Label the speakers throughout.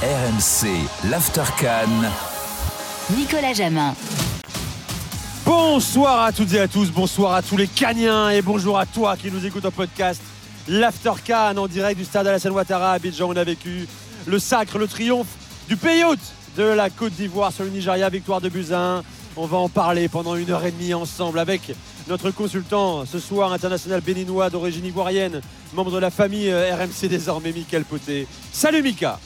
Speaker 1: RMC, l'After
Speaker 2: Nicolas Jamin.
Speaker 3: Bonsoir à toutes et à tous, bonsoir à tous les Caniens et bonjour à toi qui nous écoute en podcast. L'After en direct du stade Alassane Ouattara à Abidjan. On a vécu le sacre, le triomphe du pays hôte de la Côte d'Ivoire sur le Nigeria, victoire de Buzyn. On va en parler pendant une heure et demie ensemble avec notre consultant ce soir international béninois d'origine ivoirienne, membre de la famille euh, RMC désormais, Michael Poté. Salut Mika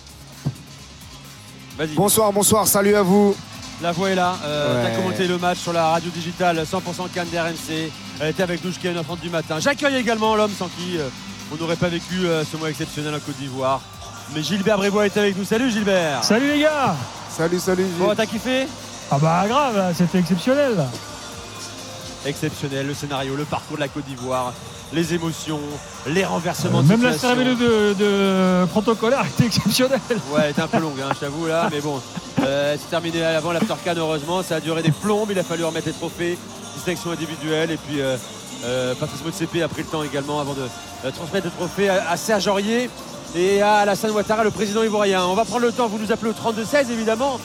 Speaker 4: Bonsoir, bonsoir, salut à vous.
Speaker 3: La voix est là. Euh, tu as commenté le match sur la radio digitale 100% Cannes d'RMC. Elle était avec nous jusqu'à 9h du matin. J'accueille également l'homme sans qui euh, on n'aurait pas vécu euh, ce mois exceptionnel en Côte d'Ivoire. Mais Gilbert Brébois est avec nous. Salut Gilbert.
Speaker 5: Salut les gars.
Speaker 4: Salut, salut.
Speaker 3: Gilles. Bon, t'as kiffé?
Speaker 5: Ah bah grave, c'était exceptionnel.
Speaker 3: Exceptionnel, le scénario, le parcours de la Côte d'Ivoire les émotions, les renversements
Speaker 5: euh, Même la cérémonie de, de, protocolaire était exceptionnelle.
Speaker 3: Ouais, elle était un peu longue, hein, je t'avoue là, mais bon, euh, c'est terminé avant l'aftercan heureusement. Ça a duré des plombes, il a fallu remettre les trophées, distinction individuelle et puis euh, euh Patrice Motsepe a pris le temps également avant de euh, transmettre le trophée à, Serge Aurier et à Alassane Ouattara, le président ivoirien. On va prendre le temps, vous nous appelez au 32-16 évidemment,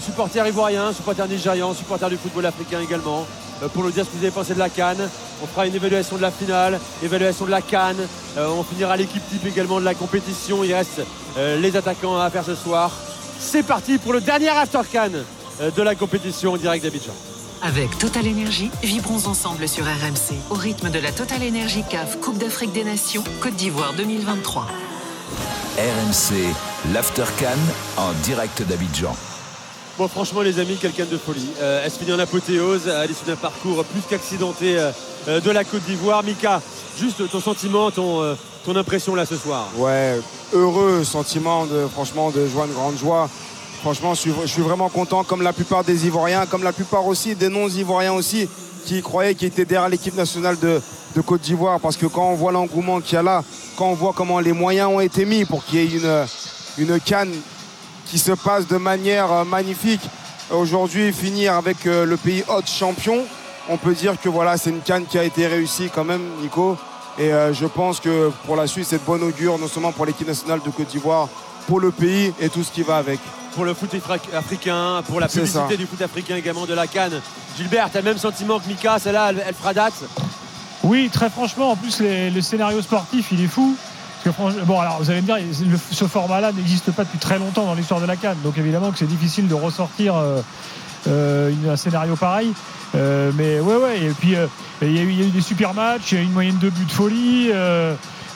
Speaker 3: supporter ivoirien, supporter nigérian, supporter du football africain également. Euh, pour nous dire ce que vous avez pensé de la Cannes. On fera une évaluation de la finale, évaluation de la Cannes. Euh, on finira l'équipe type également de la compétition. Il reste euh, les attaquants à faire ce soir. C'est parti pour le dernier After Cannes de la compétition en direct d'Abidjan.
Speaker 6: Avec Total Energy, vibrons ensemble sur RMC au rythme de la Total Energy CAF Coupe d'Afrique des Nations Côte d'Ivoire 2023.
Speaker 1: RMC, l'After Cannes en direct d'Abidjan.
Speaker 3: Franchement, les amis, quelqu'un de folie. Euh, est-ce finit en apothéose à l'issue d'un parcours plus qu'accidenté euh, euh, de la Côte d'Ivoire? Mika, juste ton sentiment, ton, impression là ce soir
Speaker 4: Ouais, heureux sentiment de franchement de joie, de grande joie. Franchement, je suis, vraiment content, comme la plupart des Ivoiriens, comme la plupart aussi des non-Ivoiriens aussi, qui croyaient qu'ils étaient derrière l'équipe nationale de, de Côte d'Ivoire. Parce que quand on voit l'engouement qu'il y a là, quand on voit comment les moyens ont été mis pour qu'il y ait une canne qui se passe de manière euh, magnifique. Aujourd'hui, finir avec euh, le pays hôte champion, on peut dire que voilà, c'est une canne qui a été réussie quand même, Nico. Et euh, je pense que pour la suite, c'est de bon augure, non seulement pour l'équipe nationale de Côte d'Ivoire, pour le pays et tout ce qui va avec.
Speaker 3: Pour le foot africain, pour la publicité du foot africain également de la Cannes. Gilbert, tu as le même sentiment que Mika, celle-là, elle, fera date?
Speaker 5: Oui, très franchement, en plus, le scénario sportif, il est fou bon, alors vous allez me dire, ce format-là n'existe pas depuis très longtemps dans l'histoire de la Cannes, donc évidemment que c'est difficile de ressortir euh, euh, un scénario pareil. Euh, mais ouais, ouais, et puis il y, a eu des super matchs, il y a eu une moyenne de buts de folie,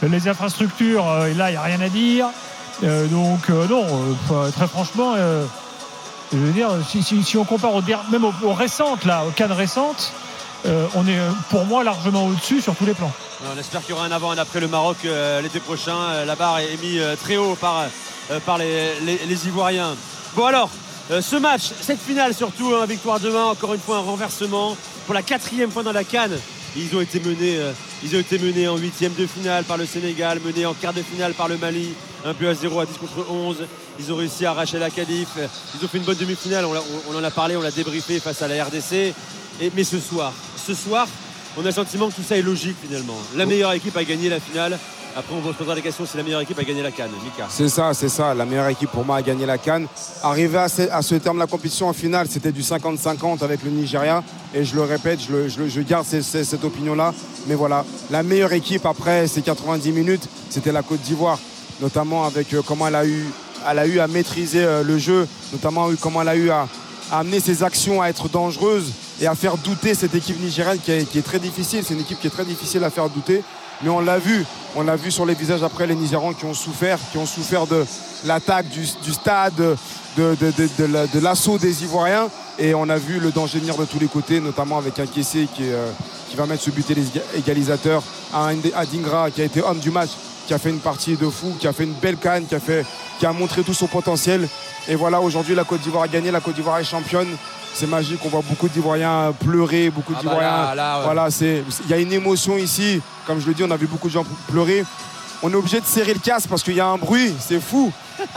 Speaker 5: les infrastructures, et là il n'y a rien à dire. donc non, très franchement, je veux dire, si, on compare même aux, récentes, là, aux Cannes récentes, on est pour moi largement au-dessus sur tous les plans.
Speaker 3: On espère qu'il y aura un avant et un après le Maroc euh, l'été prochain. Euh, la barre est mise euh, très haut par, par les, Ivoiriens. Bon alors, ce match, cette finale surtout, hein, victoire demain, encore une fois un renversement pour la quatrième fois dans la canne. Ils ont été menés, ils ont été menés en huitième de finale par le Sénégal, menés en quart de finale par le Mali, un peu à 0 à 10 contre 11. Ils ont réussi à arracher la Cadif. Ils ont fait une bonne demi-finale, on, en a parlé, on l'a débriefé face à la RDC. Et, mais ce soir, ce soir, on a le sentiment que tout ça est logique finalement. La meilleure équipe a gagné la finale. Après, on se posera la question si la meilleure équipe a gagné la Cannes. Mika.
Speaker 4: C'est ça, c'est ça. La meilleure équipe pour moi a gagné la Cannes. Arrivé à ce, terme de la compétition en finale, c'était du 50-50 avec le Nigeria. Et je le répète, je, garde cette opinion-là. Mais voilà, la meilleure équipe après ces 90 minutes, c'était la Côte d'Ivoire. Notamment avec comment elle a, eu, à maîtriser le jeu, notamment comment elle a eu à amener ses actions à être dangereuses et à faire douter cette équipe nigérienne qui est, très difficile. C'est une équipe qui est très difficile à faire douter. Mais on l'a vu, on l'a vu sur les visages après les Nigérians qui ont souffert, qui ont souffert de l'attaque du, stade, de, l'assaut des Ivoiriens. Et on a vu le danger venir de tous les côtés, notamment avec un caissier qui, euh, qui va mettre ce but égalisateur à Dingra qui a été homme du match, qui a fait une partie de fou, qui a fait une belle canne, qui a, fait, qui a montré tout son potentiel. Et voilà, aujourd'hui, la Côte d'Ivoire a gagné, la Côte d'Ivoire est championne c'est magique. On voit beaucoup d'Ivoiriens pleurer, beaucoup ah bah d'Ivoiriens. Voilà, c'est il y a une émotion ici. Comme je le dis, on a vu beaucoup de gens pleurer. On est obligé de serrer le casque parce qu'il y a un bruit, c'est fou.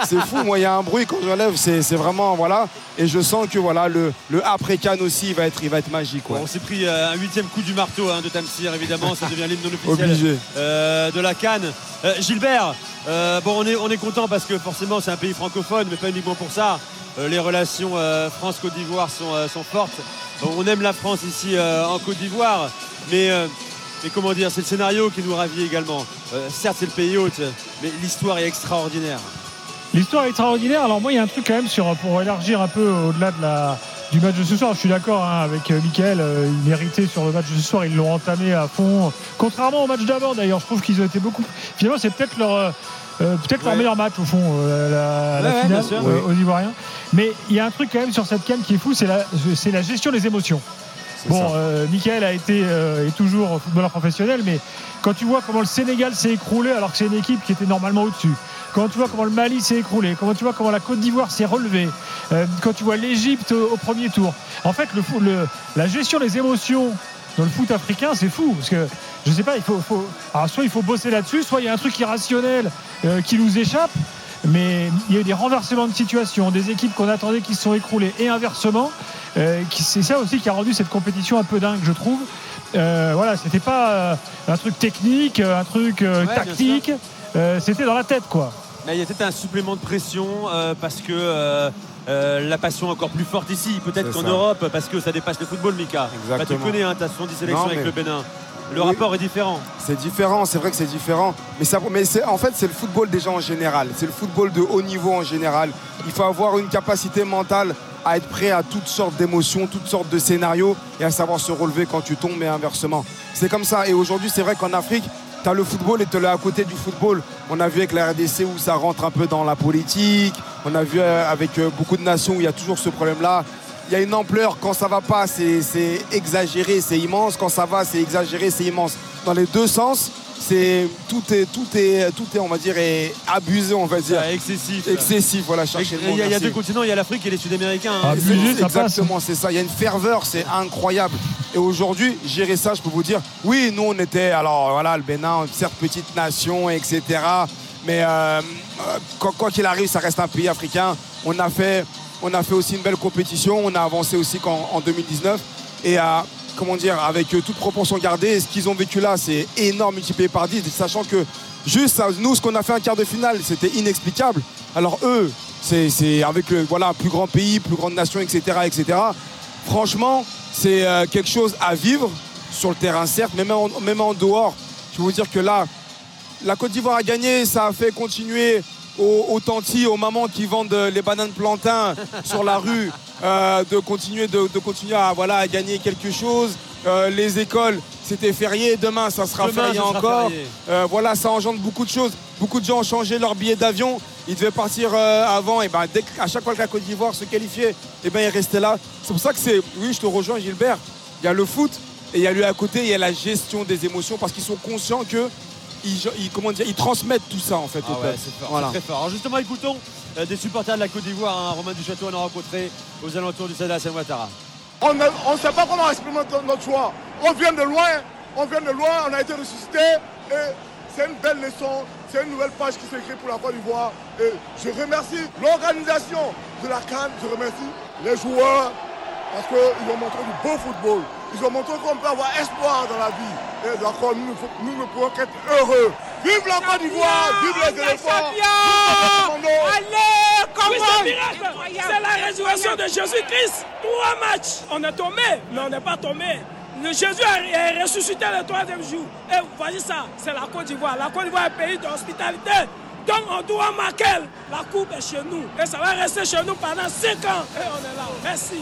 Speaker 4: C'est fou, moi il y a un bruit quand je lève, c'est c'est vraiment voilà. Et je sens que voilà le, le après Cannes aussi il va être, il va être magique. ouais.
Speaker 3: On s'est pris euh, un huitième coup du marteau hein, de Tamsir, évidemment, ça devient l'hymne officiel
Speaker 4: Obligé.
Speaker 3: euh, de la Cannes. Euh, Gilbert, euh, bon, on est, on est content parce que forcément c'est un pays francophone, mais pas uniquement pour ça. Les relations France-Côte d'Ivoire sont, sont fortes. On aime la France ici en Côte d'Ivoire, mais, mais comment dire, c'est le scénario qui nous ravit également. Euh, certes, c'est le pays hôte, mais l'histoire est extraordinaire.
Speaker 5: L'histoire est extraordinaire. Alors moi, il y a un truc quand même sur pour élargir un peu au-delà de la du match de ce soir. Je suis d'accord hein, avec euh, Mickaël. euh, il méritait sur le match de ce soir. Ils l'ont entamé à fond. Contrairement au match d'avant, d'ailleurs, je trouve qu'ils ont été beaucoup. Finalement, c'est peut-être leur euh, peut-être leur meilleur match au fond, euh, la,
Speaker 3: Ouais,
Speaker 5: finale
Speaker 3: sûr.
Speaker 5: aux Ivoiriens. Mais il y a un truc quand même sur cette canne qui est fou, c'est la, c'est la gestion des émotions. Bon, euh, Michael a été euh, est toujours footballeur professionnel, mais quand tu vois comment le Sénégal s'est écroulé alors que c'est une équipe qui était normalement au-dessus, quand tu vois comment le Mali s'est écroulé, comment tu vois comment la Côte d'Ivoire s'est relevée, euh, quand tu vois l'Égypte au, au premier tour, en fait, le, fou- le- la gestion des émotions dans le foot africain, c'est fou parce que je sais pas, il faut, faut- alors soit il faut bosser là-dessus, soit il y a un truc irrationnel euh, qui nous échappe. Mais il y a eu des renversements de situation, des équipes qu'on attendait qui se sont écroulées et inversement. euh, c'est ça aussi qui a rendu cette compétition un peu dingue, je trouve. Euh, voilà, c'était pas un truc technique, un truc
Speaker 3: Ouais,
Speaker 5: tactique. Euh, c'était dans la tête, quoi.
Speaker 3: Mais il y a peut-être un supplément de pression euh, parce que euh, euh, la passion est encore plus forte ici, peut-être qu'en. Europe, parce que ça dépasse le football, Mika. Bah, tu connais, hein, tu as 70 sélections avec le Bénin. Le
Speaker 4: Oui.
Speaker 3: rapport est différent.
Speaker 4: C'est différent, c'est vrai que c'est différent. Mais, ça, mais c'est- en fait, c'est le football déjà en général. C'est le football de haut niveau en général. Il faut avoir une capacité mentale à être prêt à toutes sortes d'émotions, toutes sortes de scénarios et à savoir se relever quand tu tombes et inversement. C'est comme ça. Et aujourd'hui, c'est vrai qu'en Afrique, tu as le football et tu es à côté du football. On a vu avec la RDC où ça rentre un peu dans la politique. On a vu euh, avec euh, beaucoup de nations où il y a toujours ce problème-là. Il y a une ampleur, quand ça va pas, c'est exagéré, c'est immense. Quand ça va, c'est exagéré, c'est immense. Dans les deux sens, c'est tout est tout est tout est on va dire est abusé, on va dire.
Speaker 3: C'est excessif.
Speaker 4: Excessif, voilà, chercher
Speaker 3: Il y, a- deux continents, il y a l'Afrique et les Sud-Américains. hein.
Speaker 5: Ah.
Speaker 4: Exactement, c'est ça. Il y a une ferveur, c'est incroyable. Et aujourd'hui, gérer ça, je peux vous dire, oui, nous, on était, alors voilà, le Bénin, certes, petite nation, etc. Mais euh, euh, quoi qu'il arrive, ça reste un pays africain. On a fait, on a fait aussi une belle compétition. On a avancé aussi qu'en en 2019. Et à, comment dire, avec euh, toute proportion gardée, ce qu'ils ont vécu là, c'est énorme multiplié par 10, sachant que juste ça, nous, ce qu'on a fait en quart de finale, c'était inexplicable. Alors eux, c'est avec le, voilà, plus grand pays, plus grande nation, etc. etc. Franchement, c'est euh, quelque chose à vivre sur le terrain, certes, mais même en, même en dehors. Je peux vous dire que là, la Côte d'Ivoire a gagné, ça a fait continuer aux, aux tantis, aux mamans qui vendent euh, les bananes plantains sur la rue, euh, de continuer, de, de continuer à, voilà, à gagner quelque chose. Euh, les écoles, c'était férié, demain ça sera
Speaker 3: Demain,
Speaker 4: férié
Speaker 3: sera
Speaker 4: encore.
Speaker 3: férié.
Speaker 4: Euh, voilà, ça engendre beaucoup de choses. Beaucoup de gens ont changé leur billet d'avion. Ils devaient partir avant. Et ben, dès à chaque fois que la Côte d'Ivoire se qualifiait, et ben, ils restaient là. C'est pour ça que c'est. Oui, je te rejoins, Gilbert. Il y a le foot et il y a lui à côté, il y a la gestion des émotions parce qu'ils sont conscients que. Ils, ils- comment dire, ils transmettent tout ça en fait
Speaker 3: Ah
Speaker 4: au
Speaker 3: ouais,
Speaker 4: peuple.
Speaker 3: fort,
Speaker 4: Voilà.
Speaker 3: très fort. Alors justement, écoutons euh, des supporters de la Côte d'Ivoire. hein. Romain Duchâteau en a rencontré aux alentours du Stade Hassan Ouattara.
Speaker 2: On ne on sait pas comment exprimer notre- notre joie. On vient de loin, on vient de loin, on a été ressuscité et c'est une belle leçon, c'est une nouvelle page qui s'écrit pour la Côte d'Ivoire. Et je remercie l'organisation de la Cannes, je remercie les joueurs parce qu'ils ont montré du beau football. Ils ont montré qu'on peut avoir espoir dans la vie. Et d'accord, nous, nous ne pouvons qu'être heureux. Vive la Côte d'Ivoire, vive les éléphants.
Speaker 7: Allez, comment
Speaker 8: Oui, c'est un miracle. C'est la résurrection de Jésus-Christ. Trois matchs. On est tombé, mais on n'est pas tombé. Le Jésus est ressuscité le troisième jour. Et vous voyez ça, c'est la Côte d'Ivoire. La Côte d'Ivoire est un pays d'hospitalité. Donc on doit marquer. La coupe est chez nous. Et ça va rester chez nous pendant cinq ans. Et on est là. Merci.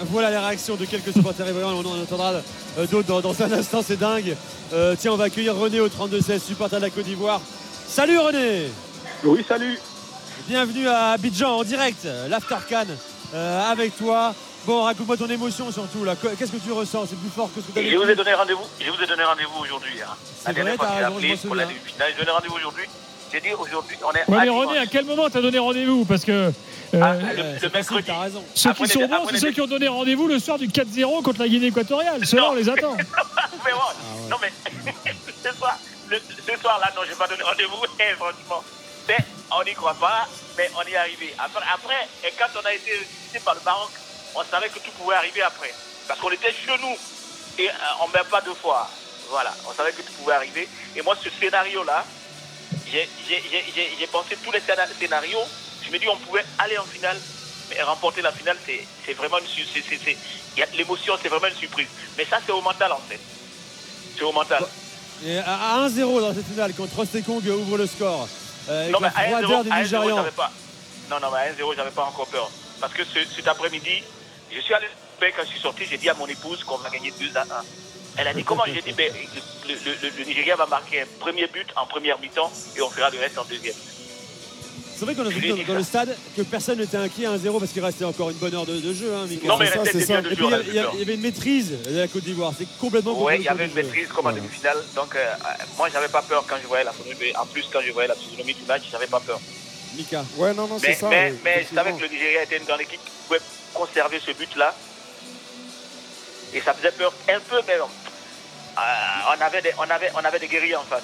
Speaker 3: Voilà les réactions de quelques supporters ivoiriens. On en entendra euh, d'autres dans, dans un instant. C'est dingue. Euh, tiens, on va accueillir René au 32-16, supporter de la Côte d'Ivoire. Salut René
Speaker 2: Oui, salut.
Speaker 3: Bienvenue à Abidjan en direct, l'After Cannes euh, avec toi. Bon, raconte-moi ton émotion surtout là. Que- Qu'est-ce que tu ressens? C'est plus fort que ce que tu
Speaker 9: je vous ai donné rendez-vous. Je vous ai donné rendez-vous aujourd'hui. Hein.
Speaker 3: C'est vrai, t'as raison, je
Speaker 9: demi-finale, je donné rendez-vous aujourd'hui. J'ai dit aujourd'hui, on est
Speaker 5: Ouais, mais René, à quel moment t'as donné rendez-vous Parce que euh,
Speaker 9: Ah, le,
Speaker 3: facile,
Speaker 9: mercredi.
Speaker 3: t'as raison.
Speaker 5: ceux
Speaker 9: après
Speaker 5: qui sont bons, c'est ceux qui ont donné rendez-vous le soir du 4-0 contre la Guinée équatoriale. Ceux-là, on les attend.
Speaker 9: Mais bon, non mais ce soir, le- ce soir là, non, j'ai pas donné rendez-vous. Et franchement, Mais on n'y croit pas, mais on y est arrivé. Après, après, et quand on a été visité par le Maroc, on savait que tout pouvait arriver après. Parce qu'on était chez nous et euh, on ne met pas deux fois. Voilà, on savait que tout pouvait arriver. Et moi, ce scénario-là, j'ai- pensé tous les scéna- scénarios. Je me dis, on pouvait aller en finale, mais remporter la finale, c'est vraiment une su- c'est- c'est- c'est- il y a- L'émotion, c'est vraiment une surprise. Mais ça, c'est au mental, en fait. C'est au mental.
Speaker 3: Et à à 1-0 dans cette finale, quand Rostekong ouvre le score. euh,
Speaker 9: Non, mais à 1-0,
Speaker 3: froideur des
Speaker 9: à 1-0,
Speaker 3: Nigérians.
Speaker 9: j'avais pas. Non, non, mais à 1-0, j'avais pas encore peur. Parce que ce- cet après-midi, je suis allé quand je suis sorti, j'ai dit à mon épouse qu'on va gagner 2 à 1. Elle a dit comment J'ai dit ben, le, le- le- le Nigeria va marquer un premier but en première mi-temps et on fera le reste en deuxième.
Speaker 3: C'est vrai qu'on a vu dans,
Speaker 9: dit,
Speaker 3: dans le stade que personne n'était inquiet à 1-0 parce qu'il restait encore une bonne heure de, de jeu. Hein, Mika.
Speaker 9: Non, mais il
Speaker 4: ça, ça.
Speaker 9: biens de
Speaker 3: Et puis
Speaker 9: joueurs.
Speaker 3: il y,
Speaker 9: à
Speaker 3: a- il y avait une maîtrise de la Côte d'Ivoire. C'est complètement
Speaker 9: Oui, il y avait une maîtrise comme en demi-finale. Donc, euh, euh, moi, j'avais pas peur quand je voyais la physionomie. En plus, quand je voyais la physionomie du match, j'avais pas peur.
Speaker 3: Mika.
Speaker 4: Ouais, non, non, c'est ça.
Speaker 9: mais, mais je savais que le Nigeria était une grande équipe qui pouvait conserver ce but-là. Et ça faisait peur un peu, mais on, avait des, on, avait, on avait des guerriers en face.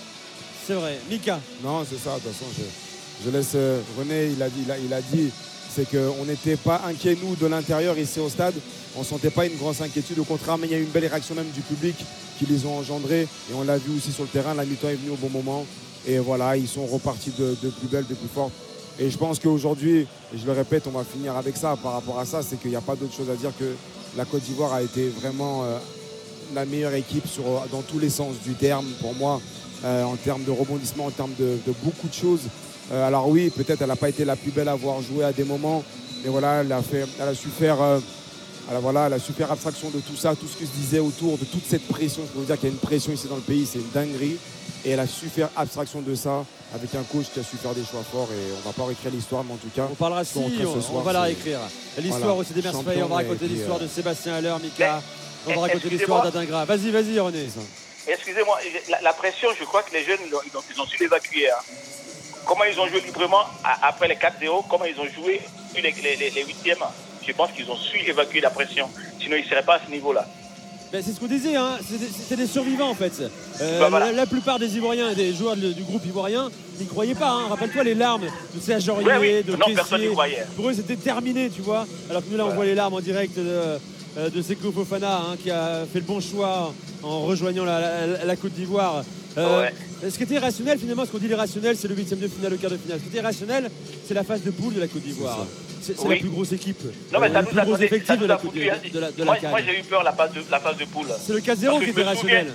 Speaker 3: C'est vrai. Mika.
Speaker 4: Non, c'est ça. De toute façon, je, je laisse euh, René, il a dit, il a, il a dit c'est qu'on n'était pas inquiets, nous, de l'intérieur, ici au stade. On ne sentait pas une grosse inquiétude. Au contraire, mais il y a eu une belle réaction même du public qui les ont engendrés. Et on l'a vu aussi sur le terrain. La mi-temps est venue au bon moment. Et voilà, ils sont repartis de, de plus belle, de plus forte. Et je pense qu'aujourd'hui, et je le répète, on va finir avec ça par rapport à ça, c'est qu'il n'y a pas d'autre chose à dire que la Côte d'Ivoire a été vraiment euh, la meilleure équipe sur, dans tous les sens du terme pour moi, euh, en termes de rebondissement, en termes de, de beaucoup de choses. Euh, alors oui, peut-être elle n'a pas été la plus belle à avoir joué à des moments, mais voilà, elle a, fait, elle a su faire, euh, elle a- voilà, elle a su faire abstraction de tout ça, tout ce qui se disait autour de toute cette pression. Je peux vous dire qu'il y a une pression ici dans le pays, c'est une dinguerie. Et elle a su faire abstraction de ça avec un coach qui a su faire des choix forts. Et on va pas réécrire l'histoire, mais en tout cas,
Speaker 3: On parlera si,
Speaker 4: ce
Speaker 3: on,
Speaker 4: soir,
Speaker 3: on va la réécrire. L'histoire
Speaker 4: Voilà.
Speaker 3: aussi des Mercedes, on va raconter l'histoire
Speaker 4: euh,
Speaker 3: de Sébastien Haller, Mika. On va raconter
Speaker 9: excusez-moi.
Speaker 3: l'histoire d'Adingra. Vas-y, vas-y, René.
Speaker 9: Excusez-moi, la, la pression, je crois que les jeunes, ils ont, ils ont- ils ont su l'évacuer. hein. Comment ils ont joué librement après les 4-0, comment ils ont joué les, les, les, les huitièmes? Je pense qu'ils ont su évacuer la pression. Sinon, ils ne seraient pas à ce niveau-là.
Speaker 3: Ben, c'est ce qu'on disait, hein. c'est des, survivants en fait. Euh,
Speaker 9: Bah, voilà.
Speaker 3: la, la plupart des Ivoiriens et des joueurs de- du groupe ivoirien n'y croyaient pas. hein. Rappelle-toi les larmes de Serge Aurier,
Speaker 9: Ouais, oui.
Speaker 3: de
Speaker 9: Non, personne n'y
Speaker 3: Kessier.
Speaker 9: croyait.
Speaker 3: Pour eux, c'était terminé, tu vois. Alors que nous, là, on voit les larmes en direct de, de Seko Fofana, hein, qui a fait le bon choix en rejoignant la, la- la Côte d'Ivoire. Euh,
Speaker 9: Ouais.
Speaker 3: Ce qui était rationnel, finalement, ce qu'on dit l'irrationnel, c'est le huitième de finale, le quart de finale. Ce qui était rationnel, c'est la phase de poule de la Côte d'Ivoire. C'est
Speaker 9: Oui.
Speaker 3: la plus grosse équipe.
Speaker 9: Non, mais
Speaker 3: euh,
Speaker 9: ça
Speaker 3: le
Speaker 9: nous
Speaker 3: plus
Speaker 9: a
Speaker 3: gros
Speaker 9: donné, ça
Speaker 3: effectif de la Côte la
Speaker 9: moi, j'ai eu peur la phase de, la phase de poule.
Speaker 3: C'est le 4-0
Speaker 9: Parce
Speaker 3: qui était
Speaker 9: me souviens-
Speaker 3: rationnel.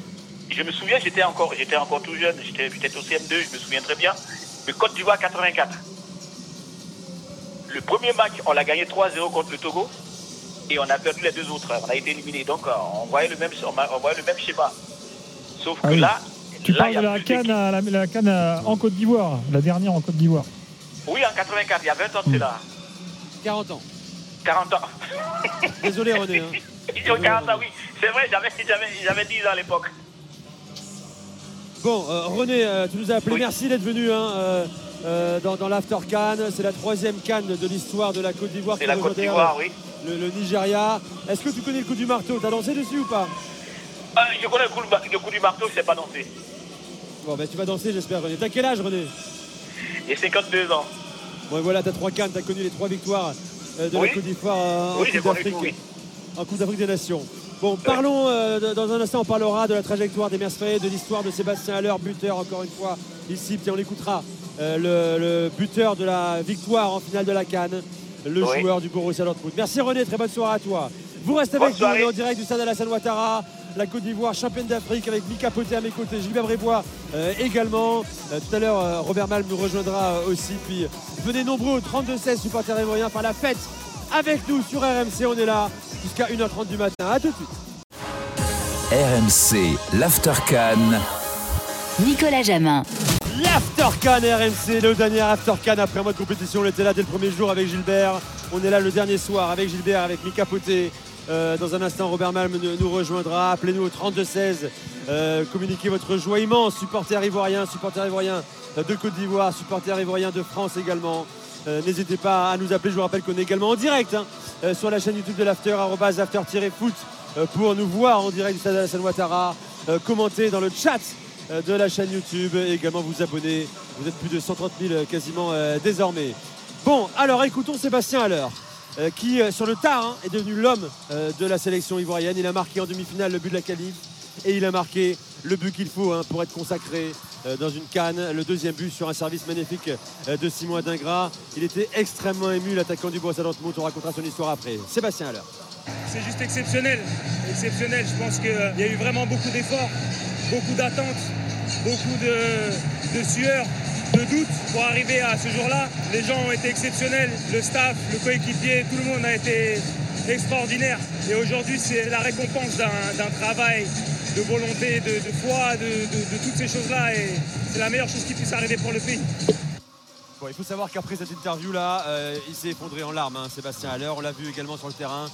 Speaker 9: Je me souviens, j'étais encore, j'étais encore tout jeune, j'étais peut-être au CM2, je me souviens très bien. Le Côte d'Ivoire 84. Le premier match, on l'a gagné 3-0 contre le Togo et on a perdu les deux autres. On a été éliminé. Donc euh, on voyait le même, on voyait le même schéma. Sauf
Speaker 5: Ah
Speaker 9: que
Speaker 5: oui.
Speaker 9: là,
Speaker 5: Tu
Speaker 9: là,
Speaker 5: parles
Speaker 9: il y a
Speaker 5: de la canne, à- la, la canne à- en Côte d'Ivoire, la dernière en Côte d'Ivoire.
Speaker 9: Oui, en 84, il y a 20 ans de cela.
Speaker 3: 40 ans.
Speaker 9: 40 ans.
Speaker 3: Désolé, René. hein.
Speaker 9: Ils ont 40 ans, oui. C'est vrai, j'avais, j'avais, j'avais 10 ans à l'époque.
Speaker 3: Bon, euh, René, euh, tu nous as appelé.
Speaker 9: Oui.
Speaker 3: Merci d'être venu hein, euh, euh, dans, dans l'After Cannes. C'est la troisième canne de l'histoire de la Côte d'Ivoire.
Speaker 9: C'est la Côte d'Ivoire, oui.
Speaker 3: Le, le Nigeria. Est-ce que tu connais le coup du marteau? T'as dansé dessus ou pas?
Speaker 9: Euh, je connais le coup, du- le coup du marteau, je ne sais pas danser.
Speaker 3: Bon, ben tu vas danser, j'espère, René. T'as quel âge, René?
Speaker 9: J'ai 52 ans.
Speaker 3: Bon, voilà, t'as trois cannes, t'as connu les trois victoires euh, de
Speaker 9: Oui.
Speaker 3: la Côte d'Ivoire en
Speaker 9: Oui, j'ai
Speaker 3: Coupe d'Afrique.
Speaker 9: oui.
Speaker 3: En Coupe d'Afrique des Nations. Bon, parlons, euh, dans un instant, on parlera de la trajectoire des Mercedes, de l'histoire de Sébastien Haller, buteur, encore une fois, ici. Puis on écoutera euh, le, le buteur de la victoire en finale de la Cannes, le
Speaker 9: Oui.
Speaker 3: joueur du Borussia Dortmund. Merci René, très bonne soirée à toi. Vous restez
Speaker 9: Bonne
Speaker 3: avec nous, on est
Speaker 9: soirée.
Speaker 3: en direct du stade Alassane Ouattara. La Côte d'Ivoire, championne d'Afrique avec Mika Poté à mes côtés, Gilbert Brébois euh, également. Euh, tout à l'heure, euh, Robert Malm nous rejoindra euh, aussi. Puis venez nombreux au 32-16 supporters ivoiriens par la fête avec nous sur RMC. On est là jusqu'à 1h30 du matin. À tout de suite.
Speaker 1: RMC, l'Aftercan.
Speaker 7: Nicolas Jamin.
Speaker 3: L'Aftercan RMC, le dernier Aftercan après un mois compétition. On était là dès le premier jour avec Gilbert. On est là le dernier soir avec Gilbert, avec Mika Poté. Euh, dans un instant, Robert Malm nous, rejoindra. Appelez-nous au 32-16. Euh, communiquez votre joie immense. Supporters ivoiriens, supporters ivoiriens de Côte d'Ivoire, supporters ivoiriens de France également. Euh, N'hésitez pas à nous appeler. Je vous rappelle qu'on est également en direct hein, sur la chaîne YouTube de l'After, after-foot, pour nous voir en direct du stade Alassane Ouattara. Commenter dans le chat de la chaîne YouTube également vous abonner. Vous êtes plus de 130 000 euh, quasiment euh, désormais. Bon, alors écoutons Sébastien euh, qui euh, sur le tard hein, est devenu l'homme euh, de la sélection ivoirienne. Il a marqué en demi-finale le but de la qualif et il a marqué le but qu'il faut hein, pour être consacré euh, dans une canne. Le deuxième but sur un service magnifique euh, de Simon Adingra. Il était extrêmement ému, l'attaquant du Borussia Dortmund. On racontera son histoire après. Sébastien Haller.
Speaker 10: C'est juste exceptionnel, exceptionnel. Je pense qu'il y a eu vraiment beaucoup d'efforts, beaucoup d'attentes, beaucoup de, sueur, de doutes pour arriver à ce jour-là. Les gens ont été exceptionnels, le staff, le coéquipier, tout le monde a été extraordinaire. Et aujourd'hui, c'est la récompense d'un travail de volonté, de, foi, de, toutes ces choses-là. Et c'est la meilleure chose qui puisse arriver pour le pays.
Speaker 3: Il faut savoir qu'après cette interview-là, euh, il s'est effondré en larmes, hein, Sébastien Haller. On l'a vu également sur le terrain.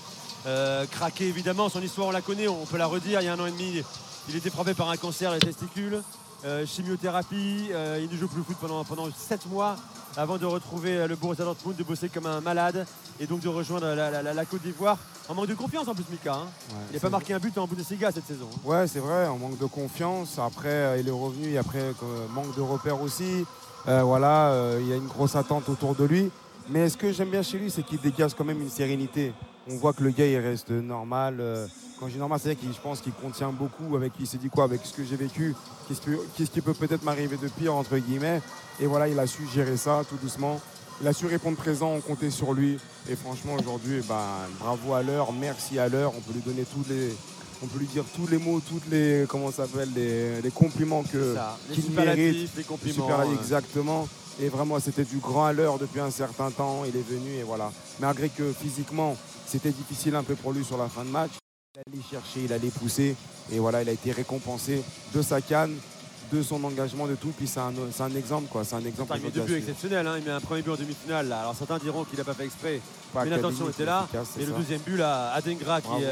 Speaker 3: Euh, craqué, évidemment. Son histoire, on la connaît, on peut la redire. Il y a un an et demi, il était frappé par un cancer des testicules. Euh, chimiothérapie, euh, il ne joue plus au foot pendant, pendant 7 mois avant de retrouver le Borussia Dortmund, de bosser comme un malade et donc de rejoindre la, la- la- la Côte d'Ivoire en manque de confiance en plus, Mika. hein.
Speaker 4: Ouais,
Speaker 3: il n'a pas marqué un but en Bundesliga cette saison. hein.
Speaker 4: Ouais, c'est vrai, on manque de confiance. Après, il est revenu, et après, manque de repères aussi. Voilà, il y a une grosse attente autour de lui. Mais ce que j'aime bien chez lui, c'est qu'il dégage quand même une sérénité. On voit que le gars, il reste normal. euh, quand je dis normal, c'est-à-dire qu'il je pense qu'il contient beaucoup. Avec, il s'est dit quoi Avec ce que j'ai vécu, qu'est-ce que- qu'est-ce qui peut peut-être m'arriver de pire, entre guillemets. Et voilà, il a su gérer ça tout doucement. Il a su répondre présent, on comptait sur lui. Et franchement, aujourd'hui, eh ben, bravo à l'heure, merci à l'heure. On peut lui donner tous les, on peut lui dire tous les mots, toutes les, comment s'appelle, les, les compliments que qu'il mérite.
Speaker 3: les compliments. euh.
Speaker 4: exactement. Et vraiment, c'était du grand à l'heure depuis un certain temps. Il est venu et voilà. Malgré que physiquement, c'était difficile un peu pour lui sur la fin de match. Il allait chercher, il allait pousser. Et voilà, il a été récompensé de sa canne, de son engagement, de tout. Puis c'est un, c'est un exemple, quoi. C'est un exemple.
Speaker 3: Il met deux buts exceptionnels. hein. Il met un premier but en demi-finale. là. Alors certains diront qu'il n'a pas fait exprès.
Speaker 4: Pas
Speaker 3: mais l'intention était là. Et le
Speaker 4: ça.
Speaker 3: deuxième but, là, Adengra qui,
Speaker 4: Bravo.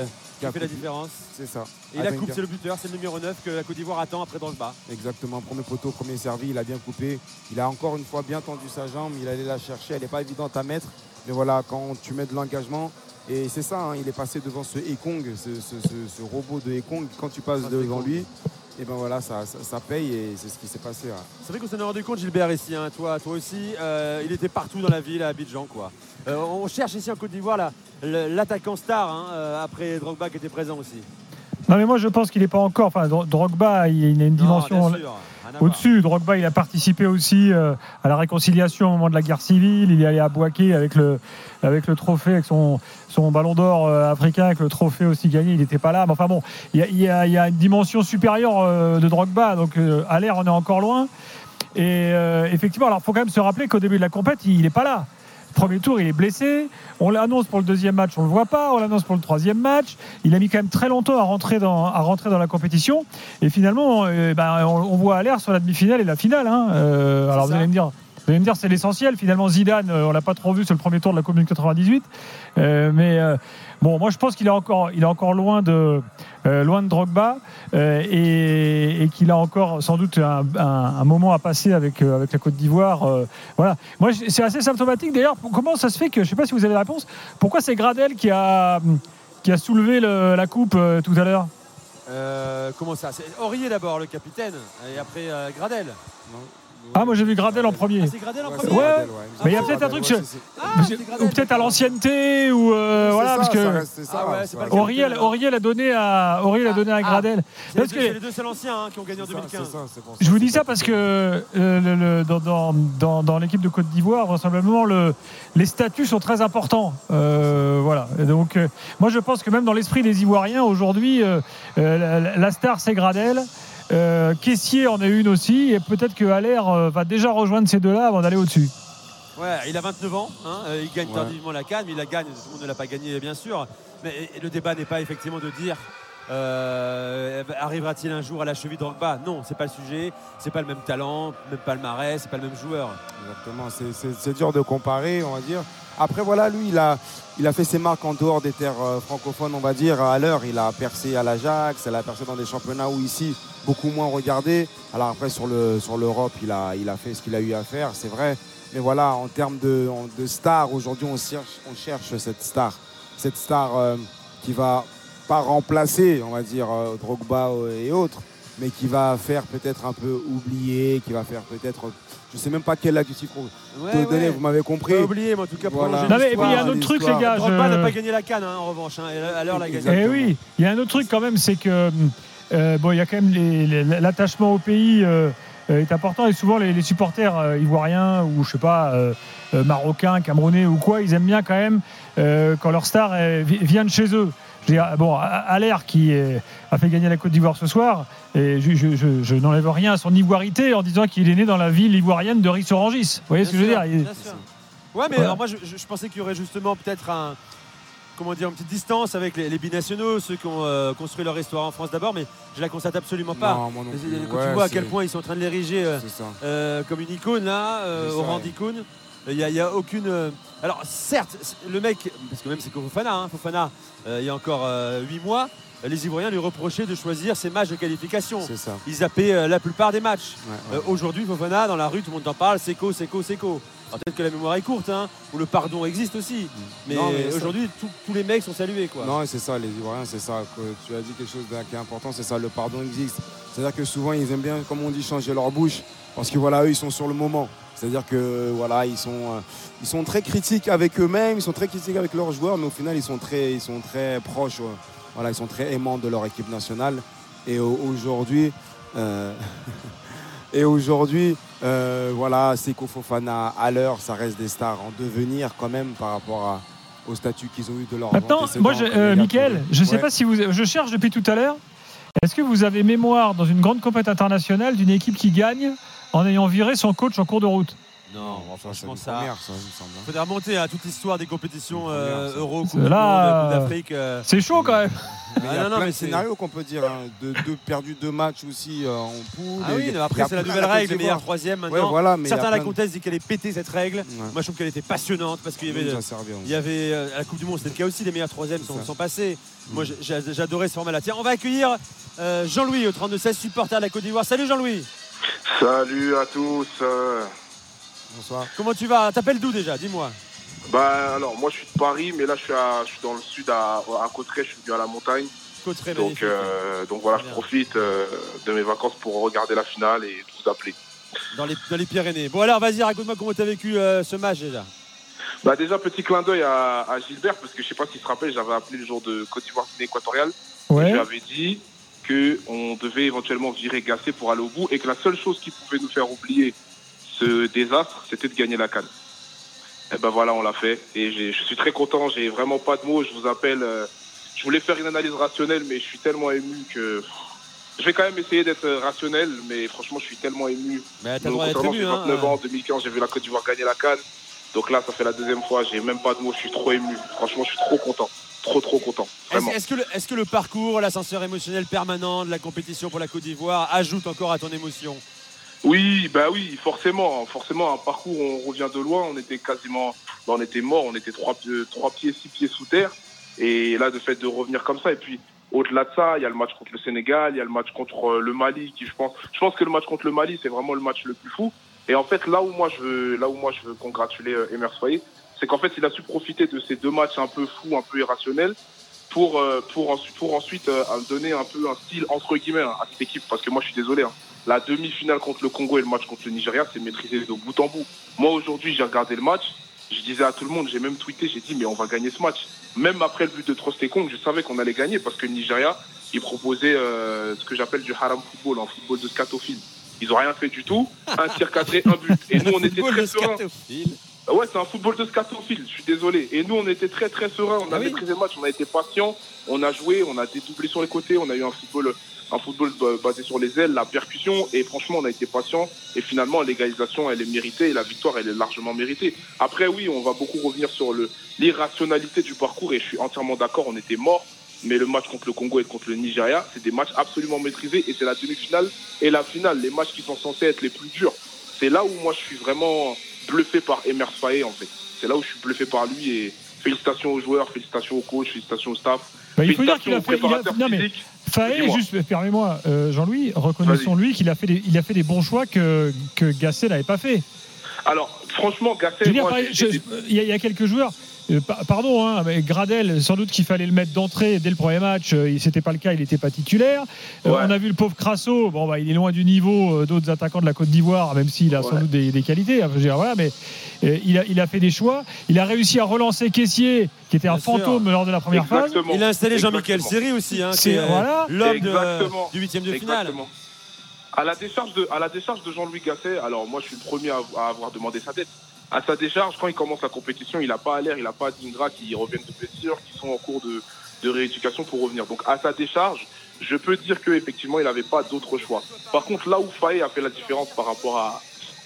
Speaker 3: Qui
Speaker 4: a
Speaker 3: fait la différence.
Speaker 4: C'est ça.
Speaker 3: Et la coupe, c'est le buteur, c'est le numéro 9 que la Côte d'Ivoire attend après Drogba.
Speaker 4: Exactement, premier poteau, premier servi, il a bien coupé. Il a encore une fois bien tendu sa jambe, il allait la chercher, elle n'est pas évidente à mettre. Mais voilà, quand tu mets de l'engagement, et c'est ça, hein, il est passé devant ce Ekong, ce, ce- ce- ce robot de Ekong, quand tu passes devant lui, et ben voilà, ça, ça, ça paye et c'est ce qui s'est passé. ouais.
Speaker 3: C'est vrai qu'on s'en est rendu compte, Gilbert, ici, hein, toi, toi aussi. euh, il était partout dans la ville, à Abidjan. Quoi. Euh, on cherche ici en Côte d'Ivoire l'attaquant star, hein, euh, après Drogba qui était présent aussi.
Speaker 5: Non, mais moi, je pense qu'il n'est pas encore. Enfin, Dro- Drogba, il a une, dimension. Au-dessus, Drogba, il a participé aussi euh, à la réconciliation au moment de la guerre civile. Il est allé à Boaké avec le, avec le trophée, avec son, son ballon d'or euh, africain, avec le trophée aussi gagné. Il n'était pas là. Mais enfin bon, il y a, y y une dimension supérieure euh, de Drogba. Donc euh, à l'air, on est encore loin. Et euh, effectivement, alors il faut quand même se rappeler qu'au début de la compète, il n'est pas là. Premier tour, il est blessé. On l'annonce pour le deuxième match, on le voit pas. On l'annonce pour le troisième match. Il a mis quand même très longtemps à rentrer dans, à rentrer dans la compétition. Et finalement, euh, ben, on, on voit à l'air sur la demi-finale et la finale. hein. Euh, alors vous allez me dire. Vous allez me dire c'est l'essentiel. Finalement, Zidane, euh, on l'a pas trop vu sur le premier tour de la Coupe du 98. Euh, mais euh, bon, moi je pense qu'il est encore, il est encore loin de, euh, loin de Drogba euh, et, et qu'il a encore sans doute un, un- un moment à passer avec, euh, avec la Côte d'Ivoire. euh, voilà. Moi, c'est assez symptomatique d'ailleurs. Comment ça se fait que, je sais pas si vous avez la réponse, pourquoi c'est Gradel qui a, qui a soulevé le- la coupe euh, tout à l'heure?
Speaker 3: Euh, comment ça? C'est Aurier d'abord, le capitaine, et après euh, Gradel.
Speaker 5: Ah, moi j'ai vu Gradel en premier.
Speaker 3: Ah, c'est Gradel en
Speaker 4: Ouais,
Speaker 3: premier
Speaker 5: Ouais.
Speaker 4: Gradel, ouais.
Speaker 5: Mais il y a peut-être un truc
Speaker 4: c'est-
Speaker 3: Ah,
Speaker 5: ou peut-être à l'ancienneté ou euh, voilà
Speaker 4: ça,
Speaker 5: parce que
Speaker 4: ça,
Speaker 3: Ah ouais, le
Speaker 5: Auriel, Auriel a donné à Auriel a donné à
Speaker 3: Ah.
Speaker 5: Gradel.
Speaker 3: C'est les,
Speaker 5: Parce
Speaker 3: deux-
Speaker 5: que-
Speaker 3: c'est les deux seuls anciens hein, qui ont gagné en
Speaker 4: C'est ça,
Speaker 3: 2015.
Speaker 4: c'est ça, c'est pour ça,
Speaker 5: Je vous dis ça parce que euh, le- le- dans, dans- dans- dans l'équipe de Côte d'Ivoire, vraisemblablement, le, les statuts sont très importants. Euh, voilà. Et donc, euh, moi, je pense que même dans l'esprit des Ivoiriens, aujourd'hui, euh, euh, la, la star, c'est Gradel. Euh, Caissier en a une aussi. Et peut-être que Haller euh, va déjà rejoindre ces deux-là avant d'aller au-dessus.
Speaker 3: Ouais, il a 29 ans, hein, euh, il gagne
Speaker 4: Ouais.
Speaker 3: tardivement la canne, mais il la gagne, tout le monde ne l'a pas gagné bien sûr. Mais le débat n'est pas effectivement de dire euh, arrivera-t-il un jour à la cheville de Drogba Non, c'est pas le sujet, c'est pas le même talent, même palmarès, c'est pas le même joueur.
Speaker 4: Exactement, c'est- dur de comparer, on va dire. Après, voilà, lui, il a, il a fait ses marques en dehors des terres francophones, on va dire. À l'heure, il a percé à l'Ajax, il a percé dans des championnats où ici, beaucoup moins regardé. Alors après, sur le sur l'Europe, il a, il a fait ce qu'il a eu à faire, c'est vrai. Mais voilà, en termes de, de star, aujourd'hui, on cherche, on cherche cette star. Cette star euh, qui va pas remplacer, on va dire, euh, Drogba et autres, mais qui va faire peut-être un peu oublier, qui va faire peut-être. Je sais même pas quel adjectif
Speaker 3: Ouais,
Speaker 4: donner,
Speaker 3: ouais.
Speaker 4: vous m'avez compris.
Speaker 3: Pas oublié, mais en tout cas,
Speaker 4: Voilà.
Speaker 3: prolonger
Speaker 5: Non, mais- et puis, il y a un autre truc, les gars.
Speaker 3: Drogba
Speaker 5: je-
Speaker 3: n'a pas gagné la canne, hein, en revanche. hein, à l'heure, l'a gagné.
Speaker 5: Eh oui, il y a un autre truc quand même, c'est que euh, bon, il y a quand même l'attachement au pays euh, euh, est important et souvent les, les supporters euh, ivoiriens ou je sais pas marocains, camerounais ou quoi, ils aiment bien quand même euh, quand leur star euh, vi- viennent chez eux. Je veux dire, bon, Allaire qui a fait gagner la Côte d'Ivoire ce soir, et je, je- je- je n'enlève rien à son ivoirité en disant qu'il est né dans la ville ivoirienne de Rissorangis. Vous voyez ce que je veux dire Il-.
Speaker 3: Ouais, mais
Speaker 5: Voilà.
Speaker 3: alors moi, je pensais qu'il y aurait justement peut-être un. Comment dire, une petite distance avec les, les binationaux, ceux qui ont euh, construit leur histoire en France d'abord, mais je la constate absolument pas.
Speaker 4: Non, non.
Speaker 3: Quand
Speaker 4: Ouais,
Speaker 3: tu vois à quel point ils sont en train de l'ériger euh, euh, comme une icône là, au rang d'icône. Il n'y a, aucune. Alors certes, le mec, parce que même c'est Fofana, hein, Fofana, il y a encore 8 mois, les Ivoiriens lui reprochaient de choisir ses matchs de qualification. Ils zappaient euh, la plupart des matchs.
Speaker 4: Ouais, ouais.
Speaker 3: Euh, Aujourd'hui, Fofana, dans la rue, tout le monde en parle, Seco, Seco, Seco. Peut-être que la mémoire est courte, hein, ou le pardon existe aussi. Mais,
Speaker 4: mais
Speaker 3: aujourd'hui, tous les mecs sont salués. Quoi.
Speaker 4: Non, c'est ça, les Ivoiriens, c'est ça. que tu as dit quelque chose qui est important, c'est ça, le pardon existe. C'est-à-dire que souvent, ils aiment bien, comme on dit, changer leur bouche, parce que voilà, eux, ils sont sur le moment. C'est-à-dire que voilà, ils sont, euh, ils sont très critiques avec eux-mêmes, ils sont très critiques avec leurs joueurs, mais au final, ils sont très, ils sont très proches. euh, voilà, ils sont très aimants de leur équipe nationale. Et au- aujourd'hui, euh, et aujourd'hui, euh, voilà, Seko Fofana, à l'heure, ça reste des stars en devenir quand même par rapport à- au statut qu'ils ont eu de leur
Speaker 5: Maintenant,
Speaker 4: antécédents,
Speaker 5: moi, je, euh, je ne sais
Speaker 4: Ouais.
Speaker 5: pas si vous. Je cherche depuis tout à l'heure. Est-ce que vous avez mémoire dans une grande compétition internationale d'une équipe qui gagne en ayant viré son coach en cours de route?
Speaker 3: Non,
Speaker 4: Enfin,
Speaker 3: franchement,
Speaker 4: c'est
Speaker 3: ça.
Speaker 4: une première, ça, il me semble. hein.
Speaker 3: Il faudrait remonter à toute l'histoire des compétitions euh. Euro, Coupe
Speaker 5: là, euh,
Speaker 3: d'Afrique. euh,
Speaker 5: C'est chaud quand même.
Speaker 4: Mais il y
Speaker 3: Ah
Speaker 4: a
Speaker 3: non, non,
Speaker 4: plein
Speaker 3: mais
Speaker 4: de
Speaker 3: c'est-
Speaker 4: scénarios qu'on peut dire. hein. De, de perdu deux matchs aussi euh, en poule.
Speaker 3: Ah oui,
Speaker 4: il il
Speaker 3: après c'est la nouvelle règle, meilleurs
Speaker 4: d'Ivoire.
Speaker 3: troisième
Speaker 4: Ouais,
Speaker 3: maintenant.
Speaker 4: voilà, mais il y a
Speaker 3: Certains à la comtesse disent qu'elle est pétée cette règle.
Speaker 4: Ouais.
Speaker 3: Moi je trouve qu'elle était passionnante parce qu'il y avait, le- il y avait à la Coupe du Monde, c'était le cas aussi, les meilleurs troisièmes sont, sont passés. Moi j'ai- j'ai- j'adorais ce format-là. Tiens, on va accueillir Jean-Louis au 32-16, supporter de la Côte d'Ivoire. Salut Jean-Louis,
Speaker 11: Salut à tous.
Speaker 4: Bonsoir.
Speaker 3: comment tu vas? T'appelles d'où déjà? Dis-moi.
Speaker 11: Bah alors moi je suis de Paris, mais là je suis, à- je suis dans le sud à, à Cotteret, je suis venu à la montagne.
Speaker 3: Côte-Ré,
Speaker 11: Donc, euh, donc voilà, je profite euh, de mes vacances pour regarder la finale et vous appeler.
Speaker 3: Dans, les, dans les Pyrénées. Bon alors vas-y, raconte-moi comment tu as vécu euh, ce match déjà.
Speaker 11: Bah déjà petit clin d'œil à, à Gilbert parce que je sais pas s'il se rappelle, j'avais appelé le jour de Côte d'Ivoire Guinée équatoriale. Je
Speaker 5: Ouais.
Speaker 11: lui avais dit que on devait éventuellement virer Gassé pour aller au bout et que la seule chose qui pouvait nous faire oublier ce désastre, c'était de gagner la canne. Et ben voilà, on l'a fait et je suis très content. J'ai vraiment pas de mots. Je vous appelle. euh, je voulais faire une analyse rationnelle, mais je suis tellement ému que je vais quand même essayer d'être euh, rationnel. Mais franchement, je suis tellement ému.
Speaker 3: Mais t'as droit d'être ému.
Speaker 11: j'ai
Speaker 3: Hein.
Speaker 11: 29 ans, en 2015, j'ai vu la Côte d'Ivoire gagner la canne. Donc là, ça fait la deuxième fois. J'ai même pas de mots. Je suis trop ému. Franchement, je suis trop content. Trop, trop content.
Speaker 3: Est-ce que, est-ce que le parcours, l'ascenseur émotionnel permanent de la compétition pour la Côte d'Ivoire ajoute encore à ton émotion?
Speaker 11: Oui, bah oui, forcément, forcément, un parcours, on revient de loin, on était quasiment, bah, on était mort, on était trois, trois pieds, six pieds sous terre, et là, de fait de revenir comme ça, et puis au-delà de ça, il y a le match contre le Sénégal, il y a le match contre euh, le Mali, qui je pense, je pense que le match contre le Mali, c'est vraiment le match le plus fou, et en fait, là où moi je veux, là où moi je veux congratuler euh, Emer Soyer, c'est qu'en fait, il a su profiter de ces deux matchs un peu fous, un peu irrationnels, pour, euh, pour, ensuite, pour ensuite donner un peu un style entre guillemets hein, à cette équipe, parce que moi, je suis désolé. hein, la demi-finale contre le Congo et le match contre le Nigeria, c'est maîtrisé de bout en bout. Moi, aujourd'hui, j'ai regardé le match. Je disais à tout le monde, j'ai même tweeté, j'ai dit, mais on va gagner ce match. Même après le but de Trostekong, je savais qu'on allait gagner parce que le Nigeria, il proposait euh, ce que j'appelle du haram football, un football de scatophile. Ils ont rien fait du tout. Un tir cadré, un but. Et nous, on était très sereins. Ah Ouais, c'est un football de scatophile, je suis désolé. Et nous, on était très très sereins, on
Speaker 3: Ah
Speaker 11: a
Speaker 3: oui.
Speaker 11: maîtrisé le match, on a été patients, on a joué, on a dédoublé sur les côtés, on a eu un football, un football ba- basé sur les ailes, la percussion, et franchement, on a été patients. Et finalement, l'égalisation, elle est méritée, et la victoire, elle est largement méritée. Après, oui, on va beaucoup revenir sur l'irrationalité du parcours, et je suis entièrement d'accord, on était morts. Mais le match contre le Congo et contre le Nigeria, c'est des matchs absolument maîtrisés, et c'est la demi-finale et la finale, les matchs qui sont censés être les plus durs. C'est là où moi, je suis vraiment bluffé par Emer Faye en fait. C'est là où je suis bluffé par lui et félicitations aux joueurs, félicitations aux coachs, félicitations au staff.
Speaker 5: Bah, il faut dire qu'il a
Speaker 11: félicitations
Speaker 5: fait.
Speaker 11: aux
Speaker 5: il a-
Speaker 11: préparateurs
Speaker 5: non, mais
Speaker 11: physiques.
Speaker 5: Faé, juste, permets-moi, euh, Jean-Louis, reconnaissons-lui qu'il a, fait des- il a fait des bons choix que, que Gasset n'avait pas fait.
Speaker 11: Alors, franchement, Gasset,
Speaker 5: y, il y a quelques joueurs. Euh, pa- pardon, hein, mais Gradel, sans doute qu'il fallait le mettre d'entrée dès le premier match. euh, C'était pas le cas, il n'était pas titulaire. Euh,
Speaker 11: Ouais.
Speaker 5: On a vu le pauvre Crasso. Bon, bah, il est loin du niveau d'autres attaquants de la Côte d'Ivoire, même s'il a sans doute des, des qualités. hein, je veux dire, voilà, mais euh, il, a, il a fait des choix. Il a réussi à relancer Caissier, qui était un
Speaker 3: Bien sûr.
Speaker 5: fantôme lors de la première phase.
Speaker 11: Exactement.
Speaker 3: Il a installé Jean-Michel. Seri aussi, hein, qui est euh,
Speaker 5: voilà.
Speaker 3: l'homme de- du huitième de finale.
Speaker 11: Exactement. À la décharge de, à la décharge de Jean-Louis Gasset, alors moi je suis le premier à, à avoir demandé sa tête. À sa décharge, quand il commence la compétition, il n'a pas l'air, il n'a pas d'Ingra qui reviennent de blessure, qui sont en cours de, de rééducation pour revenir. Donc à sa décharge, je peux dire qu'effectivement il n'avait pas d'autre choix. Par contre, là où Faye a fait la différence par rapport à,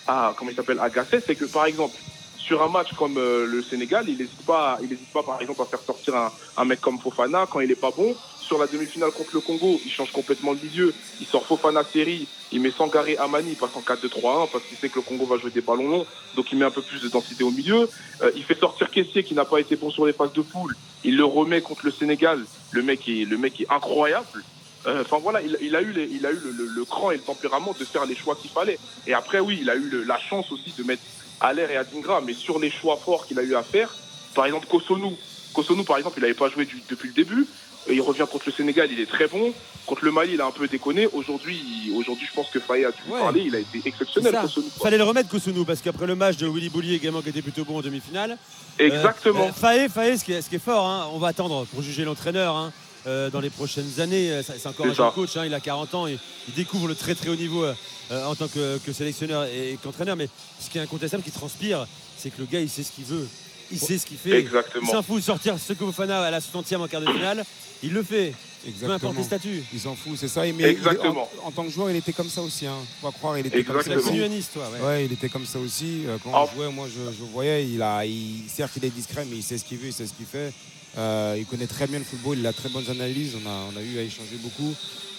Speaker 11: à comment il s'appelle, à c'est que par exemple, sur un match comme euh, le Sénégal, il n'hésite pas, il pas par exemple à faire sortir un, un mec comme Fofana quand il est pas bon. Sur la demi-finale contre le Congo, il change complètement le milieu. Il sort Fofana série, il met Sangaré Amani, il passe en 4-2-3-1 parce qu'il sait que le Congo va jouer des ballons longs, donc il met un peu plus de densité au milieu. Euh, il fait sortir Kessier qui n'a pas été bon sur les phases de poule. Il le remet contre le Sénégal. Le mec est, le mec est incroyable. Euh, Enfin voilà, il, a eu, il a eu le, cran et le tempérament de faire les choix qu'il fallait. Et après oui, il a eu la chance aussi de mettre Aller et Adingra, mais sur les choix forts qu'il a eu à faire, par exemple Kosonou. Kosonou par exemple, il n'avait pas joué depuis le début. Et il revient contre le Sénégal, il est très bon. Contre le Mali, il a un peu déconné. Aujourd'hui, il- aujourd'hui, je pense que Faye a dû
Speaker 3: Ouais.
Speaker 11: parler. Il a été exceptionnel, quoi.
Speaker 3: Fallait le remettre Kosunu parce qu'après le match de Willy Boulier également qui était plutôt bon en demi-finale.
Speaker 11: Exactement.
Speaker 3: Euh, Faé, ce qui est, ce qui est fort, hein, on va attendre pour juger l'entraîneur hein, euh, dans les prochaines années. Euh, C'est encore un jeune coach, hein, il a 40 ans et il découvre le très très haut niveau euh, euh, en tant que, que sélectionneur et, et qu'entraîneur. Mais ce qui est incontestable, qui transpire, c'est que le gars il sait ce qu'il veut. Il sait ce qu'il fait.
Speaker 11: Exactement.
Speaker 3: Il s'en fout de sortir ce que Fofana à la 60e en quart de finale. Il le fait. Peu importe
Speaker 4: Exactement.
Speaker 3: les statuts.
Speaker 4: Il s'en fout, c'est ça. Mais il est-
Speaker 11: Exactement.
Speaker 4: en, en tant que joueur, il était comme ça aussi. Hein. Faut pas croire, il était
Speaker 11: Exactement.
Speaker 4: Comme ça aussi.
Speaker 3: toi. Ouais.
Speaker 4: Ouais, il était comme ça aussi. Euh, Quand
Speaker 11: Ah.
Speaker 4: on jouait, moi, je, je voyais, il a, il, certes, il est discret, mais il sait ce qu'il veut, il sait ce qu'il fait. Euh, il connaît très bien le football, il a très bonnes analyses. On a, on a eu à échanger beaucoup.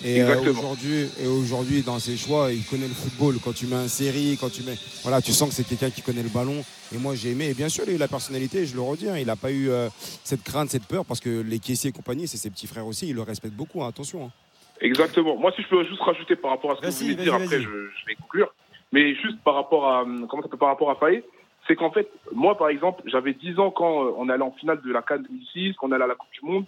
Speaker 4: Et euh, aujourd'hui, et aujourd'hui, dans ses choix, il connaît le football. Quand tu mets un série, quand tu mets, voilà, tu sens que c'est quelqu'un qui connaît le ballon. Et moi, j'ai aimé. Et bien sûr, il a eu la personnalité. Je le redis, hein, il n'a pas eu euh, cette crainte, cette peur, parce que les caissiers et compagnie, c'est ses petits frères aussi. Il le respecte beaucoup. hein, attention. hein.
Speaker 11: Exactement. Moi, si je peux juste rajouter par rapport à ce que vous venez de dire, après, je, je vais conclure. Mais juste par rapport à, hum, comment ça s'appelle, par rapport à Faye, c'est qu'en fait, moi, par exemple, j'avais 10 ans quand euh, on allait en finale de la CAN 2006, qu'on allait à la Coupe du Monde.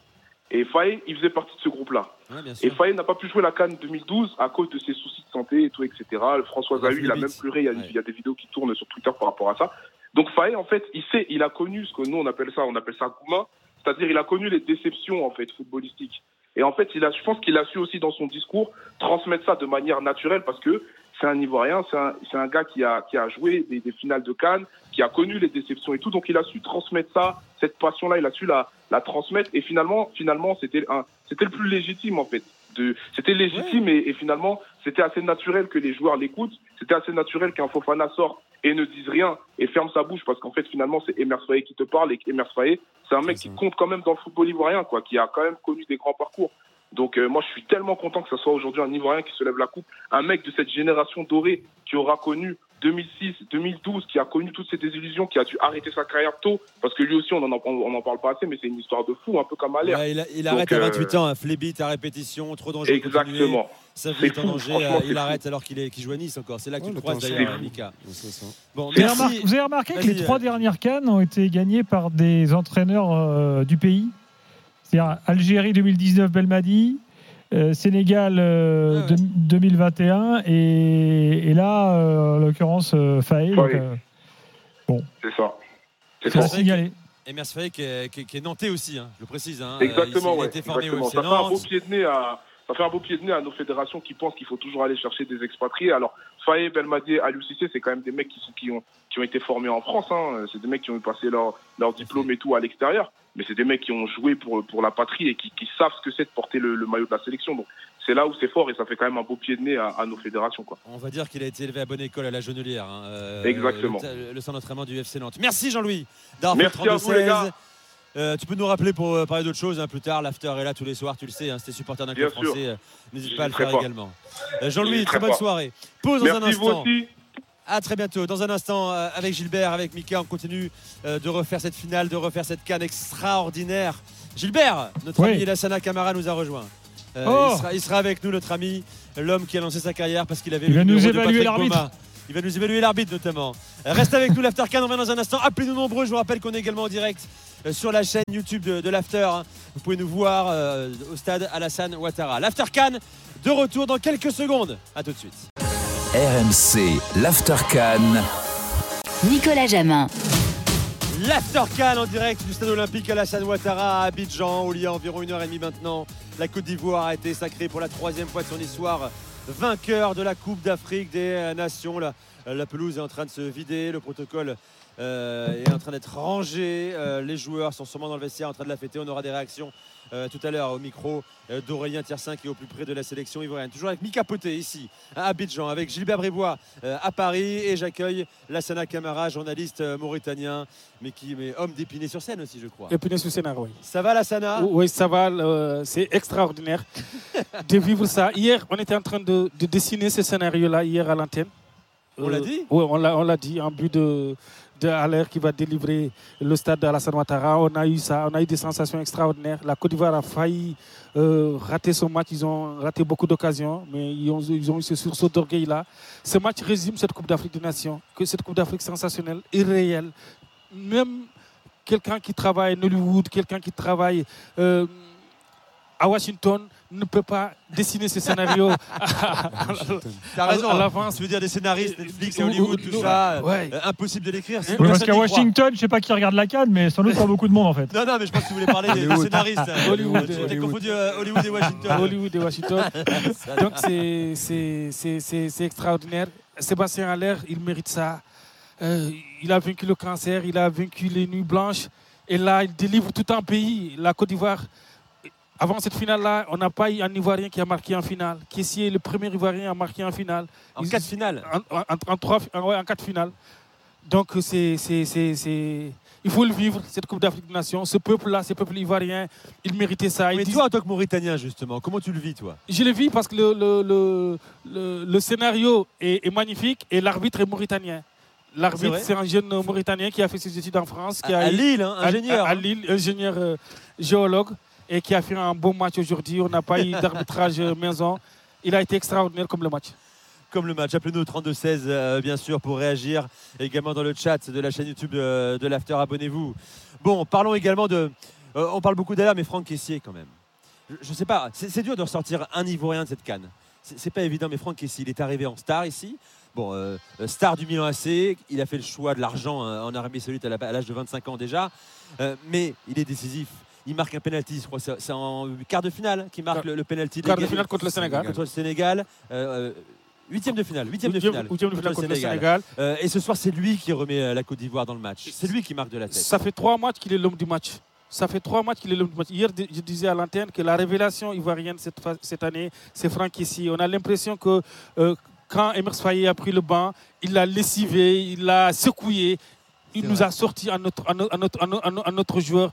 Speaker 11: Et Faye, il faisait partie de ce groupe-là.
Speaker 3: Ouais,
Speaker 11: Et. Faye n'a pas pu jouer la Cannes 2012 à cause de ses soucis de santé et tout, etc. François Zahu, il a même pleuré. Il y, a,
Speaker 3: Ouais.
Speaker 11: il y a des vidéos qui tournent sur Twitter par rapport à ça. Donc Faye, en fait, il sait, il a connu ce que nous on appelle ça, on appelle ça Gouma, c'est-à-dire il a connu les déceptions en fait footballistiques. Et en fait, il a, je pense qu'il a su aussi dans son discours transmettre ça de manière naturelle parce que c'est un Ivoirien, c'est un, un gars qui a, qui a joué des, des finales de Cannes, qui a connu les déceptions et tout. Donc il a su transmettre ça, cette passion-là, il a su la, la transmettre. Et finalement, finalement, c'était le plus légitime en fait. C'était légitime et, et finalement, c'était assez naturel que les joueurs l'écoutent. C'était assez naturel qu'un Fofana sorte et ne dise rien et ferme sa bouche parce qu'en fait, finalement, c'est Emers Faé qui te parle et Emers Faé, c'est un mec qui compte quand même dans le football ivoirien, quoi, qui a quand même connu des grands parcours. Donc euh, moi, je suis tellement content que ce soit aujourd'hui un Ivoirien qui se lève la coupe, un mec de cette génération dorée qui aura connu 2006, 2012, qui a connu toutes ces désillusions, qui a dû arrêter sa carrière tôt, parce que lui aussi, on en, on, on en parle pas assez, mais c'est une histoire de fou, un peu comme Allaire.
Speaker 3: Ouais, il, a- il
Speaker 11: Donc,
Speaker 3: arrête à
Speaker 11: euh,
Speaker 3: 28 ans, un flébite à répétition, trop dangereux.
Speaker 11: Exactement.
Speaker 3: Sa vie
Speaker 11: C'est
Speaker 3: est en
Speaker 11: fou,
Speaker 3: danger,
Speaker 11: franchement,
Speaker 3: euh,
Speaker 11: c'est
Speaker 3: il
Speaker 11: fou.
Speaker 3: arrête alors qu'il est- joue à Nice encore. C'est là que
Speaker 4: Ouais,
Speaker 3: tu le croises d'ailleurs. Mika. Bon,
Speaker 5: Vous avez,
Speaker 3: merci.
Speaker 5: remarqué, vous avez remarqué que les trois
Speaker 3: euh.
Speaker 5: dernières cannes ont été gagnées par des entraîneurs euh, du pays? C'est-à-dire Algérie 2019 Belmadi, euh, Sénégal euh,
Speaker 3: Ah ouais.
Speaker 5: deux- 2021 et, et là, euh, en l'occurrence, euh, Faé. donc,
Speaker 11: Faé.
Speaker 5: euh,
Speaker 11: C'est ça. C'est ça.
Speaker 5: signaler.
Speaker 3: Et Mers Faye qui est, qui est- qui est nantais aussi, hein, je le précise. hein.
Speaker 11: Exactement,
Speaker 3: il, il a
Speaker 11: ouais.
Speaker 3: été formé
Speaker 11: Exactement.
Speaker 3: au
Speaker 11: Ça fait un beau pied de nez à, ça fait un beau pied de nez à nos fédérations qui pensent qu'il faut toujours aller chercher des expatriés. Alors, Faye, Belmadi, Aliou Cissé, c'est quand même des mecs qui, sont, qui, ont, qui ont été formés en France. Hein. C'est des mecs qui ont passé leur, leur diplôme et tout à l'extérieur. Mais c'est des mecs qui ont joué pour, pour la patrie et qui, qui savent ce que c'est de porter le, le maillot de la sélection. Donc, c'est là où c'est fort et ça fait quand même un beau pied de nez à, à nos fédérations. Quoi.
Speaker 3: On va dire qu'il a été élevé à bonne école à la Jonelière. hein, euh,
Speaker 11: Exactement.
Speaker 3: Le, le centre d'entraînement du FC Nantes. Merci Jean-Louis
Speaker 11: Merci à vous, les
Speaker 3: 32-16.
Speaker 11: gars.
Speaker 3: Euh, tu peux nous rappeler pour euh, parler d'autre chose hein, plus tard. L'after est là tous les soirs, tu le sais. Hein, C'était supporter d'un club français. euh, N'hésite pas à le faire
Speaker 11: pas.
Speaker 3: également. Euh, Jean-Louis, très bonne
Speaker 11: pas.
Speaker 3: soirée. Pause dans un
Speaker 11: Merci vous
Speaker 3: instant.
Speaker 11: aussi.
Speaker 3: À très bientôt. Dans un instant, avec Gilbert, avec Mika, on continue de refaire cette finale, de refaire cette canne extraordinaire. Gilbert, notre
Speaker 5: Oui.
Speaker 3: ami Lassana Camara nous a rejoint. Euh,
Speaker 5: Oh.
Speaker 3: il, sera, il sera avec nous, notre ami, l'homme qui a lancé sa carrière parce qu'il avait
Speaker 5: Il
Speaker 3: le
Speaker 5: va nous évaluer l'arbitre.
Speaker 3: Il va nous évaluer l'arbitre notamment. Reste avec nous, l'After Can, on revient dans un instant. Appelez-nous nombreux. Je vous rappelle qu'on est également en direct euh, sur la chaîne YouTube de, de l'After. hein. Vous pouvez nous voir euh, au stade Alassane Ouattara. L'After Cannes de retour dans quelques secondes. A tout de suite.
Speaker 1: RMC, l'After Cannes.
Speaker 7: Nicolas Jamin.
Speaker 3: L'After Cannes en direct du stade olympique Alassane Ouattara à Abidjan, où il y a environ une heure et demie maintenant. La Côte d'Ivoire a été sacrée pour la troisième fois de son histoire vainqueur de la Coupe d'Afrique des Nations. La, la pelouse est en train de se vider, le protocole euh, est en train d'être rangé. Euh, les joueurs sont sûrement dans le vestiaire en train de la fêter. On aura des réactions euh, tout à l'heure au micro d'Aurélien Tiersin qui est au plus près de la sélection ivoirienne. Toujours avec Mika Poté ici à Abidjan, avec Gilbert Bribois à Paris et j'accueille Lassana Camara, journaliste mauritanien, mais qui est homme d'Épinay sur scène aussi, je crois.
Speaker 12: Épinay sur scène, oui.
Speaker 3: Ça va Lassana?
Speaker 12: Oui, ça va. c'est extraordinaire de vivre ça. Hier, on était en train de, de dessiner ce scénario-là, hier à l'antenne.
Speaker 3: On l'a dit?
Speaker 12: Oui, on l'a, on l'a dit, en but de, de Haller qui va délivrer le stade de Alassane Ouattara. On a eu ça, on a eu des sensations extraordinaires. La Côte d'Ivoire a failli euh, rater son match. Ils ont raté beaucoup d'occasions, mais ils ont, ils ont eu ce sursaut d'orgueil-là. Ce match résume cette Coupe d'Afrique des Nations, que cette Coupe d'Afrique sensationnelle, irréelle. Même quelqu'un qui travaille à Hollywood, quelqu'un qui travaille euh, à Washington ne peut pas dessiner ce scénario.
Speaker 3: T'as raison.
Speaker 12: À l'avance.
Speaker 3: Tu veux dire des scénaristes, Netflix et Hollywood,
Speaker 12: ou-
Speaker 3: tout
Speaker 12: ou-
Speaker 3: ça.
Speaker 12: ouais.
Speaker 3: euh, impossible de l'écrire.
Speaker 5: Oui, parce qu'à Washington, je sais pas qui regarde la canne, mais sans doute pas beaucoup de monde en fait.
Speaker 3: Non, non, mais je pense que tu voulais parler des,
Speaker 12: Hollywood.
Speaker 3: scénaristes.
Speaker 12: Hollywood,
Speaker 3: Tu t'es
Speaker 12: Hollywood.
Speaker 3: confondu euh, Hollywood et Washington.
Speaker 12: Hollywood et Washington. Donc c'est- c'est c'est- c'est- c'est extraordinaire. Sébastien Haller, il mérite ça. Euh, il a vaincu le cancer, il a vaincu les nuits blanches. Et là, il délivre tout un pays. La Côte d'Ivoire, avant cette finale-là, on n'a pas eu un Ivoirien qui a marqué en finale. Kessier est le premier Ivoirien à marquer en finale.
Speaker 3: En quatre finales.
Speaker 12: En, en- en trois, en- ouais, en quatre finales. Donc c'est, c'est, c'est, c'est- il faut le vivre, cette Coupe d'Afrique des Nations. Ce peuple-là, ce peuple ivoirien, il méritait ça.
Speaker 3: Mais
Speaker 12: Ils
Speaker 3: toi, en tant que Mauritanien, justement, comment tu le vis, toi?
Speaker 12: Je le vis parce que le, le, le, le- scénario est, est magnifique et l'arbitre est mauritanien. L'arbitre, c'est un jeune Mauritanien qui a fait ses études en France. Qui
Speaker 3: À-
Speaker 12: a
Speaker 3: à
Speaker 12: eu-
Speaker 3: Lille, hein,
Speaker 12: à-
Speaker 3: ingénieur,
Speaker 12: À, à
Speaker 3: hein.
Speaker 12: Lille, ingénieur euh, géologue et qui a fait un bon match aujourd'hui. On n'a pas eu d'arbitrage euh, maison. Il a été extraordinaire comme le match.
Speaker 3: Comme le match, appelez-nous au 32-16, euh, bien sûr, pour réagir. Également dans le chat de la chaîne YouTube de, de l'After, abonnez-vous. Bon, parlons également de. euh, on parle beaucoup d'ailleurs, mais Franck Caissier, quand même. Je, je sais pas, c'est dur de ressortir un Ivoirien de cette canne. C'est pas évident, mais Franck Caissier, il est arrivé en star ici. Bon, euh, star du Milan AC, il a fait le choix de l'argent hein, en Arabie Saoudite à l'âge de 25 ans déjà, Euh, mais il est décisif. Il marque un penalty, je crois, c'est en quart de finale qu'il marque le, le penalty.
Speaker 12: quart de finale contre le Sénégal.
Speaker 3: Contre le Sénégal. Euh, euh, Huitième de finale, huitième de finale.
Speaker 12: huitième de finale contre le Sénégal.
Speaker 3: Euh, et ce soir, c'est lui qui remet la Côte d'Ivoire dans le match. C'est lui qui marque de la tête.
Speaker 12: Ça fait trois matchs qu'il est l'homme du match. Ça fait trois matchs qu'il est l'homme du match. Hier, je disais à l'antenne que la révélation ivoirienne cette, année, c'est Franck ici. On a l'impression que euh, quand Emers Faye a pris le banc, il l'a lessivé, il l'a secoué. Il nous
Speaker 3: vrai.
Speaker 12: a sorti un autre joueur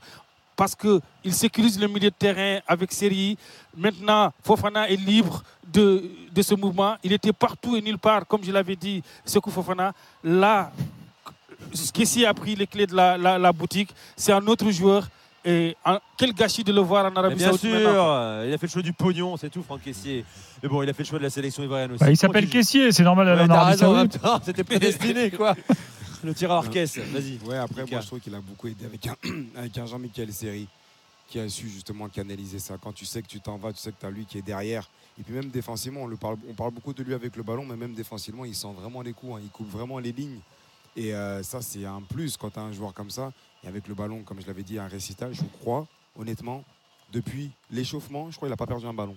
Speaker 12: parce qu'il sécurise le milieu de terrain avec Série. Maintenant, Fofana est libre de, de ce mouvement. Il était partout et nulle part, comme je l'avais dit, Sekou Fofana. Là, Kessie a pris les clés de la, la- la boutique. C'est un autre joueur. Et un- quel gâchis de le voir en Arabie
Speaker 3: bien
Speaker 12: Saoudite
Speaker 3: sûr,
Speaker 12: maintenant.
Speaker 3: euh, il a fait le choix du pognon, c'est tout, Franck Caissier. Mais bon, il a fait le choix de la sélection ivoirienne aussi.
Speaker 5: Bah, il s'appelle. Caissier, c'est normal en Arabie Saoudite.
Speaker 3: C'était prédestiné, quoi. Le tireur orchestre, vas-y.
Speaker 4: Ouais, après, moi, je trouve qu'il a beaucoup aidé avec un, avec un Jean-Michel Seri qui a su justement canaliser ça. Quand tu sais que tu t'en vas, tu sais que tu as lui qui est derrière. Et puis même défensivement, on, le parle, on parle beaucoup de lui avec le ballon, mais même défensivement, il sent vraiment les coups. hein. Il coupe vraiment les lignes. Et euh, ça, c'est un plus quand tu as un joueur comme ça. Et avec le ballon, comme je l'avais dit, un récital, je crois, honnêtement, depuis l'échauffement, je crois qu'il n'a pas perdu un ballon.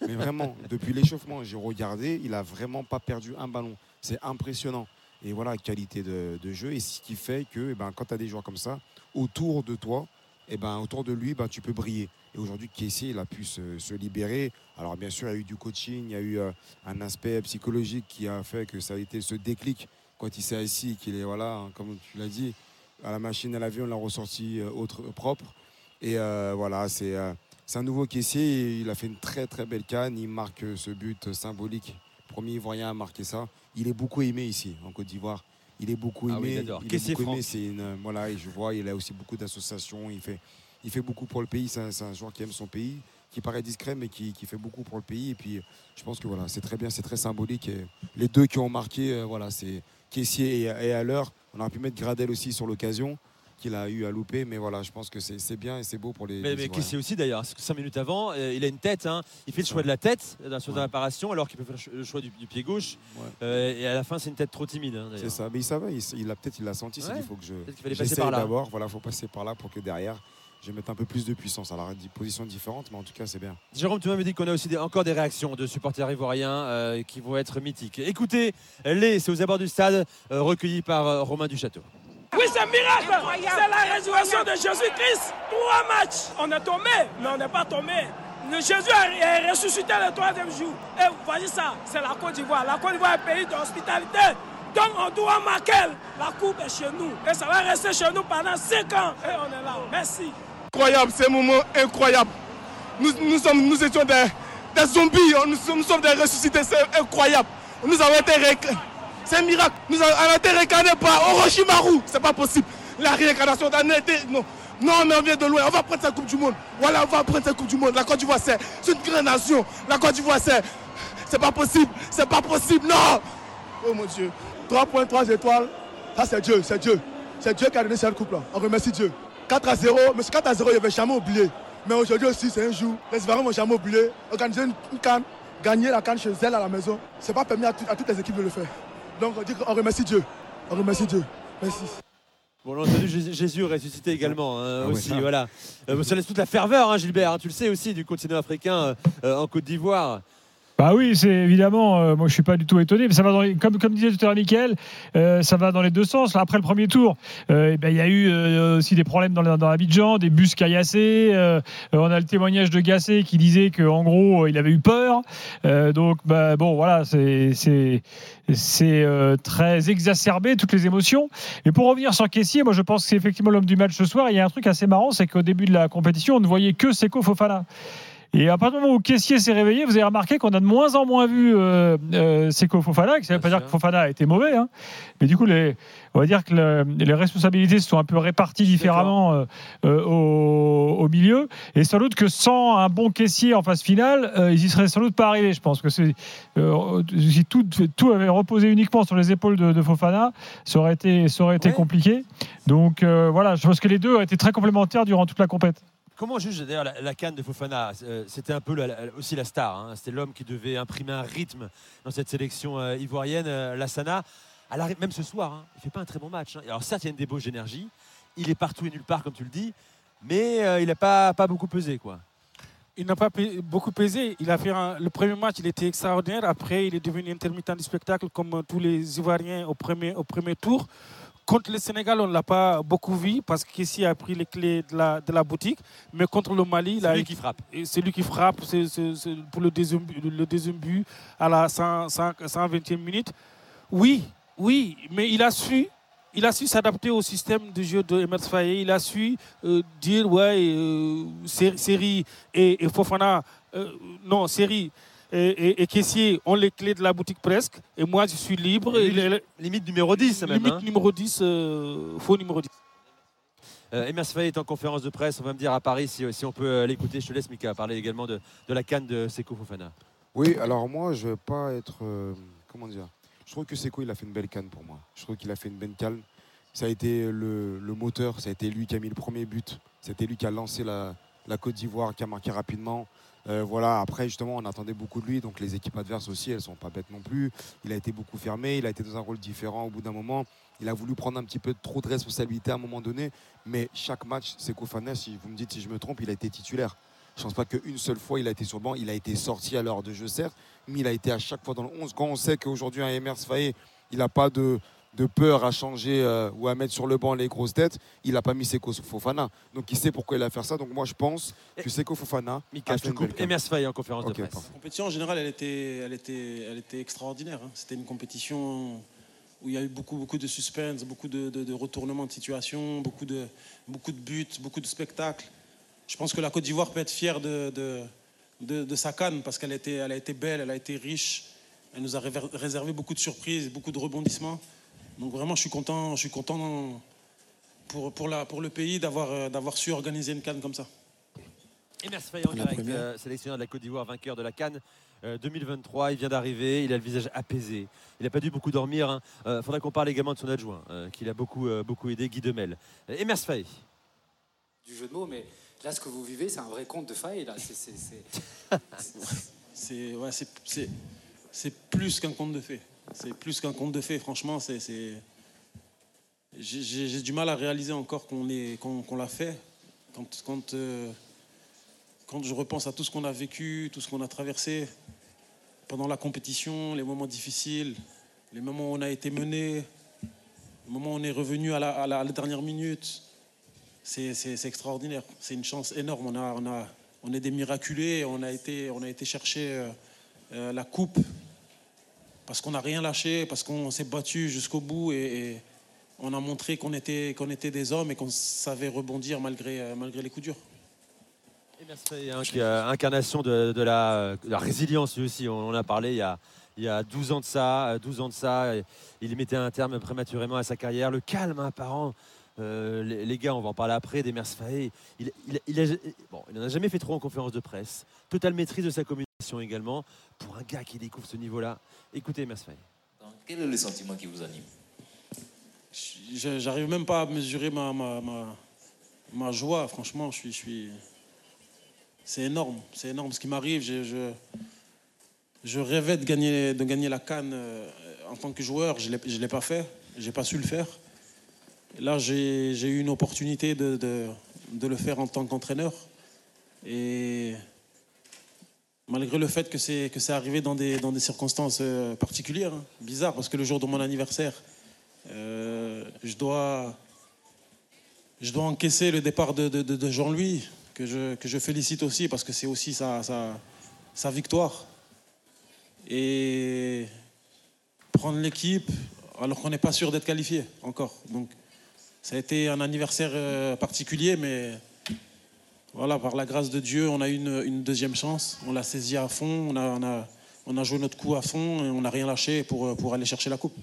Speaker 4: Mais vraiment, depuis l'échauffement, j'ai regardé, il n'a vraiment pas perdu un ballon. C'est impressionnant. Et voilà, qualité de, jeu. Et ce qui fait que eh ben, quand tu as des joueurs comme ça, autour de toi, eh ben, autour de lui, ben, tu peux briller. Et aujourd'hui, Kessier, il a pu se, libérer. Alors bien sûr, il y a eu du coaching, il y a eu euh, un aspect psychologique qui a fait que ça a été ce déclic quand il s'est assis, qu'il est, voilà, hein, comme tu l'as dit, à la machine à laver, on l'a ressorti euh, autre, propre. Et euh, voilà, c'est un nouveau caissier. et Il a fait une très très belle canne. Il marque ce but symbolique. Premier Ivoirien à marquer ça. Il est beaucoup aimé ici en Côte d'Ivoire. Il est beaucoup
Speaker 3: Ah
Speaker 4: aimé. il est
Speaker 3: Caissier
Speaker 4: beaucoup aimé.
Speaker 3: Franck.
Speaker 4: C'est une, euh, voilà, et je vois, il a aussi beaucoup d'associations. Il fait, il fait beaucoup pour le pays. C'est un, c'est un joueur qui aime son pays, qui paraît discret, mais qui, qui fait beaucoup pour le pays. Et puis, je pense que voilà, c'est très bien, c'est très symbolique. Et les deux qui ont marqué, euh, voilà, c'est Caissier et, et à l'heure. On aurait pu mettre Gradel aussi sur l'occasion. Qu'il a eu à louper. Mais voilà, je pense que c'est bien et c'est beau pour les.
Speaker 3: Mais, mais. Kessié aussi d'ailleurs, 5 minutes avant, euh, il a une tête, hein. il fait le choix de la tête euh, sur
Speaker 4: Ouais.
Speaker 3: alors qu'il peut faire le cho- le choix du, du pied gauche. Euh, et à la fin, c'est une tête trop timide. hein.
Speaker 4: C'est ça, mais il savait, il, il a peut-être il l'a senti, il faut que je
Speaker 3: qu'il fallait passer par là.
Speaker 4: d'abord, voilà, faut passer par là pour que derrière je mette un peu plus de puissance. Alors des positions différentes, mais en tout cas c'est bien.
Speaker 3: Jérôme, tu m'avais dit qu'on a aussi des- encore des réactions de supporters ivoiriens euh, qui vont être mythiques. Écoutez, les, c'est aux abords du stade, euh, recueillis par euh, Romain Duchâteau.
Speaker 8: Oui, c'est miracle. C'est la résurrection de Jésus-Christ. Trois matchs. On est tombé, mais on n'est pas tombé. Jésus est ressuscité le troisième jour. Et vous voyez ça, c'est la Côte d'Ivoire. La Côte d'Ivoire est un pays d'hospitalité. Donc on doit marquer. La coupe est chez nous. Et ça va rester chez nous pendant cinq ans. Et on est là. Merci.
Speaker 2: Incroyable, c'est un moment incroyable. Nous, nous, étions des, zombies, nous sommes, nous sommes des ressuscités, c'est incroyable. Nous avons été réincarnés. C'est un miracle. Nous avons été réincarnés par Orochimaru. C'est pas possible. La réincarnation d'un été. Non. Non, mais on vient de loin. On va prendre cette Coupe du Monde. Voilà, on va prendre cette Coupe du Monde. La Côte d'Ivoire, c'est c'est une grande nation. La Côte d'Ivoire, c'est. C'est pas possible. C'est pas possible. Non. Oh mon Dieu. 3 points, 3 étoiles. Ça, c'est Dieu. C'est Dieu. C'est Dieu qui a donné cette coupe-là. On remercie Dieu. 4 à 0. Mais ce 4 à 0, il ne avait jamais oublié. Mais aujourd'hui aussi, c'est un jour. Les Ivoiriens ne vont jamais oublier. Organiser une, canne, gagner la canne chez elle à la maison, ce n'est pas permis à toutes les équipes de le faire. Donc on dit qu'on remercie Dieu. On remercie Dieu. Merci.
Speaker 3: Bon, on a entendu Jésus- Jésus ressuscité également hein,
Speaker 4: Ah ouais,
Speaker 3: aussi,
Speaker 4: ça.
Speaker 3: voilà. Euh, ça laisse toute la ferveur, hein, Gilbert. hein, tu le sais aussi du continent africain euh, euh, en Côte d'Ivoire.
Speaker 5: Bah oui, c'est évidemment, euh, moi je suis pas du tout étonné, mais ça va dans les- comme, comme disait tout à l'heure Mickaël, euh, ça va dans les deux sens. Après le premier tour, euh, eh ben, il y a eu euh, aussi des problèmes dans, la- dans des bus caillassés. euh, euh, on a le témoignage de Gassé qui disait qu'en gros, euh, il avait eu peur. Euh, donc, bah, bon, voilà, c'est c'est c'est, euh, très exacerbé toutes les émotions. Mais pour revenir sur Caissier, moi je pense que c'est effectivement l'homme du match ce soir. Il y a un truc assez marrant, c'est qu'au début de la compétition, on ne voyait que Seko Fofana. Et à partir du moment où Caissier s'est réveillé, vous avez remarqué qu'on a de moins en moins vu euh, euh, Seko Fofana, ça ne veut pas dire que Fofana a été mauvais, hein. mais du coup, les, on va dire que le- les responsabilités se sont un peu réparties différemment euh, euh, au, au milieu. Et sans doute que sans un bon caissier en phase finale, euh, ils y seraient sans doute pas arrivés. Je pense que si tout, tout avait reposé uniquement sur les épaules de, de Fofana, ça aurait été, ça aurait été compliqué. Donc voilà, je pense que les deux ont été très complémentaires durant toute la compète.
Speaker 3: Comment juge d'ailleurs la, la canne de Fofana? Euh, C'était un peu la- la- aussi la star. hein. C'était l'homme qui devait imprimer un rythme dans cette sélection euh, ivoirienne. Euh, Lassana, à l'arrêt- même ce soir, hein, il fait pas un très bon match. hein. Alors certes, il y a une débauche d'énergie. Il est partout et nulle part, comme tu le dis. Mais euh, il n'a pas, pas beaucoup pesé. quoi.
Speaker 12: Il n'a pas beaucoup pesé. Il a fait le premier match, il était extraordinaire. Après, il est devenu intermittent du spectacle comme tous les Ivoiriens au premier tour. Contre le Sénégal, on ne l'a pas beaucoup vu parce qu'ici a pris les clés de la, de la boutique. Mais contre le Mali,
Speaker 3: C'est lui qui frappe.
Speaker 12: C'est lui qui frappe pour le deuxième, but- le deuxième but à la 100 100 120e minute. Oui, oui, mais il a su. Il a su s'adapter au système de jeu de Emers Faye. Il a su euh, dire, ouais, euh, Sé- Série et, et Fofana, euh, non, Série et, et, et Caissier ont les clés de la boutique presque. Et moi, je suis libre.
Speaker 3: Et limite- limite numéro 10 même,
Speaker 12: Limite
Speaker 3: hein.
Speaker 12: numéro 10, euh, faux numéro 10.
Speaker 3: Euh, Emers Faye est en conférence de presse. On va me dire à Paris si, si on peut euh, l'écouter. Je te laisse, Mika, parler également de, de la canne de Seko Fofana.
Speaker 4: Oui, alors moi, je ne veux pas être. euh, comment dire Je trouve que Seko, il a fait une belle canne pour moi. Je trouve qu'il a fait une belle canne. Ça a été le, le moteur, ça a été lui qui a mis le premier but. C'était lui qui a lancé la, la Côte d'Ivoire, qui a marqué rapidement. Euh, voilà, après, justement, on attendait beaucoup de lui. Donc, les équipes adverses aussi, elles sont pas bêtes non plus. Il a été beaucoup fermé. Il a été dans un rôle différent au bout d'un moment. Il a voulu prendre un petit peu trop de responsabilité à un moment donné. Mais chaque match, Seko Fana, si vous me dites si je me trompe, il a été titulaire. Je pense pas qu'une seule fois il a été sur le banc. Il a été sorti à l'heure de jeu, certes, mais il a été à chaque fois dans le 11. Quand on sait qu'aujourd'hui, un Emers Faye, il n'a pas de, de peur à changer euh, ou à mettre sur le banc les grosses têtes, il n'a pas mis Seko Fofana. Donc il sait pourquoi il a fait ça. Donc moi, je pense que Seko Fofana.
Speaker 3: Mika,
Speaker 4: a
Speaker 3: je te
Speaker 4: fait une
Speaker 3: coupe.
Speaker 4: belle canne.
Speaker 3: Emers Faye en conférence de presse.
Speaker 13: La compétition en général, elle était, elle était, elle était extraordinaire. hein. C'était une compétition où il y a eu beaucoup, beaucoup de suspense, beaucoup de, de- de retournements de situation, beaucoup de, beaucoup de buts, beaucoup de spectacles. Je pense que la Côte d'Ivoire peut être fière de, de, de- de sa canne parce qu'elle a, été, elle a été belle, elle a été riche. Elle nous a réservé beaucoup de surprises, beaucoup de rebondissements. Donc vraiment, je suis content, je suis content pour, pour, la, pour le pays d'avoir, euh, d'avoir su organiser une canne comme ça.
Speaker 3: Faye en direct, euh, sélectionneur de la Côte d'Ivoire, vainqueur de la Cannes euh, 2023. Il vient d'arriver, il a le visage apaisé. Il n'a pas dû beaucoup dormir. Il hein. Euh, faudrait qu'on parle également de son adjoint, euh, qui l'a beaucoup, euh, beaucoup aidé, Guy Demel. Euh, Emers Faye.
Speaker 14: du jeu de mots, mais là, ce que vous vivez, c'est un vrai conte de faille. Là, c'est, c'est- c'est-
Speaker 13: C'est ouais, c'est- c'est- c'est plus qu'un conte de fées. C'est plus qu'un conte de fées. Franchement, c'est j'ai du mal à réaliser encore qu'on est qu'on l'a fait. Euh, quand je repense à tout ce qu'on a vécu, tout ce qu'on a traversé pendant la compétition, les moments difficiles, les moments où on a été mené, les moments où on est revenu à la, dernière minute, c'est extraordinaire. C'est une chance énorme. On est des miraculés. On a été, on a été chercher euh, euh, la coupe parce qu'on n'a rien lâché, parce qu'on s'est battu jusqu'au bout et, et on a montré qu'on était, qu'on était des hommes et qu'on savait rebondir malgré, euh, malgré les coups durs.
Speaker 3: Hein, qui est euh, incarnation de, la, résilience, lui aussi. On en a parlé il y a, il y a 12 ans de ça. euh, 12 ans de ça. et Il mettait un terme prématurément à sa carrière. Le calme hein, apparent. Euh, les, gars, on va en parler après, d'Emers Faye. Il, il, il bon, il n'en a jamais fait trop en conférence de presse. Totale maîtrise de sa communication également. Pour un gars qui découvre ce niveau-là, écoutez Emers Faye.
Speaker 15: Quel est le sentiment qui vous anime?
Speaker 13: Je- J'arrive même pas à mesurer ma, ma, ma, ma joie. Franchement, je suis, je suis... c'est énorme. C'est énorme ce qui m'arrive. Je, je, je rêvais de gagner, de gagner la canne euh, en tant que joueur. Je ne l'ai pas fait. Je n'ai pas su le faire. Et là, j'ai j'ai eu une opportunité de, de, de le faire en tant qu'entraîneur. Et malgré le fait que c'est que c'est arrivé dans des, dans des circonstances euh, particulières, hein, bizarres, parce que le jour de mon anniversaire, euh, je, dois, je dois encaisser le départ de, de- de- de Jean-Louis, que je, que je félicite aussi, parce que c'est aussi sa, sa, sa victoire. Et prendre l'équipe alors qu'on n'est pas sûr d'être qualifié encore. Donc ça a été un anniversaire euh, particulier, mais voilà, par la grâce de Dieu, on a eu une, une deuxième chance. On l'a saisi à fond, on a, on, a, on a joué notre coup à fond et on n'a rien lâché pour, pour aller chercher la coupe.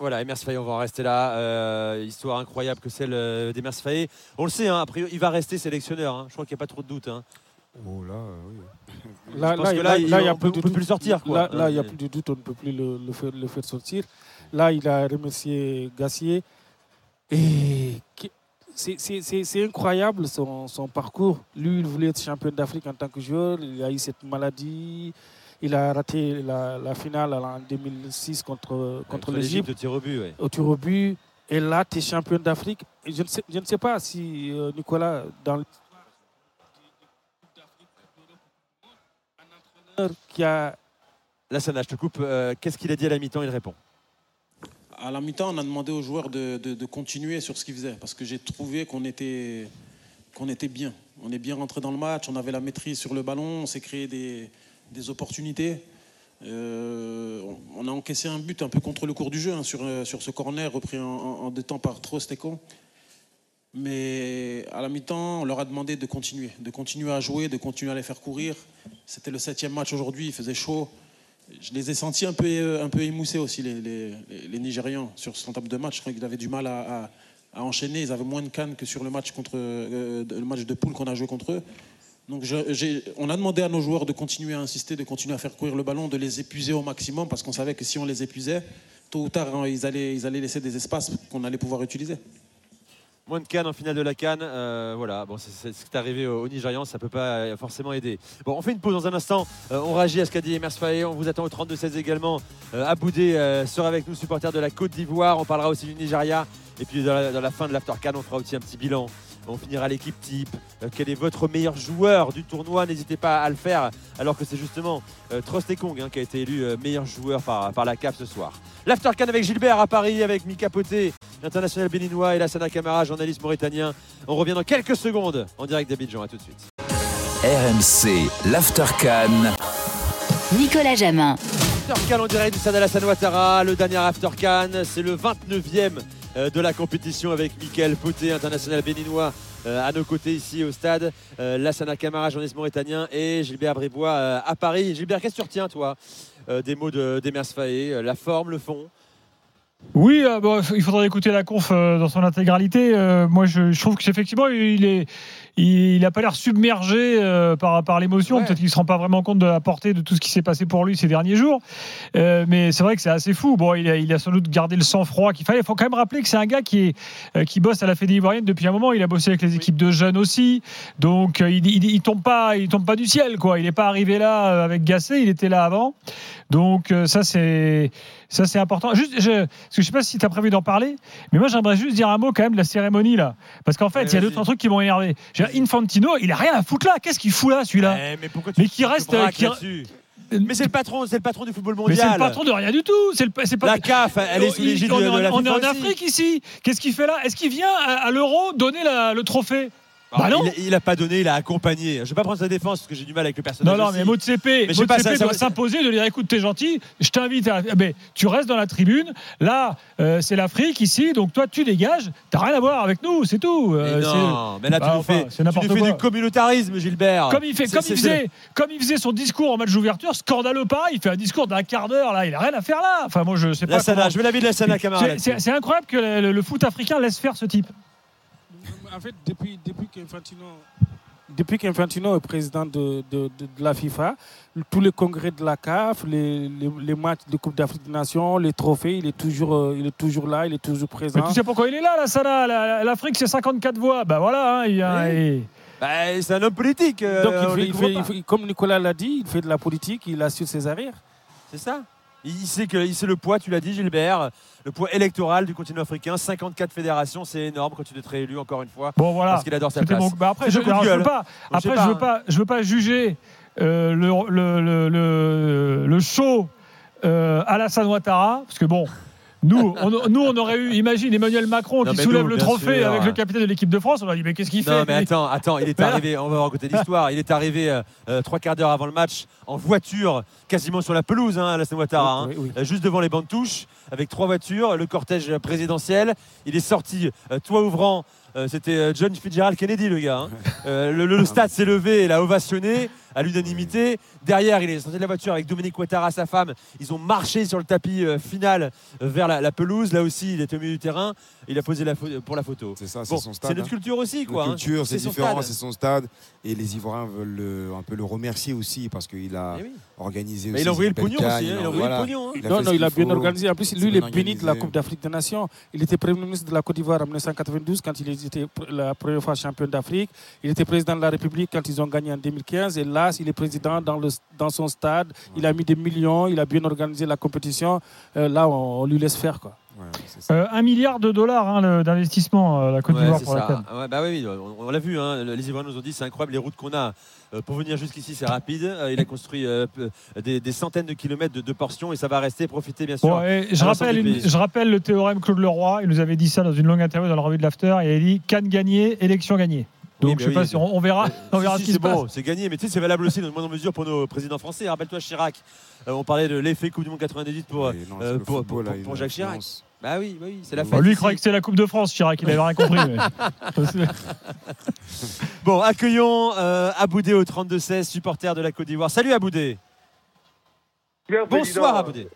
Speaker 3: Voilà, Emers Faye, on va en rester là. Euh, histoire incroyable que celle euh, d'Emers Faye. On le sait, hein, après, il va rester sélectionneur. hein. Je crois qu'il n'y a pas trop de doute. hein.
Speaker 4: Oh là, oui.
Speaker 12: Là,
Speaker 3: il-
Speaker 12: là, il y a
Speaker 3: on
Speaker 12: plus
Speaker 3: peut-
Speaker 12: de
Speaker 3: on peut
Speaker 12: doute.
Speaker 3: plus le sortir, quoi.
Speaker 12: Là, là, il n'y a
Speaker 3: Euh,
Speaker 12: plus de doute, on ne peut plus le, le faire, le faire sortir. Là, il a remercié Gassier. Et c'est- incroyable son, son parcours. Lui, il voulait être champion d'Afrique en tant que joueur. Il a eu cette maladie. Il a raté la, la finale en 2006 contre, contre
Speaker 3: l'Égypte au tir au but, ouais.
Speaker 12: Au tir au but. Et là, tu es champion d'Afrique. Je ne, sais, je ne sais pas si euh, Nicolas, dans le qui a
Speaker 3: Lassana, je te coupe. euh, Qu'est-ce qu'il a dit à la mi-temps? Il répond.
Speaker 13: À la mi-temps, on a demandé aux joueurs de, continuer sur ce qu'ils faisaient parce que j'ai trouvé qu'on était, bien. On est bien rentré dans le match, on avait la maîtrise sur le ballon, on s'est créé des, opportunités. Euh, on a encaissé un but un peu contre le cours du jeu hein, sur, euh, sur ce corner repris en, en- deux temps par Trostecon. Mais à la mi-temps, on leur a demandé de continuer, de continuer à jouer, de continuer à les faire courir. C'était le septième match aujourd'hui, il faisait chaud. Je les ai sentis un peu, euh, un peu émoussés aussi, les, les, Nigérians, sur son table de match. Je crois qu'ils avaient du mal à, enchaîner. Ils avaient moins de cannes que sur le match, contre, euh, le match de poule qu'on a joué contre eux. Donc on a demandé à nos joueurs de continuer à insister, de continuer à faire courir le ballon, de les épuiser au maximum, parce qu'on savait que si on les épuisait, tôt ou tard, hein, ils, allaient, ils allaient laisser des espaces qu'on allait pouvoir utiliser.
Speaker 3: Moins de Cannes en finale de la Cannes. euh, voilà, bon, c'est ce qui est arrivé aux, aux Nigérians, ça peut pas euh, forcément aider. Bon, on fait une pause dans un instant. Euh, on réagit à ce qu'a dit Emers Faye. On vous attend au 32-16 également. Aboudé sera avec nous, supporter de la Côte d'Ivoire. On parlera aussi du Nigeria. Et puis dans la, dans la fin de l'After Cannes, on fera aussi un petit bilan. On finira l'équipe type. Euh, quel est votre meilleur joueur du tournoi N'hésitez pas à le faire, alors que c'est justement euh, Trostekong hein, qui a été élu euh, meilleur joueur par, par la CAF ce soir. L'After Cannes avec Gilbert à Paris, avec Mika Poté, international béninois, et Lassana Camara, journaliste mauritanien. On revient dans quelques secondes en direct d'Abidjan. À tout de suite.
Speaker 1: RMC, l'Aftercan.
Speaker 7: Nicolas Jamin.
Speaker 3: Aftercan en direct du Stade Alassane Ouattara, le dernier Aftercan, c'est le 29e euh, de la compétition avec Michael Poté, international béninois, euh, à nos côtés ici au stade, euh, Lassana Camara, journaliste mauritanien, et Gilbert Bribois euh, à Paris. Gilbert, qu'est-ce que tu retiens, toi, euh, des mots de- d'Emers Faé euh, La forme, le fond?
Speaker 5: Oui, euh, bon, il faudrait écouter la conf euh, dans son intégralité. Euh, moi, je, je trouve qu'effectivement, il est, il n'a pas l'air submergé euh, par, par l'émotion. Peut-être qu'il ne se rend pas vraiment compte de la portée de tout ce qui s'est passé pour lui ces derniers jours. Euh, mais c'est vrai que c'est assez fou. Bon, il a, il a sans doute gardé le sang-froid qu'il fallait. Il faut quand même rappeler que c'est un gars qui, est, euh, qui bosse à la Fédé ivoirienne depuis un moment. Il a bossé avec les équipes de jeunes aussi. Donc, il, il, il tombe pas, il tombe pas du ciel. Quoi. Il n'est pas arrivé là avec Gassé. Il était là avant. Donc, euh, ça, c'est. Ça, c'est important. Juste, je, parce que je sais pas si tu as prévu d'en parler, mais moi, j'aimerais juste dire un mot quand même de la cérémonie, là. Parce qu'en fait, il y a deux, trois trucs qui m'ont énervé. Infantino, il a rien à foutre là. Qu'est-ce qu'il fout là, celui-là
Speaker 3: Eh, mais pourquoi tu
Speaker 5: Mais qui reste.
Speaker 3: là-dessus Mais c'est le patron, c'est le patron du football
Speaker 5: mais
Speaker 3: mondial.
Speaker 5: c'est le patron de rien du tout. C'est le, c'est pas.
Speaker 3: La CAF, elle est sous l'égide
Speaker 5: on
Speaker 3: de, de la
Speaker 5: On est en
Speaker 3: aussi.
Speaker 5: Afrique ici. Qu'est-ce qu'il fait là? Est-ce qu'il vient à, à l'Euro donner la- le trophée? Bah
Speaker 3: Ah,
Speaker 5: non.
Speaker 3: il, il a pas donné, il a accompagné. Je vais pas prendre sa défense parce que j'ai du mal avec le personnage.
Speaker 5: Non, non,
Speaker 3: aussi.
Speaker 5: mais Motsepe,
Speaker 3: Mais
Speaker 5: doit s'imposer de dire écoute, t'es gentil, je t'invite à. Mais tu restes dans la tribune. Là, euh, c'est l'Afrique ici, donc toi, tu dégages. T'as rien à voir avec nous, c'est tout.
Speaker 3: Mais
Speaker 5: Euh,
Speaker 3: non,
Speaker 5: c'est-
Speaker 3: mais là, tu
Speaker 5: Bah,
Speaker 3: nous fais, tu nous fais du communautarisme, Gilbert.
Speaker 5: Comme il, fait, comme, il faisait, comme il faisait son discours en match d'ouverture, scandaleux pareil, il fait un discours d'un quart d'heure, là, il a rien à faire là. Enfin, moi, je sais
Speaker 3: La
Speaker 5: pas. Comment-
Speaker 3: je veux l'avis de la Sana Camara.
Speaker 5: C'est- incroyable que le, le- le foot africain laisse faire ce type.
Speaker 12: En fait, depuis, depuis qu'Infantino depuis qu'Infantino est président de, de- de- de la FIFA, tous les congrès de la CAF, les, les- les matchs de Coupe d'Afrique des Nations, les trophées, il est toujours, euh, il est toujours là, il est toujours présent.
Speaker 5: Mais tu sais pourquoi il est là, la Sana? La- L'Afrique, c'est 54 voix. Bah voilà, hein, il y a.
Speaker 3: Oui.
Speaker 5: et-
Speaker 3: Bah, c'est un homme politique. euh,
Speaker 12: Donc,
Speaker 3: on
Speaker 12: il fait- il fait- comme Nicolas l'a dit, il fait de la politique, il assure ses arrières.
Speaker 3: C'est ça. Il sait que le poids, tu l'as dit Gilbert, le poids électoral du continent africain, 54 fédérations, c'est énorme quand tu es réélu encore une fois.
Speaker 5: Bon voilà.
Speaker 3: Parce qu'il adore sa place.
Speaker 5: bon. Bah, après, je, alors, je veux pas.
Speaker 3: Je pas,
Speaker 5: veux
Speaker 3: hein.
Speaker 5: pas. Je veux pas juger euh, le, le, le, le, le show euh, Alassane Ouattara, parce que bon. Nous on, nous, on aurait eu, imagine Emmanuel Macron
Speaker 3: Non,
Speaker 5: qui soulève
Speaker 3: nous,
Speaker 5: le trophée
Speaker 3: sûr.
Speaker 5: avec le capitaine de l'équipe de France. On a dit, mais qu'est-ce qu'il fait
Speaker 3: Non, mais attends, attends, il est
Speaker 5: Voilà.
Speaker 3: arrivé, on va raconter l'histoire, il est arrivé euh, euh, trois quarts d'heure avant le match en voiture, quasiment sur la pelouse, hein, Alassane Ouattara, hein,
Speaker 12: Oui, oui,
Speaker 3: euh, juste devant les bancs de touche, avec trois voitures, le cortège présidentiel. Il est sorti, euh, toit ouvrant, euh, c'était John Fitzgerald Kennedy, le gars. hein. Le, le- le stade s'est levé, il a ovationné à l'unanimité. Derrière, il est sorti de la voiture avec Dominique Ouattara, sa femme. Ils ont marché sur le tapis euh, final euh, vers la, la pelouse. Là aussi, il était au milieu du terrain. Il a posé la pour la photo.
Speaker 4: C'est ça, c'est
Speaker 3: Bon,
Speaker 4: son stade.
Speaker 3: C'est notre
Speaker 4: hein.
Speaker 3: culture aussi, quoi.
Speaker 4: Notre
Speaker 3: hein.
Speaker 4: culture, c'est différent, c'est son stade. Et les Ivoiriens veulent le- un peu le remercier aussi parce qu'il a
Speaker 3: Eh oui.
Speaker 4: organisé
Speaker 3: Mais
Speaker 4: aussi
Speaker 3: il a envoyé le pognon aussi, hein, il a envoyé le pognon, hein.
Speaker 12: Non, non, il a bien
Speaker 4: faut.
Speaker 12: organisé. En plus, lui, il est béni de la. Coupe d'Afrique des Nations. Il était Premier ministre de la Côte d'Ivoire en 1992 quand il était la première fois champion d'Afrique. Il était président de la République quand ils ont gagné en 2015. Et là, il est président dans, le, dans son stade. Il a mis des millions, il a bien organisé la compétition. Euh, là, on, on lui laisse faire. Quoi.
Speaker 4: Ouais, c'est ça.
Speaker 5: Euh, un milliard de dollars hein, d'investissement euh, la Côte
Speaker 3: Ouais,
Speaker 5: d'Ivoire pour la.
Speaker 3: Ouais, bah oui, on, on l'a vu. hein, les Ivoiriens nous ont dit c'est incroyable les routes qu'on a euh, pour venir jusqu'ici, c'est rapide. Euh, il a construit euh, des, des centaines de kilomètres de, de portions et ça va rester. Profiter bien sûr.
Speaker 5: Bon, je, rappelle
Speaker 3: du
Speaker 5: une-
Speaker 3: pays.
Speaker 5: je rappelle le théorème Claude Leroy. Il nous avait dit ça dans une longue interview dans la revue de l'After. Il a dit Cannes gagnée, élection gagnée. Donc
Speaker 3: Oui,
Speaker 5: je
Speaker 3: bah
Speaker 5: sais pas si on, on verra, on
Speaker 3: Si,
Speaker 5: verra
Speaker 3: si,
Speaker 5: ce qui
Speaker 3: c'est
Speaker 5: se passe.
Speaker 3: bon, c'est gagné. Mais tu sais, c'est valable aussi dans une moindre mesure pour nos présidents français. Rappelle-toi Chirac. Euh, on parlait de l'effet Coupe du Monde 98 pour,
Speaker 4: non,
Speaker 3: euh, pour,
Speaker 4: football,
Speaker 3: pour-
Speaker 4: là, il
Speaker 3: pour
Speaker 4: a
Speaker 3: Jacques Chirac. Bah oui, bah oui, c'est la fête.
Speaker 5: lui, il croyait que c'était la Coupe de France, Chirac. Il avait rien compris. mais-
Speaker 3: Bon, accueillons euh, Aboudé au 32-16, supporter de la Côte d'Ivoire. Salut Aboudé.
Speaker 16: Bien,
Speaker 3: Bonsoir. Aboudé.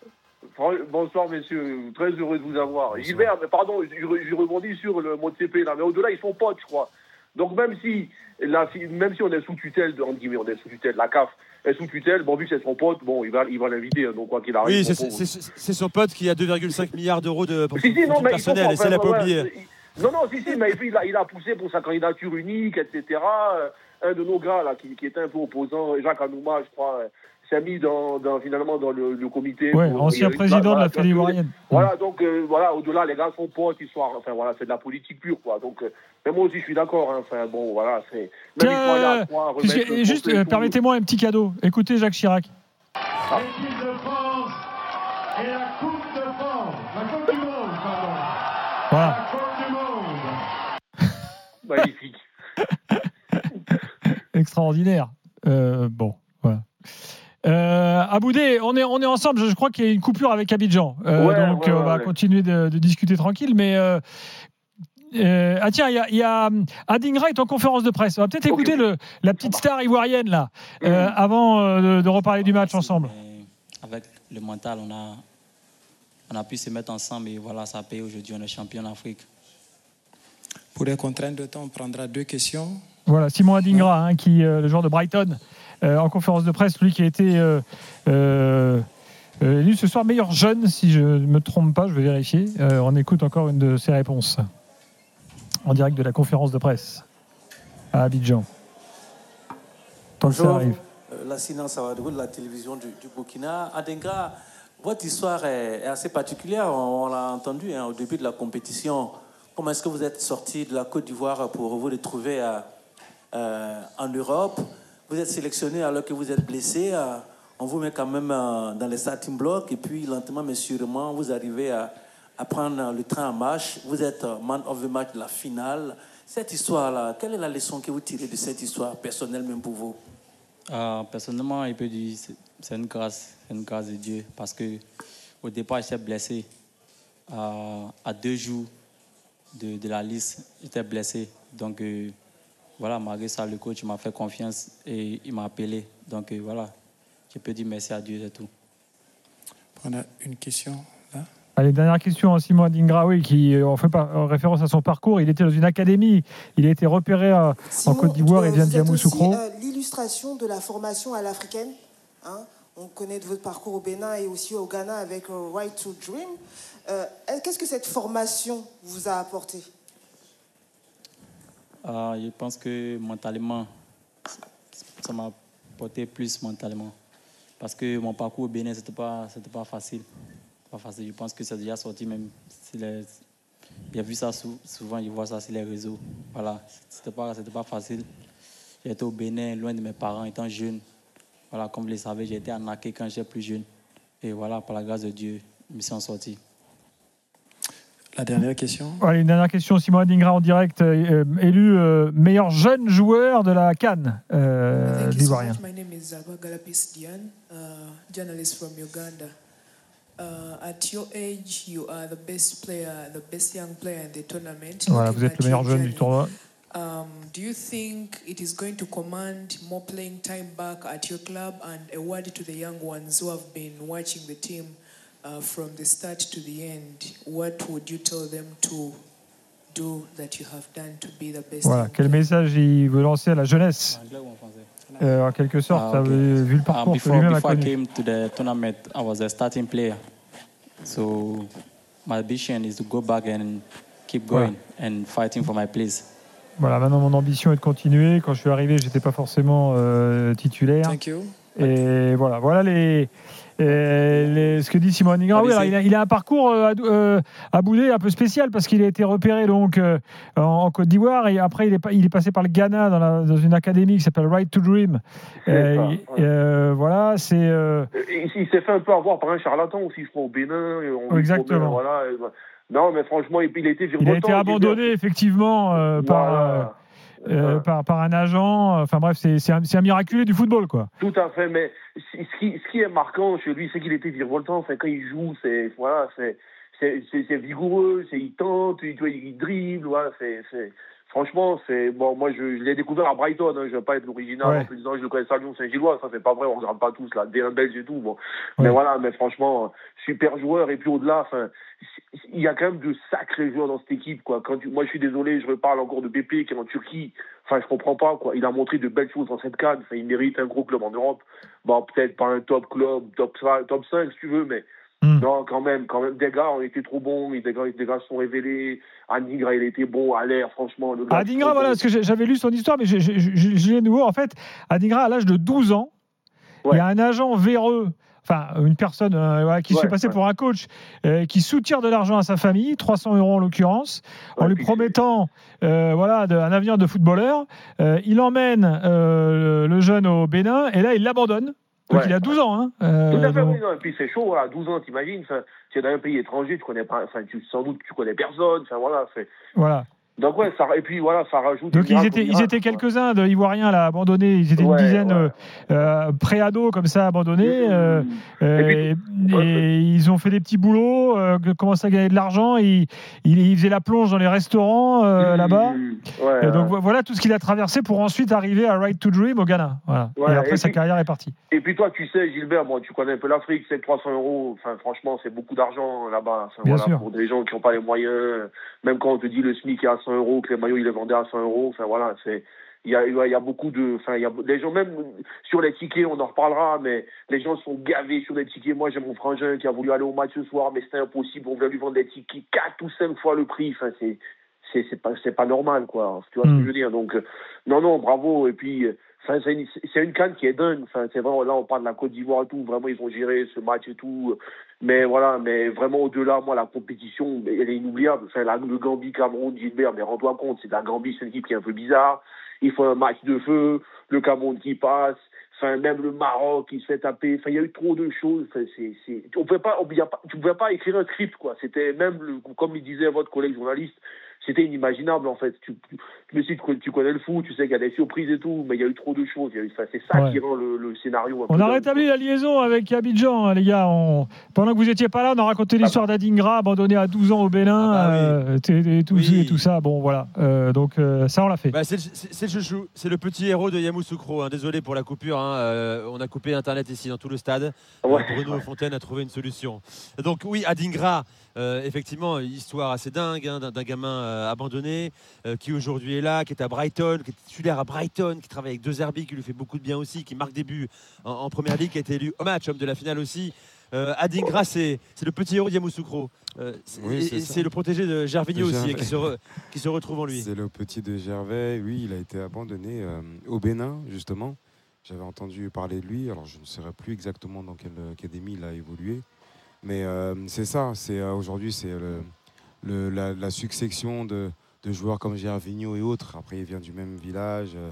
Speaker 16: Bonsoir, messieurs. Très heureux de vous avoir. Gilbert, mais pardon, je, je rebondis sur le mot de CP, là. Mais au-delà, ils sont potes, je crois. Donc, même si, la, même si on est sous tutelle, de, entre guillemets, on est sous tutelle, la CAF est sous tutelle, bon, vu que c'est son pote, bon, il va il va l'inviter, hein, donc quoi qu'il arrive.
Speaker 3: Oui, c'est- son pote qui a 2,5 milliards d'euros de pour
Speaker 16: Si, si, non, mais
Speaker 3: personnel, et ça l'a pas oublié.
Speaker 16: Non, non, si, si, mais puis, il a, il a poussé pour sa candidature unique, etc. Euh, Un de nos gars, là, qui, qui était un peu opposant, Jacques Anouma, je crois, s'est mis dans, dans, finalement dans le, le comité.
Speaker 5: Ouais,
Speaker 16: pour-
Speaker 5: ancien président de la Fédé ivoirienne.
Speaker 16: Voilà, donc, euh, voilà, au-delà, les gars sont potes, ils sont, enfin, voilà, c'est de la politique pure, quoi. Donc, euh, mais moi aussi, je suis d'accord, hein, enfin, bon, voilà, c'est.
Speaker 5: Juste, euh, permettez-moi un petit cadeau. Écoutez Jacques Chirac.
Speaker 17: L'équipe de France et la Coupe de France. La Coupe du Monde, pardon.
Speaker 5: Voilà.
Speaker 17: La Coupe du Monde.
Speaker 16: Magnifique.
Speaker 5: Extraordinaire. Euh, bon, voilà. Euh, Aboudé, on est, on est ensemble. Je, je crois qu'il y a une coupure avec Abidjan. Euh,
Speaker 16: Ouais,
Speaker 5: donc,
Speaker 16: ouais,
Speaker 5: euh, on va
Speaker 16: ouais.
Speaker 5: continuer de, de discuter tranquille. Mais. euh, euh, ah tiens, il y a, il y a Adingra est en conférence de presse. On va peut-être écouter le, la petite star ivoirienne là, euh, avant de, de reparler du match ensemble.
Speaker 18: Avec le mental, on a, on a pu se mettre ensemble et voilà, ça a payé aujourd'hui. On est champion d'Afrique.
Speaker 13: Pour les contraintes de temps, on prendra deux questions.
Speaker 5: Voilà, Simon Adingra, hein, qui, euh, le joueur de Brighton, euh, en conférence de presse, lui qui a été euh, euh, euh, élu ce soir meilleur jeune, si je ne me trompe pas, je vais vérifier. Euh, on écoute encore une de ses réponses en direct de la conférence de presse à Abidjan. Tant que ça arrive.
Speaker 19: euh, la de la télévision du, du Burkina. Adengra, votre histoire est, est assez particulière, on, on l'a entendu hein, au début de la compétition. Comment est-ce que vous êtes sorti de la Côte d'Ivoire pour vous retrouver euh, en Europe? Vous êtes sélectionné alors que vous êtes blessé. euh, on vous met quand même euh, dans les starting blocks et puis lentement mais sûrement vous arrivez à, prendre le train en marche. Vous êtes euh, man of the match de la finale. Cette histoire-là, quelle est la leçon que vous tirez de cette histoire personnelle même pour vous?
Speaker 18: Personnellement, il peut dire c'est une grâce, c'est une grâce de Dieu parce que au départ, j'étais blessé. À deux jours de, la liste, j'étais blessé. Donc voilà, malgré ça, le coach m'a fait confiance et il m'a appelé. Donc euh, voilà, je peux dire merci à Dieu, c'est tout.
Speaker 13: On a une question là.
Speaker 5: Allez, dernière question à Simon Adingra, oui, qui euh, en fait par- en référence à son parcours. Il était dans une académie, il a été repéré euh, en Côte d'Ivoire, il vient de Yamoussoukro.
Speaker 20: euh, L'illustration de la formation à l'africaine. hein. On connaît de votre parcours au Bénin et aussi au Ghana avec Right to Dream. Euh, Qu'est-ce que cette formation vous a apporté?
Speaker 18: Euh, je pense que mentalement, ça m'a porté plus mentalement. Parce que mon parcours au Bénin, ce n'était pas, pas facile. Pas facile. Je pense que c'est déjà sorti même. sur les- J'ai vu ça sou- souvent, je vois ça sur les réseaux. Voilà, c'était pas, pas facile. J'étais au Bénin, loin de mes parents, étant jeune. Voilà, comme vous le savez, j'ai été arnaqué quand j'étais plus jeune. Et voilà, par la grâce de Dieu, je me suis en sorti.
Speaker 13: La dernière question.
Speaker 5: Allez, une dernière question, Simon Adingra en direct, euh, euh, élu euh, meilleur jeune joueur de la Cannes euh,
Speaker 21: Thank you so
Speaker 5: d'Ivoirien.
Speaker 21: much. My name is Zaba Galapis Dian, uh, journalist from Uganda. Uh, at your age, you are the best player, the best young player in the tournament.
Speaker 5: Voilà, vous êtes le meilleur jeune du tournoi.
Speaker 21: Um, do you think it is going to command more playing time back at your club? And a word to the young ones who have been watching the team uh, from the start to the end. What would you tell them to do that you have done to be the best?
Speaker 5: Voilà, quel message il veut lancer à la jeunesse? Euh, En quelque sorte,
Speaker 18: Ah,
Speaker 5: ça
Speaker 18: ok.
Speaker 5: veut- vu le
Speaker 18: Uh,
Speaker 5: parcours que
Speaker 18: before
Speaker 5: lui-même a
Speaker 18: before I
Speaker 5: connu.
Speaker 18: came to the tournament, I was a starting player. So my ambition is to go back and keep going and fighting for my place.
Speaker 5: Voilà, maintenant mon ambition est de continuer. Quand je suis arrivé, j'étais pas forcément euh, titulaire.
Speaker 13: Thank you.
Speaker 5: Et voilà, voilà les, les- ce que dit Simon Adingra. Oui,
Speaker 13: Allez,
Speaker 5: alors, il, a, il a un parcours euh, à, euh, à Boudé un peu spécial parce qu'il a été repéré donc euh, en, en Côte d'Ivoire et après il est, pas- il est passé par le Ghana dans, la- dans une académie qui s'appelle Right to Dream. Euh, euh, voilà, c'est euh,
Speaker 16: Il, il s'est fait un peu avoir par un charlatan aussi, je crois, au Bénin. on
Speaker 5: Exactement.
Speaker 16: promet, voilà, et voilà. Non, mais franchement, il, il a été
Speaker 5: il a été abandonné effectivement euh, par. Euh, euh, par par un agent. Enfin bref, c'est un, un miraculé du football quoi.
Speaker 16: Tout à fait, mais ce qui, ce qui est marquant chez lui, c'est qu'il était virevoltant. Enfin, quand il joue, c'est voilà, c'est vigoureux, il tente, il, il dribble, voilà, c'est franchement, c'est bon. Moi, je, je l'ai découvert à Brighton. Hein, je vais pas être l'original
Speaker 5: Ouais.
Speaker 16: en disant je le connais à Lyon Saint-Gillois. Ça, c'est pas vrai. On regarde pas tous là, D1 belge et tout. Bon, mais voilà, mais franchement, super joueur. Et puis au-delà, enfin, il y a quand même de sacrés joueurs dans cette équipe, quoi. Quand tu- moi, je suis désolé, je reparle encore de BP qui est en Turquie. Enfin, je comprends pas, quoi. Il a montré de belles choses dans cette canne. Enfin, il mérite un gros club en Europe. Bon, peut-être pas un top club, top 5, top 5 si tu veux, mais non, quand même, quand même. Des gars ont été trop bons. Des gars, des gars se sont révélés. Anigra, il était bon à l'air, franchement. Le
Speaker 5: Adingra, voilà, parce que j'ai- j'avais lu son histoire, mais de nouveau. En fait, Adingra, à l'âge de 12 ans, il y a un agent véreux, enfin, une personne euh, voilà, qui se fait passer
Speaker 16: ouais.
Speaker 5: pour un coach, euh, qui soutire de l'argent à sa famille, 300 euros en l'occurrence, en lui promettant euh, voilà, de- un avenir de footballeur. Il emmène le jeune au Bénin, et là, il l'abandonne. Donc,
Speaker 16: Ouais.
Speaker 5: il a 12 ans. Hein, euh,
Speaker 16: Tout à fait,
Speaker 5: donc-
Speaker 16: oui, non. Et puis c'est chaud, voilà, 12 ans, t'imagines. Es dans un pays étranger, tu connais pas, enfin, tu, sans doute, tu connais personne. Enfin, voilà, c'est.
Speaker 5: Voilà.
Speaker 16: Donc ouais, ça, et puis voilà, ça rajoute.
Speaker 5: Donc ils étaient, ils quelques-uns de Ivoiriens là abandonnés. Ils étaient une
Speaker 16: Ouais,
Speaker 5: dizaine
Speaker 16: ouais.
Speaker 5: euh, euh, pré-ados comme ça abandonnés. euh, euh, et, et ils ont fait des petits boulots, euh, commencé à gagner de l'argent. Ils, ils, ils faisaient la plonge dans les restaurants euh, là-bas. Donc voilà tout ce qu'il a traversé pour ensuite arriver à Right to Dream au Ghana. Voilà. Et après
Speaker 16: et
Speaker 5: sa
Speaker 16: puis-
Speaker 5: carrière est partie.
Speaker 16: Et puis toi, tu sais, Gilbert, moi, tu connais un peu l'Afrique, c'est 300 euros. Enfin, franchement, c'est beaucoup d'argent là-bas. Enfin, voilà. Pour des gens qui n'ont pas les moyens, même quand on te dit le SMIC est à 100 euros, que les maillots ils les vendaient à 100 euros. Enfin voilà, c'est il y a, il y a beaucoup de, enfin il y a des gens même sur les tickets, on en reparlera, mais les gens sont gavés sur les tickets. Moi, j'ai mon frangin qui a voulu aller au match ce soir, mais c'était impossible. On voulait lui vendre des tickets quatre ou cinq fois le prix. Enfin c'est c'est c'est pas c'est pas normal quoi. Tu vois ce que je veux dire? Donc euh, non non bravo et puis. euh, Enfin, c'est une, c'est une canne qui est dingue. Enfin, c'est vraiment là, on parle de la Côte d'Ivoire et tout. Vraiment, ils ont géré ce match et tout. Mais voilà, mais vraiment au-delà, moi, la compétition, elle est inoubliable. Enfin, la, le Gambie, Cameroun, Gilbert, mais rends-toi compte, c'est la Gambie, c'est une équipe qui est un peu bizarre. Il faut un match de feu, le Cameroun qui passe. Enfin, même le Maroc qui se fait taper. Enfin, il y a eu trop de choses. Enfin, c'est, c'est, on pouvait pas, on pouvait pas, tu pouvais pas écrire un script, quoi. C'était même, le, comme il disait votre collègue journaliste, c'était inimaginable, en fait. Tu, tu, mais si tu, tu connais le foot, tu sais qu'il y a des surprises et tout, mais il y a eu trop de choses. Enfin, c'est ça
Speaker 5: Ouais.
Speaker 16: qui rend le, le scénario un peu
Speaker 5: On a rétabli la liaison avec Abidjan, hein, les gars. On- Pendant que vous étiez pas là, on a raconté l'histoire d'Adingra, abandonné à 12 ans au Bénin, euh, et, et tout, et tout ça. Bon, voilà. Euh, donc, euh, ça, on l'a fait.
Speaker 3: Bah, c'est le, chouchou, c'est le petit héros de Yamoussoukro. hein. Désolé pour la coupure, hein. Euh, on a coupé Internet ici dans tout le stade. Euh, Bruno Fontaine a trouvé une solution. Donc oui, Adingra, euh, effectivement, histoire assez dingue hein, d'un gamin euh, abandonné euh, qui aujourd'hui est là, qui est à Brighton, qui est titulaire à Brighton, qui travaille avec deux Zerbi, qui lui fait beaucoup de bien aussi, qui marque des buts en, en première ligue, qui a été élu au match, homme de la finale aussi. Adingra, c'est le petit héros de Yamoussoukro. C'est-
Speaker 4: Oui,
Speaker 3: le protégé de Gervinho aussi, qui, se re- qui se retrouve en lui.
Speaker 4: C'est le petit de Gervais. Oui, il a été abandonné au Bénin, justement. J'avais entendu parler de lui. Alors, je ne saurais plus exactement dans quelle académie il a évolué. Mais euh, c'est ça. C'est euh, Aujourd'hui, c'est le, le- la, la succession de, de joueurs comme Gervinho et autres. Après, il vient du même village, euh,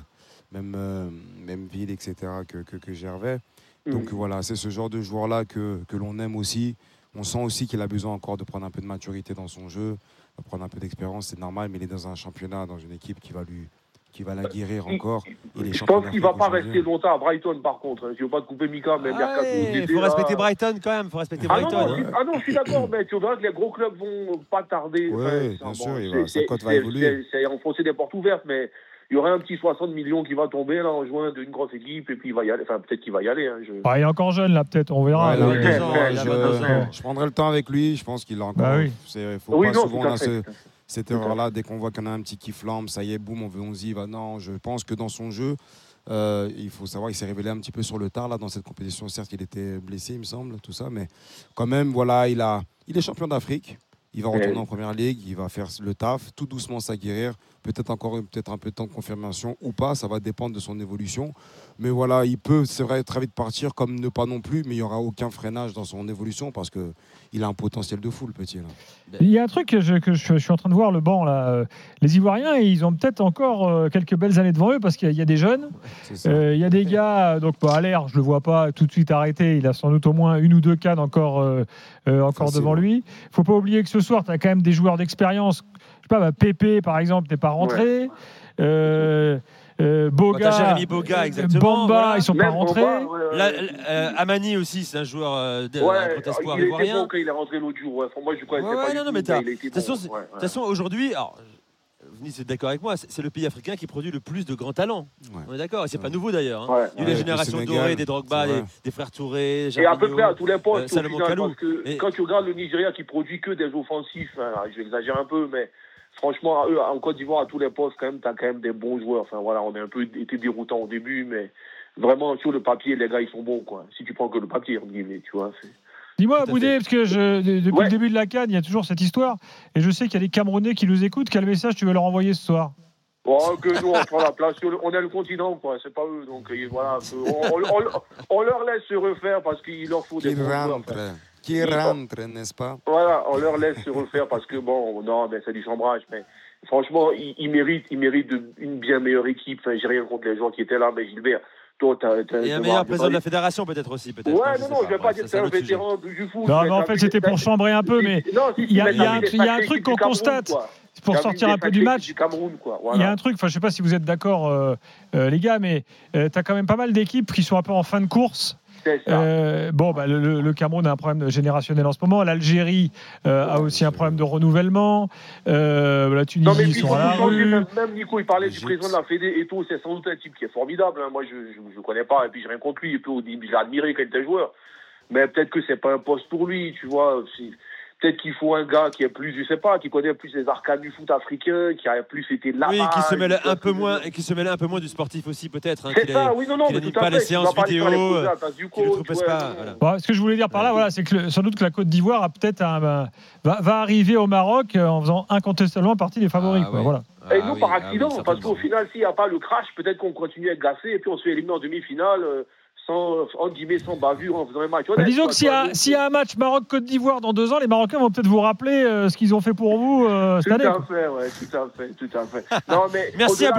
Speaker 4: même, même ville, etc., que, que, que Gervais. Donc
Speaker 16: Mhm.
Speaker 4: voilà, c'est ce genre de joueur-là que, que l'on aime aussi. On sent aussi qu'il a besoin encore de prendre un peu de maturité dans son jeu, de prendre un peu d'expérience, c'est normal, mais il est dans un championnat, dans une équipe qui va lui qui va la guérir encore. Il est
Speaker 16: Je pense qu'il va
Speaker 4: d'Afrique
Speaker 16: pas rester longtemps à Brighton, par contre. hein. Je veux pas te couper Mika, mais mercato
Speaker 3: Il faut
Speaker 16: là-
Speaker 3: respecter Brighton quand même, faut respecter
Speaker 16: Ah non,
Speaker 3: Brighton.
Speaker 16: non, je, suis- ah non, je suis d'accord, mais tu verras que les gros clubs vont pas tarder. Enfin,
Speaker 4: bien
Speaker 16: c'est-
Speaker 4: sûr, il va- sa cote va évoluer.
Speaker 16: C'est enfoncer des portes ouvertes, mais il y aurait un petit 60 millions qui va tomber là en juin d'une grosse équipe, et puis il va y aller. Enfin, peut-être qu'il va y aller. hein, je-
Speaker 5: Ah, il est encore jeune, là, peut-être. On verra.
Speaker 4: Ouais, il a
Speaker 5: Mais-
Speaker 4: 22 ans,
Speaker 16: ouais,
Speaker 4: je,
Speaker 16: il a 22 ans.
Speaker 4: je prendrai le temps avec lui. Je pense qu'il a encore.
Speaker 5: Bah oui.
Speaker 4: c'est- faut
Speaker 16: Oui,
Speaker 4: pas
Speaker 16: non,
Speaker 4: souvent on a ce-. Cette erreur-là. Dès qu'on voit qu'on a un petit qui flambe, ça y est, boum, on veut, on y va. Non, je pense que dans son jeu, euh, il faut savoir qu'il s'est révélé un petit peu sur le tard là dans cette compétition. Certes, il était blessé, il me semble, tout ça, mais quand même, voilà, il a, il est champion d'Afrique. Il va retourner en première ligue, il va faire le taf, tout doucement s'aguerrir. Peut-être encore peut-être un peu de temps de confirmation ou pas, ça va dépendre de son évolution. Mais voilà, il peut, c'est vrai, très vite partir comme ne pas non plus, mais il n'y aura aucun freinage dans son évolution parce que il a un potentiel de fou, le petit. Là.
Speaker 5: Il y a un truc que, je, que je, je suis en train de voir, le banc, là. Euh, Les Ivoiriens, ils ont peut-être encore euh, quelques belles années devant eux parce qu'il y, a- il y a des jeunes. Euh, il y a des gars, donc bah, Allaire, je le vois pas tout de suite arrêté. Il a sans doute au moins une ou deux cannes encore, euh, encore
Speaker 4: Facile.
Speaker 5: devant lui. faut pas oublier que ce soir, tu as quand même des joueurs d'expérience. Je sais pas, bah, Pépé, par exemple, n'est pas rentré. Euh, euh, Boga,
Speaker 3: Jérémy Boga,
Speaker 5: euh,
Speaker 3: exactement.
Speaker 5: Bamba,
Speaker 3: voilà.
Speaker 5: ils sont pas rentrés.
Speaker 3: Là, euh, Amani aussi, c'est un joueur euh, de, un
Speaker 16: Ouais,
Speaker 3: grand espoir
Speaker 16: il
Speaker 3: ivoirien.
Speaker 16: bon quand il est rentré l'autre jour. Ouais. Enfin, moi, je connaissais
Speaker 3: Ouais, ouais, non, non, mais de toute façon,
Speaker 16: Ouais, ouais.
Speaker 3: aujourd'hui, Venice est d'accord avec moi, c'est le pays africain qui produit le plus de grands talents. On est d'accord, et c'est pas nouveau d'ailleurs. hein.
Speaker 16: Ouais.
Speaker 3: Il y a eu
Speaker 16: Ouais,
Speaker 3: la génération dorée des Drogba, des, des frères Touré,
Speaker 16: Et à peu près à tous les
Speaker 3: euh,
Speaker 16: postes, au
Speaker 3: Salomon
Speaker 16: final, parce que quand tu regardes le Nigeria qui produit que des offensifs, hein, je vais exagérer un peu, mais franchement, à eux, en Côte d'Ivoire, à tous les postes, quand même, tu as quand même des bons joueurs. Enfin, voilà, on a un peu été déroutant au début, mais vraiment, sur le papier, les gars, ils sont bons, quoi. Si tu prends que le papier, entre guillemets, tu vois.
Speaker 5: Dis-moi, Boudé, parce que je, depuis
Speaker 16: Ouais.
Speaker 5: le début de la Cannes, il y a toujours cette histoire. Et je sais qu'il y a des Camerounais qui nous écoutent. Quel message tu veux leur envoyer ce soir?
Speaker 16: Bon, que nous, on prend la place. sur le- On est le continent, quoi. C'est pas eux. Donc, voilà. On, on- on- on leur laisse se refaire parce qu'il leur faut des
Speaker 4: Qui
Speaker 16: bons joueurs.
Speaker 4: Qui
Speaker 16: il-
Speaker 4: rentre, n'est-ce pas?
Speaker 16: Voilà, on leur laisse se refaire parce que, bon, non, mais c'est du chambrage. Mais franchement, ils, ils méritent, ils méritent une bien meilleure équipe. Enfin, j'ai rien contre les gens qui étaient là, mais Gilbert, toi, t'as. t'as-
Speaker 3: Et un meilleur président de la fédération peut-être aussi. peut-être.
Speaker 16: Ouais, non,
Speaker 3: sais
Speaker 16: non, je vais pas dire que
Speaker 3: ça,
Speaker 16: c'est un vétéran du foot.
Speaker 5: Non, mais en fait, c'était pour chambrer un peu, mais il y a, un, truc qu'on constate. pour sortir un peu du match,
Speaker 16: du Cameroun, quoi.
Speaker 5: il y a un truc, enfin, je sais pas si vous êtes d'accord, euh, euh, les gars, mais tu as quand même pas mal d'équipes qui sont un peu en fin de course. Euh, bon, bah, le, Cameroun a un problème générationnel en ce moment. L'Algérie euh, a aussi un problème de renouvellement. Euh, la
Speaker 16: Non,
Speaker 5: Tunisie,
Speaker 16: mais
Speaker 5: ils sont à la rue.
Speaker 16: Même, même Nico, il parlait du président de la Fédé et tout. C'est sans doute un type qui est formidable. hein. Moi, je ne le connais pas et puis j'ai rien contre lui. Et puis, au début, j'ai admiré quand il était joueur. Mais peut-être que c'est pas un poste pour lui, tu vois. C'est- Peut-être qu'il faut un gars qui est plus, je sais pas, qui connaît plus les arcanes du foot africain, qui a plus été là-bas.
Speaker 3: Oui, qui se mêle un peu moins et qui se mêle un peu moins du sportif aussi peut-être. Hein,
Speaker 16: C'est ça, oui, non, non, mais tout
Speaker 3: pas les séances vidéo. euh,
Speaker 5: ce que je voulais dire par là, voilà, c'est que le- sans doute que la Côte d'Ivoire a peut-être un- un- va, va arriver au Maroc euh, en faisant incontestablement partie des favoris. quoi, voilà.
Speaker 16: Et
Speaker 3: Ah
Speaker 16: nous, par accident, parce qu'au final, s'il n'y a pas le crash, peut-être qu'on continue à être glacé et puis on se fait éliminer en demi-finale euh, sans, entre guillemets, sans bavure en faisant un match
Speaker 5: Bah,
Speaker 16: honnête.
Speaker 5: disons que s'il y, y a un match Maroc-Côte d'Ivoire dans deux ans, les Marocains vont peut-être vous rappeler euh, ce qu'ils ont fait pour vous euh, cette
Speaker 16: Tout
Speaker 5: année.
Speaker 16: à
Speaker 5: quoi.
Speaker 16: fait, ouais, tout à fait, tout à fait. Non, mais
Speaker 3: Merci
Speaker 16: euh,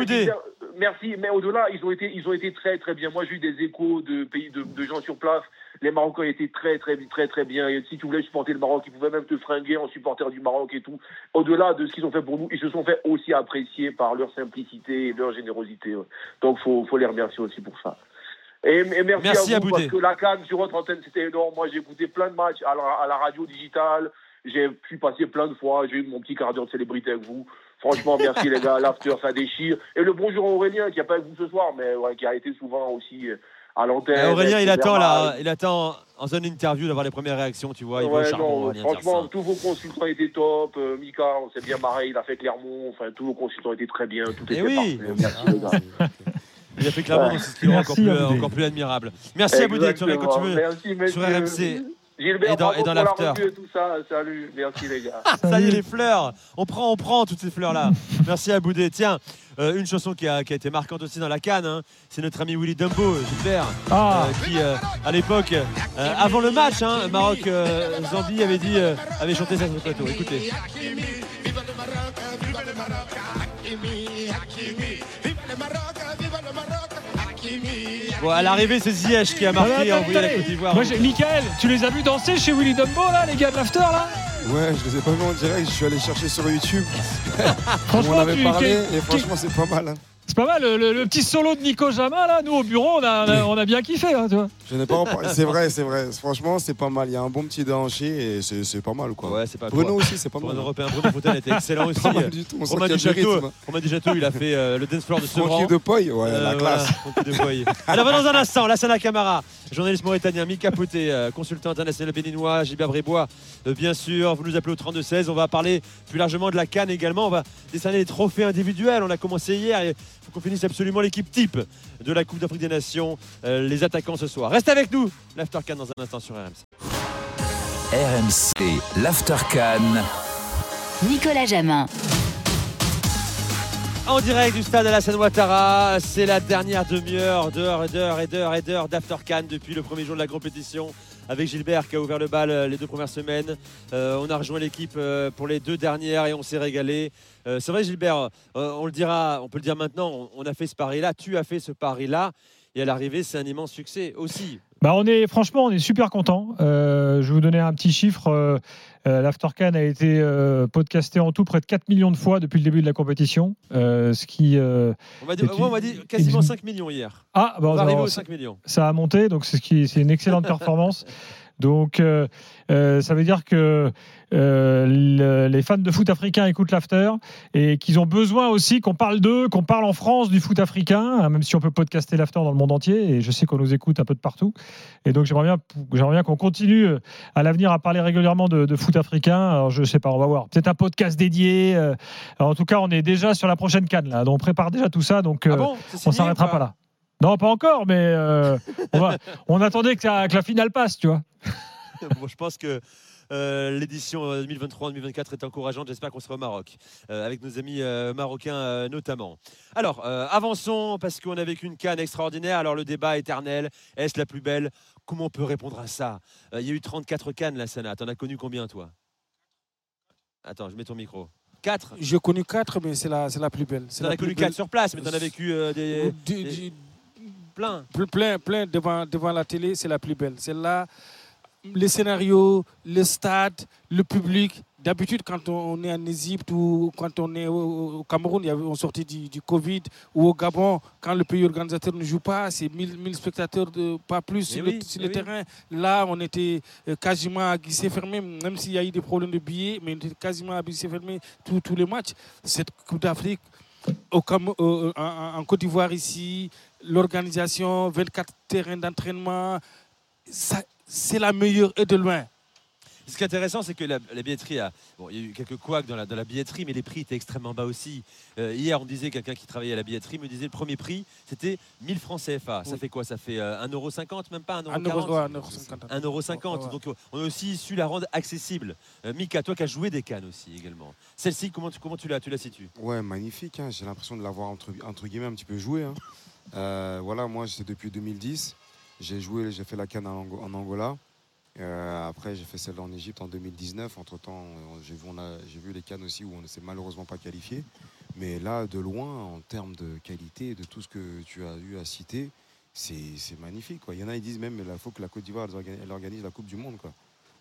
Speaker 16: Merci, mais au-delà, ils ont été, ils ont été très, très bien. Moi, j'ai eu des échos de pays, de, de gens sur place. Les Marocains étaient très, très, très, très bien. Et si tu voulais supporter le Maroc, ils pouvaient même te fringuer en supporter du Maroc et tout. Au-delà de ce qu'ils ont fait pour nous, ils se sont fait aussi apprécier par leur simplicité et leur générosité. ouais. Donc, faut, faut les remercier aussi pour ça. Et, et merci,
Speaker 3: Merci
Speaker 16: à vous
Speaker 3: Aboudé.
Speaker 16: parce que la Cannes sur votre antenne c'était énorme. Moi j'ai écouté plein de matchs à la, à la radio digitale. J'ai pu passer plein de fois. J'ai eu mon petit d'heure de célébrité avec vous. Franchement, merci les gars. L'after ça déchire. Et le bonjour à Aurélien qui n'a pas avec vous ce soir, mais ouais, qui a été souvent aussi euh, à l'antenne.
Speaker 3: Et Aurélien, il attend là, il attend en zone interview d'avoir les premières réactions, tu vois. Il
Speaker 16: Ouais,
Speaker 3: charbon,
Speaker 16: non,
Speaker 3: Aurélien
Speaker 16: franchement, tous vos consultants étaient top. Euh, Mika, on s'est bien marré. Il a fait Clermont. Enfin, tous vos consultants étaient très bien. Tout
Speaker 3: Eh
Speaker 16: était
Speaker 3: oui.
Speaker 16: parfait. Merci les gars.
Speaker 3: Il a fait clairement,
Speaker 16: Ouais.
Speaker 3: c'est ce qui le rend encore plus,
Speaker 5: Aboudé.
Speaker 3: encore plus admirable. Merci à Boudé, tu reviens quand tu veux.
Speaker 16: Merci,
Speaker 3: sur RMC.
Speaker 16: Gilbert,
Speaker 3: Et dans-
Speaker 16: bravo
Speaker 3: et dans
Speaker 16: pour la
Speaker 3: l'after.
Speaker 16: revue et tout ça. Salut, merci les gars.
Speaker 3: Ça y est, les fleurs. On prend, on prend toutes ces fleurs-là. Merci à Boudé. Tiens, euh, une chanson qui a, qui a été marquante aussi dans la canne, hein, c'est notre ami Willy Dumbo, Gilbert,
Speaker 5: Ah.
Speaker 3: euh, qui, euh, à l'époque, euh, avant le match, hein, Maroc-Zambie avait dit, euh, avait chanté ça sur le plateau. Écoutez. Bon, à l'arrivée, c'est Ziyech qui a marqué et envoyé la. Côte d'Ivoire.
Speaker 5: Moi, j'ai- Michael, tu les as vus danser chez Willy Dumbo, là, les gars de l'after, là?
Speaker 4: Ouais, je les ai pas vus en direct, je suis allé chercher sur YouTube. on
Speaker 5: Franchement,
Speaker 4: en avait
Speaker 5: tu-
Speaker 4: parlé et franchement c'est pas mal. hein.
Speaker 5: C'est pas mal, le, le- le petit solo de Nico Jama, là, nous, au bureau, on a, on a, on a bien kiffé, hein, tu vois.
Speaker 4: Je n'ai pas en parlé. C'est vrai, c'est vrai. Franchement, c'est pas mal. Il y a un bon petit déhanché et c'est pas mal quoi.
Speaker 3: Ouais, c'est pas
Speaker 4: Bruno aussi, c'est pas
Speaker 3: pour
Speaker 4: mal.
Speaker 3: un Européen. Bruno Fontaine était excellent aussi.
Speaker 4: Pas mal du tout, on
Speaker 3: Romain
Speaker 4: du.
Speaker 3: Romain il a fait euh, le dance floor de Sevran.
Speaker 4: Francky de Poy, ouais, la classe.
Speaker 3: De Poy. Alors, dans un instant, Lassana Camara, journaliste mauritanien, Mika Poté, euh, consultant international béninois, Gilbert Brébois, euh, bien sûr. Vous nous appelez au 32-16. On va parler plus largement de la Cannes également. On va décerner les trophées individuels. On a commencé hier et il faut qu'on finisse absolument l'équipe type de la Coupe d'Afrique des Nations, euh, les attaquants ce soir. Reste avec nous, l'After Cannes dans un instant sur RMC.
Speaker 1: RMC, l'Aftercan.
Speaker 7: Nicolas Jamin.
Speaker 3: En direct du stade Alassane Ouattara, c'est la dernière demi-heure d'heure et d'heure et d'heure et d'heure d'After Cannes depuis le premier jour de la compétition avec Gilbert qui a ouvert le bal euh, les deux premières semaines. Euh, on a rejoint l'équipe euh, pour les deux dernières et on s'est régalé. C'est vrai Gilbert, on le dira, on peut le dire maintenant, on a fait ce pari-là, tu as fait ce pari-là et à l'arrivée c'est un immense succès aussi.
Speaker 5: Bah on est franchement on est super content. je vais vous donner un petit chiffre. Euh, euh, L'Aftercan a été euh, podcasté en tout près de 4 millions de fois depuis le début de la compétition, euh, ce qui. euh,
Speaker 3: On m'a dit, on quasiment
Speaker 5: une-
Speaker 3: 5 millions hier.
Speaker 5: Ah, bah,
Speaker 3: on va
Speaker 5: ça-
Speaker 3: arriver aux
Speaker 5: ça-
Speaker 3: 5 millions.
Speaker 5: Ça a monté, donc c'est ce qui, c'est une excellente performance. Donc, euh, ça veut dire que euh, le- les fans de foot africain écoutent l'after et qu'ils ont besoin aussi qu'on parle d'eux, qu'on parle en France du foot africain, hein, même si on peut podcaster l'after dans le monde entier. Et je sais qu'on nous écoute un peu de partout. Et donc, j'aimerais bien, j'aimerais bien qu'on continue euh, à l'avenir à parler régulièrement de, de foot africain. Alors, je sais pas, on va voir. Peut-être un podcast dédié. alors, en tout cas, on est déjà sur la prochaine canne là. Donc, on prépare déjà tout ça. Donc,
Speaker 3: Ah bon?
Speaker 5: On s'arrêtera pas là. Non, pas encore, mais euh, on, va- on attendait que, la- que la finale passe, tu vois.
Speaker 3: Bon, je pense que euh, l'édition euh, 2023-2024 est encourageante. J'espère qu'on sera au Maroc, euh, avec nos amis euh, marocains euh, notamment. Alors, euh, avançons, parce qu'on a vécu une canne extraordinaire. Alors, le débat éternel, est-ce la plus belle? Comment on peut répondre à ça? Euh, Il y a eu 34 cannes, la Sana. T'en as connu combien, toi? Attends, je mets ton micro. 4
Speaker 12: J'ai connu quatre, mais c'est la, c'est la plus belle. C'est
Speaker 3: T'en
Speaker 12: la
Speaker 3: as connu
Speaker 12: plus belle.
Speaker 3: 4 sur place, mais t'en as vécu euh, des, des-
Speaker 12: du-
Speaker 3: plein.
Speaker 12: Ple- plein, plein devant, devant la télé, c'est la plus belle. C'est là, les scénarios, le stade, le public, D'habitude, quand on est en Égypte ou quand on est au Cameroun, on sortait du, du Covid, ou au Gabon, quand le pays organisateur ne joue pas, c'est 1000, 1000 spectateurs, de, pas plus
Speaker 3: Eh
Speaker 12: sur,
Speaker 3: oui,
Speaker 12: le, sur
Speaker 3: eh
Speaker 12: le
Speaker 3: oui.
Speaker 12: terrain. Là, on était euh, quasiment à guichet fermé, même s'il y a eu des problèmes de billets, mais on était quasiment à guichet fermé tous- les matchs. Cette Coupe d'Afrique, au euh, en- en Côte d'Ivoire ici, l'organisation, 24 terrains d'entraînement, ça- c'est la meilleure et de loin.
Speaker 3: Ce qui est intéressant, c'est que la, la billetterie a. Bon, il y a eu quelques couacs dans la, dans la billetterie, mais les prix étaient extrêmement bas aussi. Euh, hier, on disait, quelqu'un qui travaillait à la billetterie me disait le premier prix, c'était 1000 francs CFA. Ça fait quoi? Ça fait euh, 1,50€, même pas? 1,40€.
Speaker 12: Un euro- ouais, un euro cinquante.
Speaker 3: 1,50€.
Speaker 12: Ouais, ouais.
Speaker 3: Donc, on a aussi su la rendre accessible. Euh, Mika, toi qui as joué des cannes aussi également. Celle-ci, comment, tu- comment tu, la, tu la situes?
Speaker 4: Ouais, magnifique. hein. J'ai l'impression de l'avoir entre, entre guillemets un petit peu joué. hein. Euh, voilà, moi c'est depuis 2010. J'ai joué, j'ai fait la canne en, Ango- en Angola. Euh, après, j'ai fait celle en Égypte en 2019. Entre temps, j'ai vu, on les cannes aussi où on ne s'est malheureusement pas qualifié. Mais là, de loin, en termes de qualité, de tout ce que tu as eu à citer, c'est magnifique. Quoi. Il y en a, ils disent même qu'il faut que la Côte d'Ivoire elle organise, la Coupe du Monde. Quoi.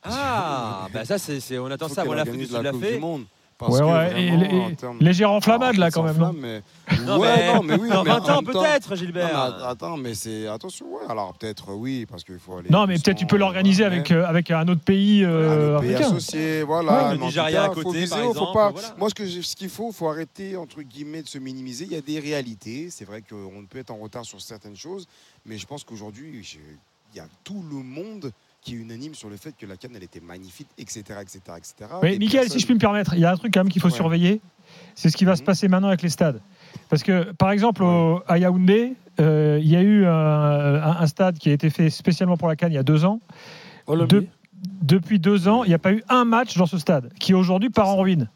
Speaker 3: Ah, bah ça, c'est, on attend ça. du Sud
Speaker 4: la
Speaker 3: l'a
Speaker 4: Coupe
Speaker 3: fait.
Speaker 4: du Monde. Parce
Speaker 5: Ouais,
Speaker 4: que
Speaker 5: ouais, et
Speaker 4: vraiment,
Speaker 5: les-
Speaker 4: en termes-
Speaker 5: légère enflammade, là,
Speaker 4: Alors,
Speaker 5: quand même, non
Speaker 4: mais...
Speaker 3: Non,
Speaker 4: ouais,
Speaker 3: mais
Speaker 4: non, mais oui.
Speaker 3: dans
Speaker 4: mais
Speaker 3: 20
Speaker 4: en
Speaker 3: ans,
Speaker 4: même temps-
Speaker 3: peut-être, Gilbert.
Speaker 4: Non, mais att- attends, mais c'est. Attention, ouais. Alors, peut-être, oui, parce qu'il faut aller.
Speaker 5: Non, mais peut-être tu peux l'organiser avec, euh, avec un autre pays euh,
Speaker 4: pays associé, voilà.
Speaker 3: Ouais, le Nigeria à côté,
Speaker 4: viser
Speaker 3: par
Speaker 4: haut, faut
Speaker 3: exemple,
Speaker 4: pas-
Speaker 3: voilà.
Speaker 4: Moi, ce que j'ai- ce qu'il faut, faut arrêter entre guillemets de se minimiser. Il y a des réalités. C'est vrai qu'on peut être en retard sur certaines choses, mais je pense qu'aujourd'hui, il y a tout le monde qui est unanime sur le fait que la canne, elle était magnifique, etc., etc., etc.
Speaker 5: Mais
Speaker 4: Et
Speaker 5: Michael,
Speaker 4: personne-
Speaker 5: si je puis me permettre, il y a un truc quand même qu'il faut
Speaker 4: Ouais.
Speaker 5: surveiller. C'est ce qui va se passer maintenant avec les stades. Parce que, par exemple, au- à Yaoundé, euh, il y a eu un, un- un stade qui a été fait spécialement pour la Cannes il y a deux ans. De- depuis deux ans, il n'y a pas eu un match dans ce stade, qui aujourd'hui part en ruine.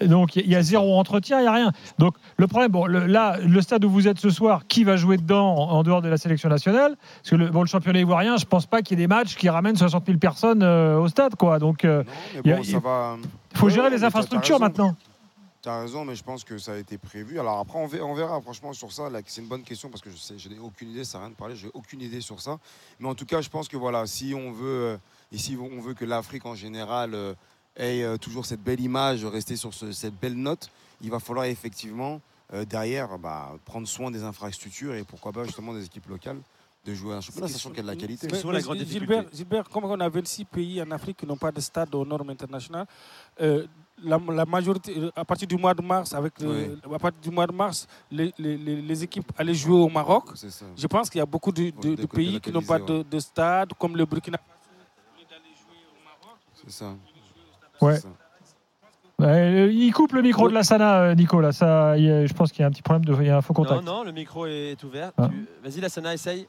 Speaker 5: Donc il y a zéro entretien, il n'y a rien. Donc le problème, bon, le- là, le stade où vous êtes ce soir, qui va jouer dedans en, en dehors de la sélection nationale? Parce que le, bon, le championnat ivoirien, je pense pas qu'il y ait des matchs qui ramènent 60 000 personnes euh, au stade, quoi. Donc euh, il y a-
Speaker 4: va.
Speaker 5: faut
Speaker 4: Ouais,
Speaker 5: gérer
Speaker 4: ouais,
Speaker 5: les infrastructures maintenant.
Speaker 4: Tu as raison, mais je pense que ça a été prévu. Alors après, on verra, franchement sur ça. C'est une bonne question parce que je sais, je n'ai aucune idée, ça n'a rien de parler, j'ai aucune idée sur ça. Mais en tout cas, je pense que voilà, si on veut, euh, ici, on veut que l'Afrique en général ait euh, toujours cette belle image, rester sur ce- cette belle note, il va falloir effectivement euh, derrière bah, prendre soin des infrastructures et pourquoi pas justement des équipes locales de jouer un championnat, sachant qu'il y a de la qualité.
Speaker 12: Mais- mais Gilbert, Gilbert, comme on a 26 pays en Afrique qui n'ont pas de stade aux normes internationales, euh, la, la majorité, à partir du mois de mars, avec le- à partir du mois de mars, les, les- les- les équipes allaient jouer au Maroc. Je pense qu'il y a beaucoup de, de- de pays qui n'ont pas de, de stade, comme le Burkina
Speaker 4: C'est ça.
Speaker 5: Ouais. Ouais, il coupe le micro de la Sana, euh, Nico. Là, ça, je pense qu'il y a un petit problème de, il y a un faux
Speaker 3: Non,
Speaker 5: contact.
Speaker 3: non, le micro est ouvert.
Speaker 5: Ah.
Speaker 3: Tu- Vas-y, Lassana, essaye.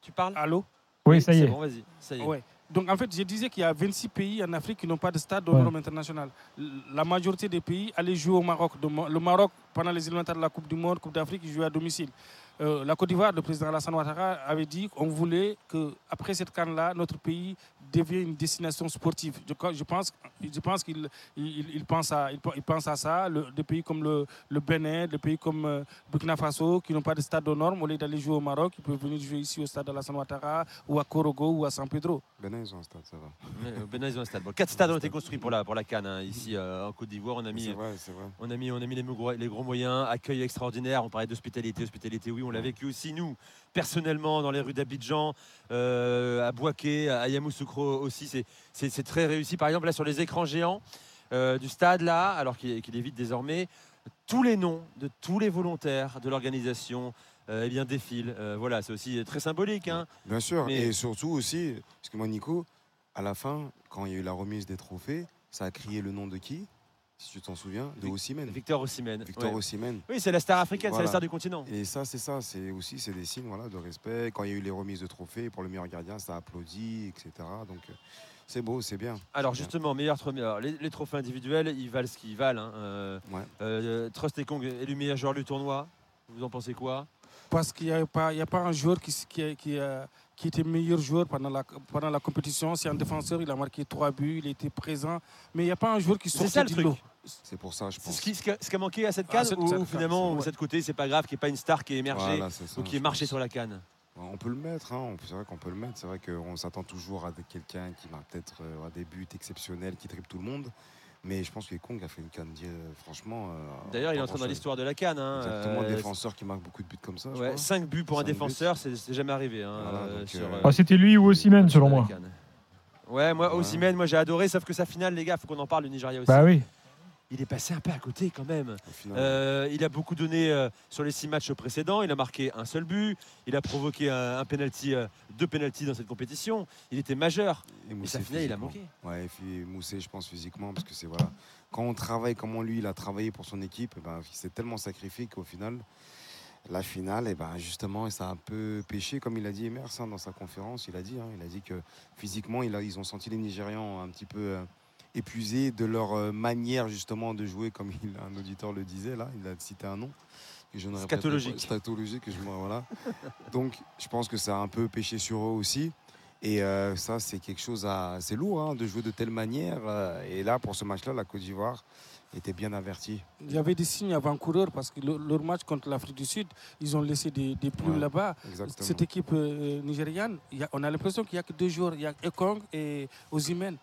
Speaker 3: Tu parles?
Speaker 12: Allô?
Speaker 5: Oui, ça y
Speaker 3: c'est
Speaker 5: est.
Speaker 3: bon, vas-y. Ça y est.
Speaker 12: Ouais. Donc en fait, je disais qu'il y a 26 pays en Afrique qui n'ont pas de stade aux
Speaker 5: Ouais.
Speaker 12: normes internationales. L- La majorité des pays allaient jouer au Maroc. Le Maroc, pendant les élémentaires de la Coupe du Monde, Coupe d'Afrique, il jouait à domicile. Euh, la Côte d'Ivoire, le président Alassane Ouattara avait dit qu'on voulait que après cette canne-là, notre pays devienne une destination sportive. Je, pense, je pense qu'il il, il pense, à, il, il pense à ça. Le- des pays comme le, le Bénin, des pays comme euh, Burkina Faso, qui n'ont pas de stade aux normes, au lieu d'aller jouer au Maroc, ils peuvent venir jouer ici au stade Alassane Ouattara ou à Korogo ou à San Pedro.
Speaker 4: Bénin, ils ont un stade, ça va.
Speaker 3: Bénin, ils ont un stade. Bon, quatre stades ont été construits pour la, pour la Cannes. hein. Ici, euh, en Côte d'Ivoire, on a mis,
Speaker 4: vrai, vrai.
Speaker 3: on a mis, on a mis les, gros, les gros moyens, accueil extraordinaire. On parlait d'hospitalité, hospitalité, oui, on l'a vécu aussi nous, personnellement, dans les rues d'Abidjan, euh, à Boaké, à Yamoussoukro aussi. C'est- très réussi. Par exemple, là, sur les écrans géants euh, du stade, là, alors qu'il qu'il est vide désormais, tous les noms de tous les volontaires de l'organisation euh, eh bien, défilent. Voilà, c'est aussi très symbolique. Hein.
Speaker 4: Bien sûr,
Speaker 3: Mais-
Speaker 4: et surtout aussi, parce que moi, Nico, à la fin, quand il y a eu la remise des trophées, ça a crié le nom de qui? Si tu t'en souviens, de Ossimène.
Speaker 3: Victor Osimhen.
Speaker 4: Victor
Speaker 3: ouais.
Speaker 4: Osimhen.
Speaker 3: Oui, c'est la star africaine, c'est la star du continent.
Speaker 4: Et ça, c'est ça, c'est aussi c'est des signes voilà, de respect. Quand il y a eu les remises de trophées pour le meilleur gardien, ça a applaudi, etc. Donc euh, c'est beau, c'est bien.
Speaker 3: Alors
Speaker 4: bien.
Speaker 3: justement, meilleur trophée. alors, les, les trophées individuels, ils valent ce qu'ils valent. hein. Euh, euh, Trust Ekong élu meilleur joueur du tournoi. Vous en pensez quoi?
Speaker 12: Parce qu'il n'y a, pas- il y a pas un joueur qui, qui, a- qui était meilleur joueur pendant la, pendant la compétition. C'est un défenseur, il a marqué trois buts, il était présent. Mais il n'y a pas un joueur qui
Speaker 3: C'est
Speaker 12: sortait
Speaker 3: ça, le
Speaker 12: du lot.
Speaker 4: C'est pour ça, je pense.
Speaker 3: ce qui, ce qui a, ce qui a manqué à cette
Speaker 12: Ah,
Speaker 3: canne
Speaker 12: cette-
Speaker 3: ou,
Speaker 12: cette
Speaker 3: ou
Speaker 12: canne,
Speaker 3: finalement,
Speaker 12: ouais.
Speaker 3: de cette côté, c'est pas grave, qu'il n'y ait pas une star qui est émergée
Speaker 4: Voilà, ça,
Speaker 3: ou qui est marché
Speaker 4: pense.
Speaker 3: sur la canne
Speaker 4: On peut le mettre, hein, on- c'est vrai qu'on peut le mettre. C'est vrai qu'on s'attend toujours à quelqu'un qui marque peut-être euh, des buts exceptionnels, qui triple tout le monde. Mais je pense que Kong a fait une canne, euh, franchement. euh,
Speaker 3: D'ailleurs, il entré dans l'histoire de la Cannes. hein,
Speaker 4: Exactement,
Speaker 3: euh,
Speaker 4: défenseur qui marque beaucoup de buts comme ça. je
Speaker 3: Ouais,
Speaker 4: crois.
Speaker 3: 5 buts pour un défenseur, c'est jamais arrivé. hein,
Speaker 4: Voilà,
Speaker 3: euh,
Speaker 4: euh,
Speaker 3: euh,
Speaker 5: Ah, C'était lui ou Osimhen, selon moi.
Speaker 3: Ouais, moi, Osimhen, moi j'ai adoré, sauf que sa finale, les gars, faut qu'on en parle, le Nigeria aussi.
Speaker 5: Bah oui.
Speaker 3: Il est passé un peu à côté quand même. Euh, il a beaucoup donné euh, sur les six matchs précédents. Il a marqué un seul but. Il a provoqué un, un penalty, euh, deux penalties dans cette compétition. Il était majeur. Et,
Speaker 4: Moussé
Speaker 3: sa finale, il a manqué.
Speaker 4: Ouais, et puis Moussé, je pense physiquement, parce que c'est voilà, quand on travaille comme lui, il a travaillé pour son équipe, eh ben, il s'est tellement sacrifié qu'au final, la finale, et ben, justement, ça a un peu péché, comme il a dit Emers hein, dans sa conférence. Il a dit, hein, il a dit que physiquement, il a, ils ont senti les Nigérians un petit peu épuisés de leur euh, manière justement de jouer, comme il, un auditeur le disait là. Il a cité un nom. que je.
Speaker 3: Scatologique.
Speaker 4: Scatologique, que je me- voilà. Donc, je pense que ça a un peu péché sur eux aussi. Et euh, ça, c'est quelque chose à. C'est lourd hein, de jouer de telle manière. euh, et là, pour ce match-là, la Côte d'Ivoire était bien avertie.
Speaker 12: Il y avait des signes avant-coureurs parce que le- leur match contre l'Afrique du Sud, ils ont laissé des, des plumes
Speaker 4: Ouais,
Speaker 12: là-bas.
Speaker 4: exactement.
Speaker 12: Cette équipe euh, nigériane, il y a- on a l'impression qu'il n'y a que deux joueurs. Il y a Ekong et Ozymen.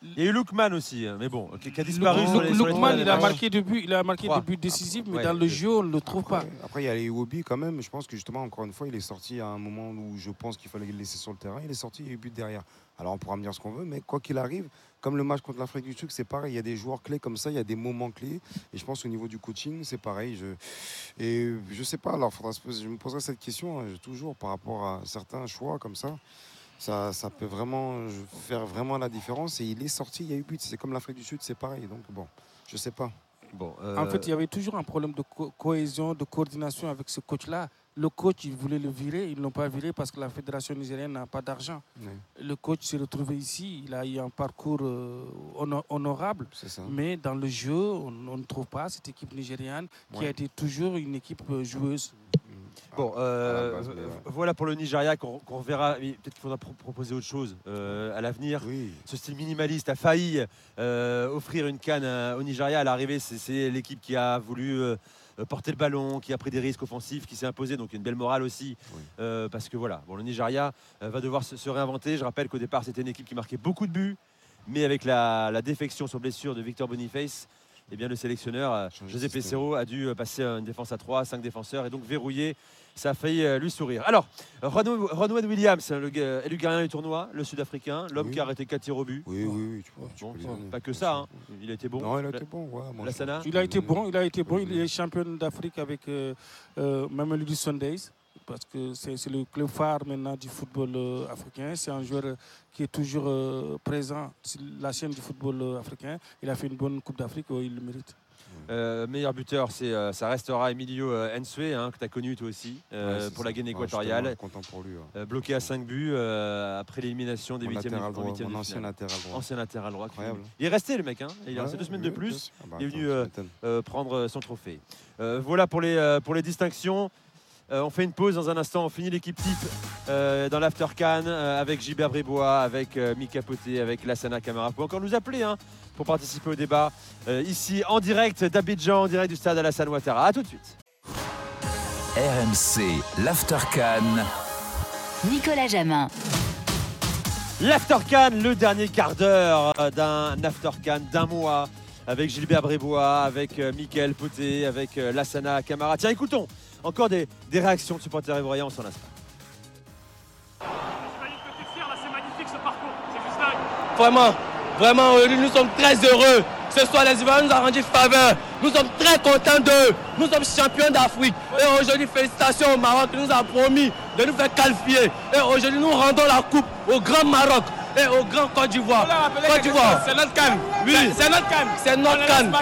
Speaker 3: Il y a eu Lookman aussi, hein, mais bon, qui qui a disparu. sur les- sur les
Speaker 12: Lookman,
Speaker 3: trois
Speaker 12: il a marqué des buts, il a marqué des buts décisifs, mais
Speaker 3: Ouais.
Speaker 12: dans le jeu, on ne le trouve pas.
Speaker 4: Après, il y a les Iwobi quand même. Je pense que justement, encore une fois, il est sorti à un moment où je pense qu'il fallait le laisser sur le terrain. Il est sorti, il y a eu but derrière. Alors, on pourra me dire ce qu'on veut, mais quoi qu'il arrive, comme le match contre l'Afrique du Sud, c'est pareil. Il y a des joueurs clés comme ça, il y a des moments clés. Et je pense au niveau du coaching, c'est pareil. Je... Et je sais pas, alors faudra se poser- je me poserai cette question hein, toujours par rapport à certains choix comme ça. Ça, ça peut vraiment euh, faire vraiment la différence. Et il est sorti, il y a eu but. C'est comme l'Afrique du Sud, c'est pareil. Donc, bon, je sais pas.
Speaker 3: Bon,
Speaker 12: En fait, il y avait toujours un problème de co- cohésion, de coordination avec ce coach-là. Le coach, il voulait le virer, ils ne l'ont pas viré parce que la fédération nigérienne n'a pas d'argent. Le coach s'est retrouvé ici, il a eu un parcours euh, hono- honorable,
Speaker 4: ça.
Speaker 12: mais dans le jeu, on, on ne trouve pas cette équipe nigériane qui
Speaker 3: Ouais.
Speaker 12: a été toujours une équipe euh, joueuse.
Speaker 3: Bon, euh,
Speaker 4: base, mais
Speaker 3: v-
Speaker 4: ouais.
Speaker 3: voilà pour le Nigeria qu'on reverra. mais Peut-être qu'il faudra pro- proposer autre chose euh, à l'avenir. Ce style minimaliste a failli euh, offrir une canne au Nigeria à l'arrivée. C'est- l'équipe qui a voulu euh, porter le ballon, qui a pris des risques offensifs, qui s'est imposé. Donc une belle morale aussi. Euh, parce que voilà, bon, le Nigeria euh, va devoir se, se réinventer. Je rappelle qu'au départ, c'était une équipe qui marquait beaucoup de buts. Mais avec la, la défection sur blessure de Victor Boniface, eh bien, le sélectionneur euh, José Pesero a dû euh, passer à une défense à 3, 5 défenseurs et donc verrouiller. Ça a failli euh, lui sourire. Alors, Ronwen Williams, le élu gardien du tournoi, le Sud-Africain, l'homme
Speaker 4: Oui.
Speaker 3: qui a arrêté 4 tirs au but.
Speaker 4: Oui, oui, oui. Tu vois, tu
Speaker 3: Bon,
Speaker 4: peux les
Speaker 3: pas- que ça, hein. il a été bon.
Speaker 4: Non, il a été bon. ouais, moi,
Speaker 12: Il a été bon, il a été bon, il est champion d'Afrique avec euh, euh, Sundays. Parce que c'est le club phare maintenant du football euh, africain. C'est un joueur euh, qui est toujours euh, présent sur la chaîne du football africain. Il a fait une bonne Coupe d'Afrique, il le mérite.
Speaker 3: Euh, meilleur buteur, c'est, euh, ça restera Emilio euh, Ensue, hein, que tu as connu toi aussi, euh,
Speaker 4: Ouais,
Speaker 3: pour
Speaker 4: ça.
Speaker 3: la Guinée équatoriale.
Speaker 4: content pour lui, ouais.
Speaker 3: Euh, bloqué à 5 buts euh, après l'élimination des
Speaker 4: Mon
Speaker 3: huitièmes de-
Speaker 4: latéral droit, ancien
Speaker 3: finale.
Speaker 4: latéral droit.
Speaker 3: Ancien latéral droit. qui-
Speaker 4: Incroyable.
Speaker 3: Il est resté le mec, hein. il est resté deux semaines
Speaker 4: oui,
Speaker 3: de plus.
Speaker 4: bien sûr. Ah bah,
Speaker 3: il est venu euh, euh, prendre son trophée. Euh, voilà pour les, euh, pour les distinctions. Euh, on fait une pause dans un instant. On finit l'équipe type euh, dans l'After Can euh, avec Gilbert Brébois, avec euh, Mika Poté, avec Lassana Camara. Vous pouvez encore nous appeler hein, pour participer au débat euh, ici en direct d'Abidjan, en direct du stade Alassane Ouattara. A tout de suite.
Speaker 1: RMC, l'Aftercan.
Speaker 7: Nicolas Jamin.
Speaker 3: L'Aftercan, le dernier quart d'heure d'un Aftercan d'un mois avec Gilbert Brébois, avec euh, Mickaël Poté, avec euh, Lassana Camara. Tiens, écoutons encore des, des réactions de supporters ivoiriens, on s'en lasse pas.
Speaker 17: c'est magnifique ce parcours, c'est juste dingue.
Speaker 22: Vraiment, vraiment, euh, nous sommes très heureux. Ce soir, les Ivoiriens nous ont rendu faveur. Nous sommes très contents d'eux. Nous sommes champions d'Afrique. Et aujourd'hui, félicitations au Maroc qui nous a promis de nous faire qualifier. Et aujourd'hui, nous rendons la coupe au Grand Maroc et au Grand Côte d'Ivoire. Côte d'Ivoire.
Speaker 17: C'est notre canne.
Speaker 22: Oui,
Speaker 17: C'est notre canne.
Speaker 22: C'est notre
Speaker 17: On les
Speaker 22: canne.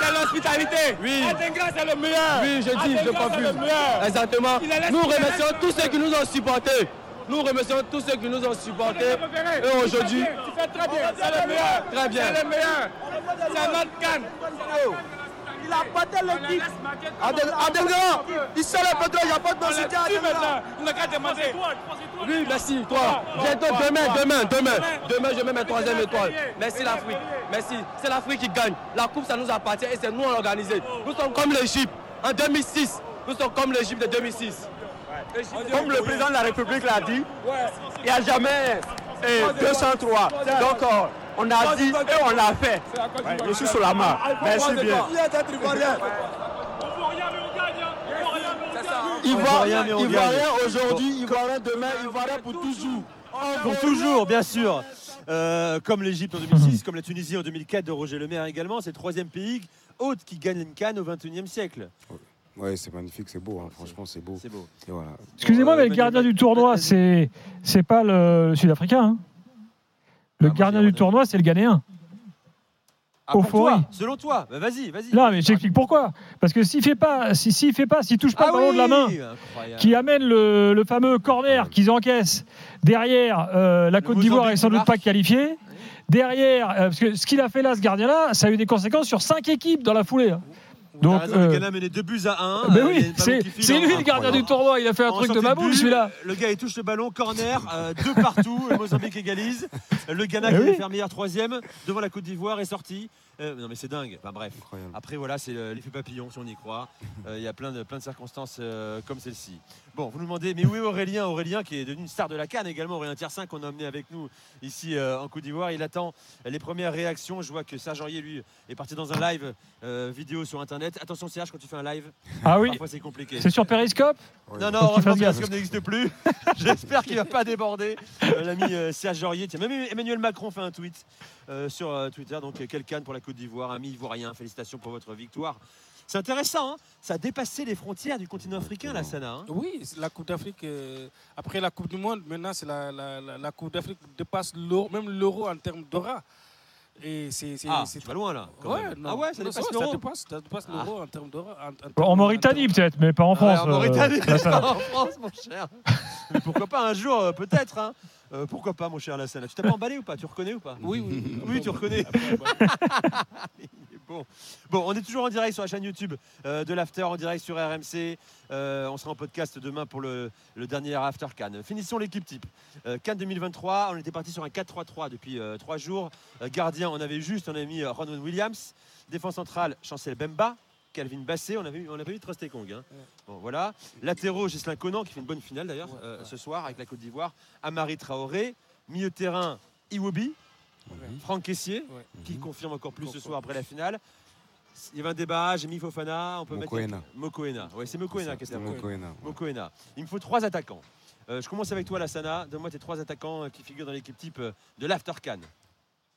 Speaker 17: C'est l'hospitalité.
Speaker 22: Oui.
Speaker 17: Atengra, c'est le meilleur.
Speaker 22: Oui, je dis, je
Speaker 17: meilleur.
Speaker 22: Exactement. Nous remercions tous ceux qui nous ont supportés. Nous remercions tous ceux qui nous ont supportés. Et aujourd'hui,
Speaker 17: Tu fais très bien. C'est le meilleur.
Speaker 22: Très bien.
Speaker 17: C'est le meilleur. C'est notre canne. Il a battu l'équipe.
Speaker 22: Adenga, il sait le pétrole, il n'y a pas de
Speaker 17: tué maintenant. Il n'a qu'à demander.
Speaker 22: Oui, merci, toi. Bientôt, demain, demain, demain. Demain, je mets ma troisième étoile. Merci l'Afrique. Merci. C'est l'Afrique qui gagne. La coupe, ça nous appartient et c'est nous à l'organiser. Nous sommes comme l'Égypte en 2006. Nous sommes comme l'Égypte de 2006. Comme le président de la République l'a dit, il n'y a jamais eh, 203. Donc, euh, on a dit et on l'a fait. Ouais, je suis sur la main. Merci bien.
Speaker 3: Ivoirien, mais on gagne.
Speaker 22: Ivoirien aujourd'hui, Ivoirien demain, Ivoirien pour toujours.
Speaker 3: Pour toujours, bien sûr. Euh, comme l'Égypte en 2006, comme la Tunisie en 2004 de Roger Lemaire également, c'est le troisième pays hôte qui gagne une canne au 21e siècle.
Speaker 4: Ouais, c'est magnifique, c'est beau, hein, franchement, c'est beau.
Speaker 3: C'est beau.
Speaker 4: Voilà.
Speaker 5: Excusez-moi,
Speaker 3: Euh,
Speaker 5: mais le gardien du tournoi, c'est c'est pas le Sud-Africain. hein. Le
Speaker 3: Ah,
Speaker 5: gardien du tournoi, c'est le Ghanéen.
Speaker 3: Ah, pour toi, selon toi, Bah, vas-y, vas-y.
Speaker 5: Non, mais j'explique pourquoi. Parce que s'il fait pas, si, s'il fait pas, s'il touche pas
Speaker 3: Ah
Speaker 5: le ballon de la main,
Speaker 3: incroyable.
Speaker 5: qui amène le, le fameux corner qu'ils encaissent derrière, euh, la Côte d'Ivoire est sans doute pas qualifiée. Derrière, euh, parce que ce qu'il a fait là, ce gardien-là, ça a eu des conséquences sur cinq équipes dans la foulée. hein. Donc,
Speaker 3: raison, le
Speaker 5: euh,
Speaker 3: Ghana menait 2 buts à 1.
Speaker 5: ben oui, c'est c'est lui le gardien du tournoi. Il a fait un truc de ma boule, celui-là.
Speaker 3: Le gars, il touche le ballon, corner, euh, deux partout. Le Mozambique égalise. Le Ghana
Speaker 5: Eh
Speaker 3: qui
Speaker 5: oui.
Speaker 3: allait faire meilleur troisième devant la Côte d'Ivoire est sorti. Euh, non, mais c'est dingue. Enfin, bref. Après, voilà, c'est le- l'effet papillon, si on y croit. Euh, Il y a plein de, plein de circonstances euh, comme celle-ci. Bon, vous nous demandez, mais où est Aurélien? Aurélien, qui est devenu une star de la Cannes également. Aurélien Tiersin, qu'on a emmené avec nous ici euh, en Côte d'Ivoire. Il attend les premières réactions. Je vois que Serge Aurier, lui, est parti dans un live euh, vidéo sur Internet. Attention, Serge, quand tu fais un live,
Speaker 5: Ah oui.
Speaker 3: parfois c'est compliqué.
Speaker 5: C'est sur Periscope?
Speaker 3: Non, non, heureusement. Periscope n'existe plus. J'espère qu'il va pas déborder. Euh, L'ami euh, Serge Jorier. Tiens, même Emmanuel Macron fait un tweet euh, sur euh, Twitter. Donc, euh, quel canne pour la Côte d'Ivoire, ami ivoirien. Félicitations pour votre victoire. C'est intéressant, hein ça a dépassé les frontières du continent africain, la Sana. hein.
Speaker 12: Oui, la Coupe d'Afrique, euh, après la Coupe du Monde, maintenant, c'est la, la, la- la Coupe d'Afrique dépasse l'euro, même l'euro en termes d'aura. Et c'est c'est-
Speaker 3: Ah,
Speaker 12: c'est
Speaker 3: tu vas loin, là, quand
Speaker 12: Ouais,
Speaker 3: même.
Speaker 12: non.
Speaker 3: Ah ouais, ça
Speaker 12: Non,
Speaker 3: dépasse
Speaker 12: ouais,
Speaker 3: l'euro
Speaker 12: Ça dépasse, ça dépasse
Speaker 3: Ah.
Speaker 12: l'euro en termes d'aura. en- en termes-
Speaker 5: En Mauritanie peut-être, mais pas en
Speaker 3: Ouais,
Speaker 5: France.
Speaker 3: en
Speaker 5: euh,
Speaker 3: Mauritanie, pas en France, mon cher. Mais pourquoi pas un jour, euh, peut-être. hein. Euh, pourquoi pas, mon cher Lassana? Tu t'as pas emballé ou pas? Tu reconnais ou pas?
Speaker 12: Oui, oui.
Speaker 3: Oui, tu reconnais. bon. bon, on est toujours en direct sur la chaîne YouTube euh, de l'After, en direct sur RMC. Euh, on sera en podcast demain pour le, le dernier After Cannes. Finissons l'équipe type. Euh, Cannes 2023, on était parti sur un 4-3-3 depuis euh, trois jours. Euh, gardien, on avait juste, on avait mis euh, Ronwen Williams. Défense centrale, Chancel Bemba. Calvin Bassé, on avait, on avait mis Trostekong. Hein. Bon, voilà. Latéraux, Gislain Conan qui fait une bonne finale d'ailleurs euh, ce soir avec la Côte d'Ivoire. Amari Traoré. Milieu terrain, Iwobi. Franck Caissier, qui confirme encore plus ce soir après la finale. Il y avait un débat, j'ai mis Fofana, on peut
Speaker 4: Mokoena.
Speaker 3: mettre Mokoena. Ouais, c'est Mokoena qui
Speaker 4: c'est Mokoena.
Speaker 3: Mokoena. Il me faut trois attaquants. Euh, je commence avec toi, Lassana. Donne-moi tes trois attaquants euh, qui figurent dans l'équipe type euh, de l'After Cannes.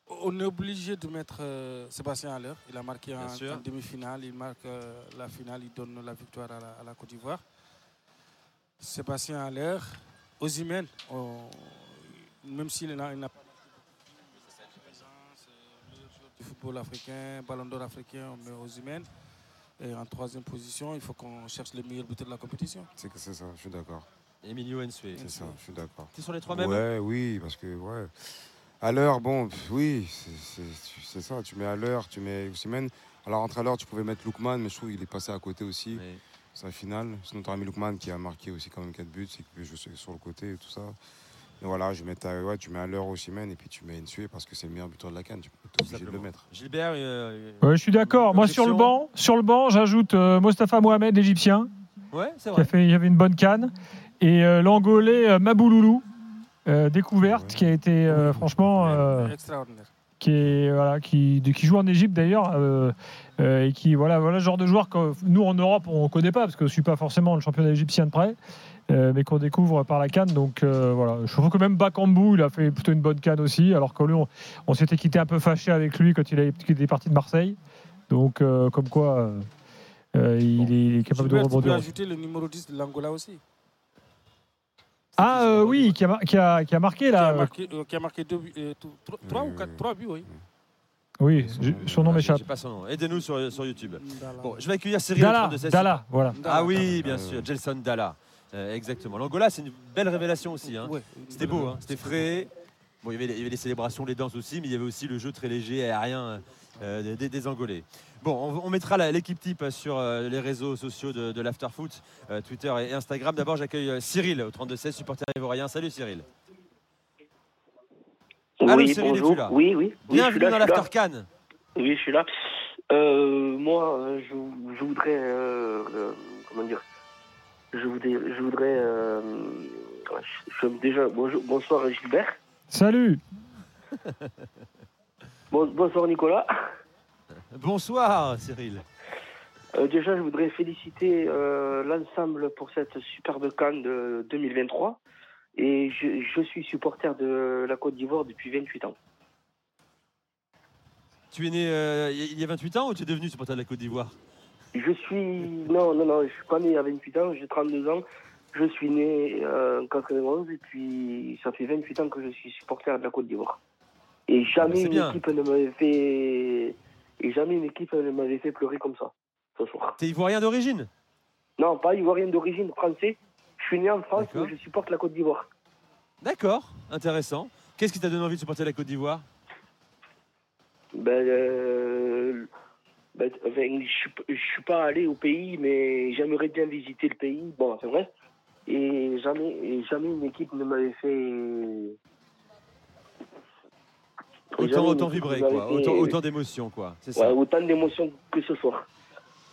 Speaker 12: On est obligé de mettre euh, Sébastien Haller. Il a marqué en, demi-finale. Il marque euh, la finale. Il donne la victoire à la, à la Côte d'Ivoire. Sébastien Haller. Osimhen, on- même s'il n'a il n'a pas du football africain, ballon d'or africain, on met Osimhen. Et en troisième position, il faut qu'on cherche le meilleur buteur de la compétition.
Speaker 4: C'est que c'est ça, je suis d'accord.
Speaker 3: Emilio Ensue.
Speaker 4: C'est ça, je suis d'accord.
Speaker 3: T'es sur les trois mêmes
Speaker 4: Ouais, oui, parce que, ouais. À l'heure, bon, oui, c'est- ça. Tu mets à l'heure, tu mets Osimhen. Alors, entre à l'heure, tu pouvais mettre Lookman, mais je trouve qu'il est passé à côté aussi. C'est la finale. Sinon, tu aurais mis Lookman qui a marqué aussi quand même 4 buts, c'est que je sais sur le côté et tout ça. Voilà, je mets ta- ouais, tu mets à l'heure Osimhen et puis tu mets Ensue parce que c'est le meilleur buteur de la canne. Tu es obligé de le mettre.
Speaker 3: Gilbert, euh,
Speaker 5: Ouais, je suis d'accord. Moi, sur le banc, sur le banc, j'ajoute euh, Mostafa Mohamed, l'Égyptien,
Speaker 3: Ouais, c'est
Speaker 5: qui
Speaker 3: vrai.
Speaker 5: a fait, il y avait une bonne canne, et euh, l'Angolais euh, Mabouloulou, euh, découverte, qui a été euh, franchement, euh,
Speaker 12: Extraordinaire.
Speaker 5: qui est voilà, qui, de- qui joue en Égypte d'ailleurs, euh, euh, et qui voilà, voilà le genre de joueur que nous en Europe on connaît pas parce que je suis pas forcément le championnat égyptien de près. Euh, mais qu'on découvre par la canne. Donc euh, voilà, je trouve que même Bakambu, il a fait plutôt une bonne canne aussi, alors que lui, on, on s'était quitté un peu fâché avec lui quand il, a, était parti de Marseille. Donc euh, comme quoi, il, est, il est capable
Speaker 12: Gilbert,
Speaker 5: de
Speaker 12: tu peux
Speaker 5: rebondir.
Speaker 12: ajouter le numéro 10 de l'Angola aussi.
Speaker 5: Ah euh, oui, qui a, qui, a, qui a marqué
Speaker 12: Qui
Speaker 5: là.
Speaker 12: a marqué, euh, qui a marqué deux euh, trois, trois ou quatre, trois buts, oui.
Speaker 5: Oui, son nom
Speaker 3: Ah,
Speaker 5: m'échappe.
Speaker 3: J'ai pas son nom. Aidez-nous sur, sur YouTube. Bon, je vais accueillir Cyril
Speaker 5: Dalla,
Speaker 3: au 32
Speaker 5: Dalla, voilà.
Speaker 3: Ah oui, bien sûr, Gelson Dalla. Euh, exactement. L'Angola, c'est une belle révélation aussi. hein. C'était beau, hein, c'était frais. Bon, il y, avait, les- il y avait les célébrations, les danses aussi, mais il y avait aussi le jeu très léger, aérien euh, des, des Angolais. Bon, on, on mettra l'équipe type sur euh, les réseaux sociaux de, de l'Afterfoot, euh, Twitter et Instagram. D'abord, j'accueille Cyril au 32-16, supporter ivoirien. Salut Cyril. Allô
Speaker 23: Oui,
Speaker 3: Cyril,
Speaker 23: bonjour.
Speaker 3: es-tu là?
Speaker 23: Oui, oui.
Speaker 3: Bienvenue dans
Speaker 23: je suis là.
Speaker 3: l'After Cannes.
Speaker 23: Oui, je suis là. Euh, moi, je, je voudrais, euh, euh, comment dire,
Speaker 16: je voudrais, je voudrais euh, je- je- déjà bonjour, bonsoir Gilbert.
Speaker 5: Salut
Speaker 16: Bon- bonsoir Nicolas.
Speaker 3: Bonsoir Cyril.
Speaker 16: Euh, déjà, je voudrais féliciter euh, l'ensemble pour cette superbe Cannes de 2023. Et je, je suis supporter de la Côte d'Ivoire depuis 28 ans.
Speaker 3: Tu es né euh, il y a 28 ans ou tu es devenu supporter de la Côte d'Ivoire?
Speaker 16: Je suis. Non, non, non, je suis pas né à 28 ans, j'ai 32 ans. Je suis né euh, en 91 et puis ça fait 28 ans que je suis supporter de la Côte d'Ivoire. Et jamais une
Speaker 3: bien.
Speaker 16: équipe ne m'avait fait. Et jamais une équipe ne m'avait fait pleurer comme ça, ce soir.
Speaker 3: T'es ivoirien d'origine?
Speaker 16: Non, pas ivoirien d'origine, français. Je suis né en France, mais je supporte la Côte d'Ivoire.
Speaker 3: D'accord, intéressant. Qu'est-ce qui t'a donné envie de supporter la Côte d'Ivoire?
Speaker 16: Ben, euh, ben, je suis, je suis pas allé au pays, mais j'aimerais bien visiter le pays. Bon, c'est vrai. Et jamais, jamais une équipe ne m'avait fait.
Speaker 3: Autant, autant vibrer,
Speaker 16: ne
Speaker 3: quoi.
Speaker 16: fait-
Speaker 3: Autant, autant d'émotions, quoi. C'est
Speaker 16: Ouais,
Speaker 3: ça.
Speaker 16: autant d'émotions que ce soir.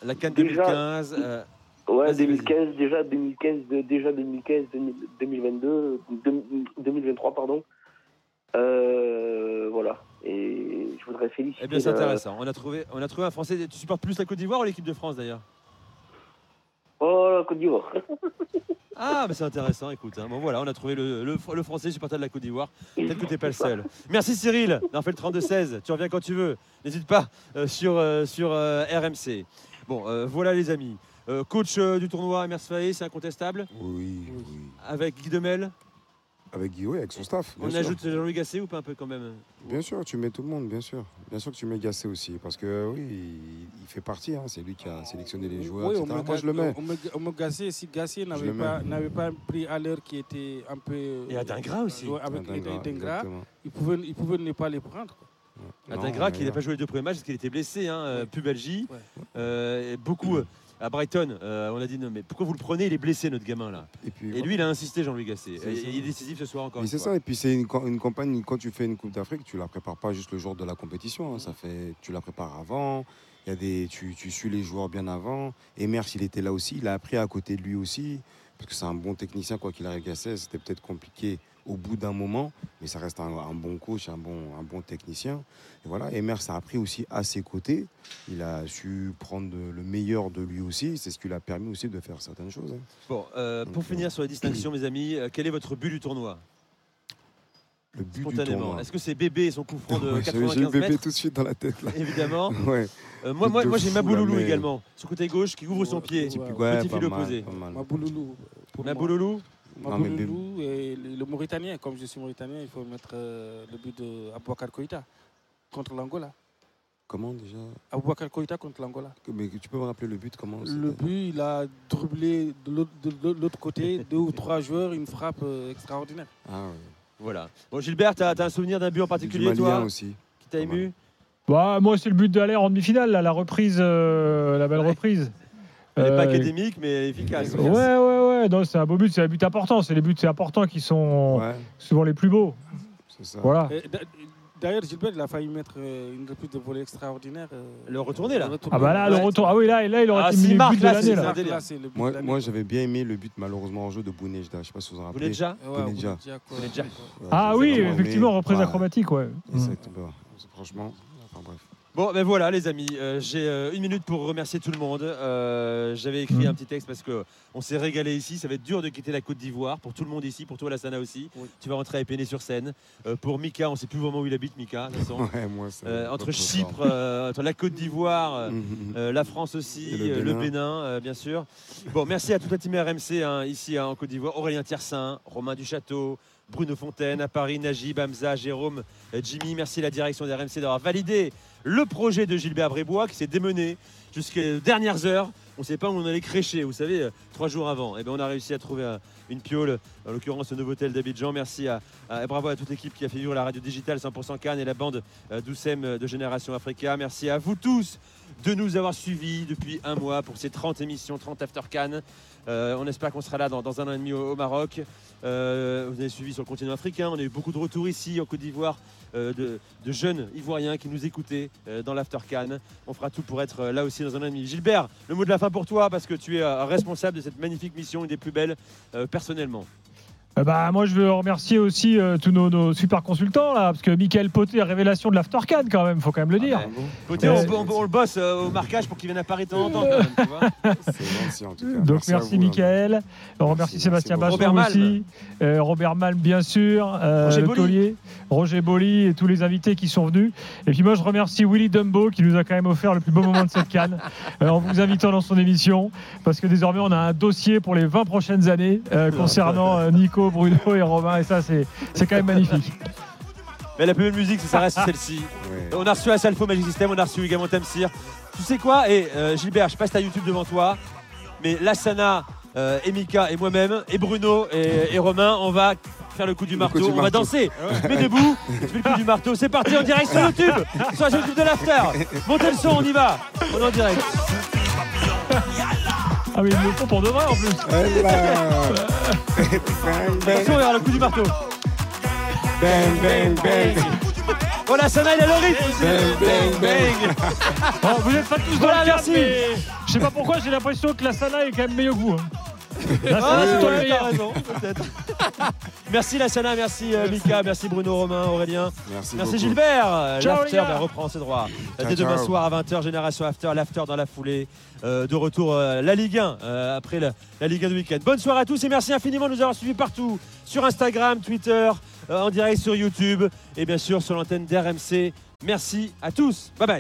Speaker 3: La Cannes
Speaker 16: Déjà-
Speaker 3: 2015. euh,
Speaker 16: Ouais,
Speaker 3: Vas-y,
Speaker 16: 2015, déjà 2015, de- déjà 2015, 2000 2022, deux- 2023, pardon. Euh, voilà. Et je voudrais féliciter.
Speaker 3: Eh bien, c'est intéressant. On a, trouvé, on a trouvé un Français. Tu supportes plus la Côte d'Ivoire ou l'équipe de France, d'ailleurs?
Speaker 16: Oh, la Côte d'Ivoire.
Speaker 3: Ah, mais c'est intéressant, écoute. hein. Bon, voilà, on a trouvé le, le, le Français supporter de la Côte d'Ivoire. Peut-être que t'es pas le seul. Merci Cyril d'avoir fait le 32-16. Tu reviens quand tu veux. N'hésite pas euh, sur, euh, sur euh, RMC. Bon, euh, voilà les amis. Euh, coach euh, du tournoi, Emers Faé, c'est incontestable.
Speaker 4: Oui,
Speaker 3: Avec Guy Demel?
Speaker 4: Avec Guillaume, avec son staff.
Speaker 3: On
Speaker 4: sûr.
Speaker 3: ajoute Jean-Louis Gasset ou pas un peu quand même
Speaker 4: Bien sûr, tu mets tout le monde, bien sûr. Bien sûr que tu mets Gassé aussi, parce que oui, il, il fait partie. hein. C'est lui qui a sélectionné les joueurs,
Speaker 12: Oui,
Speaker 4: etc.
Speaker 12: on me,
Speaker 4: Moi, je le mets.
Speaker 12: on me- on me gassait, si Gassier
Speaker 4: Je
Speaker 12: n'avait pas, n'avait pas pris à l'heure qui était un peu.
Speaker 3: Et Adingra aussi.
Speaker 12: Ouais, avec
Speaker 4: Adingra,
Speaker 12: il pouvait, il pouvait ne pas les prendre. quoi.
Speaker 3: Adingra qui n'a pas joué les deux premiers matchs parce qu'il était blessé, hein, euh, pubalgie. Euh, et beaucoup euh, à Brighton, euh, on a dit non mais pourquoi vous le prenez? Il est blessé notre gamin là.
Speaker 4: Et, puis,
Speaker 3: Et lui il a insisté Jean-Louis Gasset. Et il est décisif ce soir encore.
Speaker 4: C'est ça, et puis c'est une, ca- une campagne, quand tu fais une Coupe d'Afrique, tu la prépares pas juste le jour de la compétition, hein. ça fait, tu la prépares avant, il y a des, tu, tu suis les joueurs bien avant, et Mers, il était là aussi, il a appris à côté de lui aussi, parce que c'est un bon technicien, quoi qu'il arrive, Gasset, c'était peut-être compliqué au bout d'un moment, mais ça reste un, un bon coach, un bon, un bon technicien. Et voilà, et Mers a appris aussi à ses côtés, il a su prendre de- le meilleur de lui aussi, c'est ce qui lui a permis aussi de faire certaines choses. hein.
Speaker 3: Bon, euh, pour finir sur les distinctions, mes amis, euh, quel est votre but du tournoi?
Speaker 4: Le but du
Speaker 3: Spontanément.
Speaker 4: tournoi.
Speaker 3: Est-ce que c'est Bébé et son coup franc de
Speaker 4: Ouais, j'ai-
Speaker 3: 95
Speaker 4: J'ai le bébé
Speaker 3: mètres
Speaker 4: tout de suite dans la tête. Là.
Speaker 3: Évidemment.
Speaker 4: Ouais.
Speaker 3: Euh, moi, moi, moi, j'ai Mabouloulou
Speaker 4: mais-
Speaker 3: également, sur le côté gauche, qui ouvre son pied.
Speaker 4: Ouais,
Speaker 3: Petit
Speaker 4: pas
Speaker 3: fil opposé.
Speaker 12: Mabouloulou.
Speaker 3: Mabouloulou
Speaker 4: Mais
Speaker 12: et le, le Mauritanien, comme je suis Mauritanien, il faut mettre euh, le but de Abouakar Koïta contre l'Angola.
Speaker 4: Comment déjà?
Speaker 12: Abouakar Koïta contre l'Angola.
Speaker 4: Mais tu peux me rappeler le but comment
Speaker 12: Le but, il a dribblé de l'autre- côté, deux ou trois joueurs, une frappe euh, extraordinaire.
Speaker 4: Ah ouais.
Speaker 3: Voilà. Bon, Gilbert, tu as, un souvenir d'un but en particulier,
Speaker 4: Malien
Speaker 3: toi?
Speaker 4: aussi.
Speaker 3: Qui t'a ému?
Speaker 5: Bah, moi, c'est le but d'aller en demi-finale, là, la reprise, euh, la belle reprise.
Speaker 3: Elle n'est pas académique, mais efficace.
Speaker 5: Ouais, ouais, ouais. Non, c'est un beau but, c'est un but important. C'est les buts c'est importants qui sont souvent les plus beaux. Voilà.
Speaker 12: Et D'ailleurs, Gilbert, il a failli mettre euh, une reprise de volée extraordinaire. euh,
Speaker 3: Le retourné, là
Speaker 5: Ah bah là, le retour. Ah oui, là, là il aurait
Speaker 3: Ah,
Speaker 5: été mis le but de l'année. là.
Speaker 12: Là, le but de
Speaker 4: Moi,
Speaker 12: l'année.
Speaker 4: moi j'avais bien aimé le but malheureusement en jeu de Bounedjah. Je ne sais pas si vous vous rappelez.
Speaker 12: Ouais,
Speaker 5: Ah oui, effectivement, reprise acrobatique, ouais.
Speaker 4: Exactement. Franchement, enfin bref.
Speaker 3: Bon, ben voilà, les amis. euh, J'ai euh, une minute pour remercier tout le monde. Euh, J'avais écrit
Speaker 5: Mhm.
Speaker 3: un petit texte parce que on s'est régalé ici. Ça va être dur de quitter la Côte d'Ivoire pour tout le monde ici, pour toi, Lassana aussi. Tu vas rentrer à Épinay sur scène. Pour Mika, on ne sait plus vraiment où il habite, Mika. de toute façon.
Speaker 4: Ouais, moi,
Speaker 3: entre Chypre, entre la Côte d'Ivoire, euh, la France aussi,
Speaker 4: Et le
Speaker 3: le
Speaker 4: Bénin.
Speaker 3: Bien sûr. Bon, merci à toute la team RMC hein, ici hein, en Côte d'Ivoire. Aurélien Tiersin, Romain Duchâteau, Bruno Fontaine à Paris, Najib, Hamza, Jérôme, Jimmy. Merci à la direction des RMC d'avoir validé le projet de Gilbert Brébois qui s'est démené jusqu'aux dernières heures. On ne savait pas où on allait crécher, vous savez, euh, trois jours avant. Et bien, on a réussi à trouver euh, une piole, en l'occurrence au Novotel d'Abidjan. Merci à, bravo à toute l'équipe qui a fait vivre la radio digitale 100% Cannes et la bande euh, d'Oussem de Génération Africa. Merci à vous tous de nous avoir suivis depuis un mois pour ces 30 émissions, 30 After Cannes. Euh, on espère qu'on sera là dans, un an et demi au, Maroc. Euh, vous avez suivi sur le continent africain. On a eu beaucoup de retours ici en Côte d'Ivoire euh, de, jeunes Ivoiriens qui nous écoutaient dans l'After Cannes. On fera tout pour être là aussi dans un an et demi. Gilbert, le mot de la fin pour toi parce que tu es responsable de cette magnifique mission, une des plus belles personnellement.
Speaker 5: Euh, bah, moi, je veux remercier aussi euh, tous nos, nos super consultants, là, parce que Michael Poté, révélation de l'Aftercan, quand même, faut quand même le dire.
Speaker 3: Côté,
Speaker 5: Euh,
Speaker 3: on, on- on le bosse euh, au marquage pour qu'il vienne à Paris de temps en temps. quand même, tu vois.
Speaker 4: C'est gentil en tout cas.
Speaker 5: Donc merci,
Speaker 4: vous,
Speaker 5: Michael. On remercie Sébastien
Speaker 3: beaucoup.
Speaker 5: Basson
Speaker 3: Robert Malm.
Speaker 5: aussi, euh, Robert Malm bien sûr, euh,
Speaker 3: Roger Bolli.
Speaker 5: Roger Bolli et tous les invités qui sont venus. Et puis moi je remercie Willy Dumbo qui nous a quand même offert le plus beau moment de cette canne euh, en vous invitant dans son émission parce que désormais on a un dossier pour les 20 prochaines années euh, concernant euh, Nico, Bruno et Romain et ça c'est c'est quand même magnifique.
Speaker 3: Mais la plus belle musique, ça reste celle-ci. On a reçu Asalfo Magic System, on a reçu également Tamsir. Tu sais quoi Et euh, Gilbert, je sais pas si t'as YouTube devant toi, mais Lassana, euh, Emika et moi-même, et Bruno et, et Romain, on va faire le coup du marteau.
Speaker 4: du
Speaker 3: on va danser.
Speaker 4: Ouais.
Speaker 3: Mais debout, je fais le coup du marteau. C'est parti en direct sur YouTube, sur la chaîne YouTube de l'After. Montez le son, on y va. On est en direct.
Speaker 5: Ah mais il le faut pour de vrai en plus.
Speaker 3: Attention, regarde le coup du marteau.
Speaker 4: Bang, bang, bang.
Speaker 3: Oh Lassana, il a le rythme.
Speaker 4: Bang, bang, bang.
Speaker 5: Bon, vous êtes pas tous dans
Speaker 3: Voilà,
Speaker 5: cadre,
Speaker 3: merci.
Speaker 5: mais je sais pas pourquoi j'ai l'impression que la Sana est quand même meilleur goût. hein.
Speaker 3: Ah,
Speaker 5: Sana, c'est toi le
Speaker 3: ouais,
Speaker 5: meilleur.
Speaker 3: t'as raison, peut-être. merci Lassana, merci euh, Mika, merci Bruno, Romain, Aurélien.
Speaker 4: Merci,
Speaker 3: Merci
Speaker 4: beaucoup.
Speaker 3: Gilbert. Euh,
Speaker 5: Ciao,
Speaker 3: L'after
Speaker 5: gars.
Speaker 3: ben, reprend ses droits.
Speaker 4: Ciao,
Speaker 3: Dès demain
Speaker 4: ciao.
Speaker 3: soir à 20h, Génération After, l'After dans la foulée. Euh, de retour euh, la Ligue 1 euh, après la, la Ligue 1 du week-end. Bonne soirée à tous et merci infiniment de nous avoir suivis partout sur Instagram, Twitter, euh, en direct sur YouTube et bien sûr sur l'antenne d'RMC. Merci à tous. Bye bye.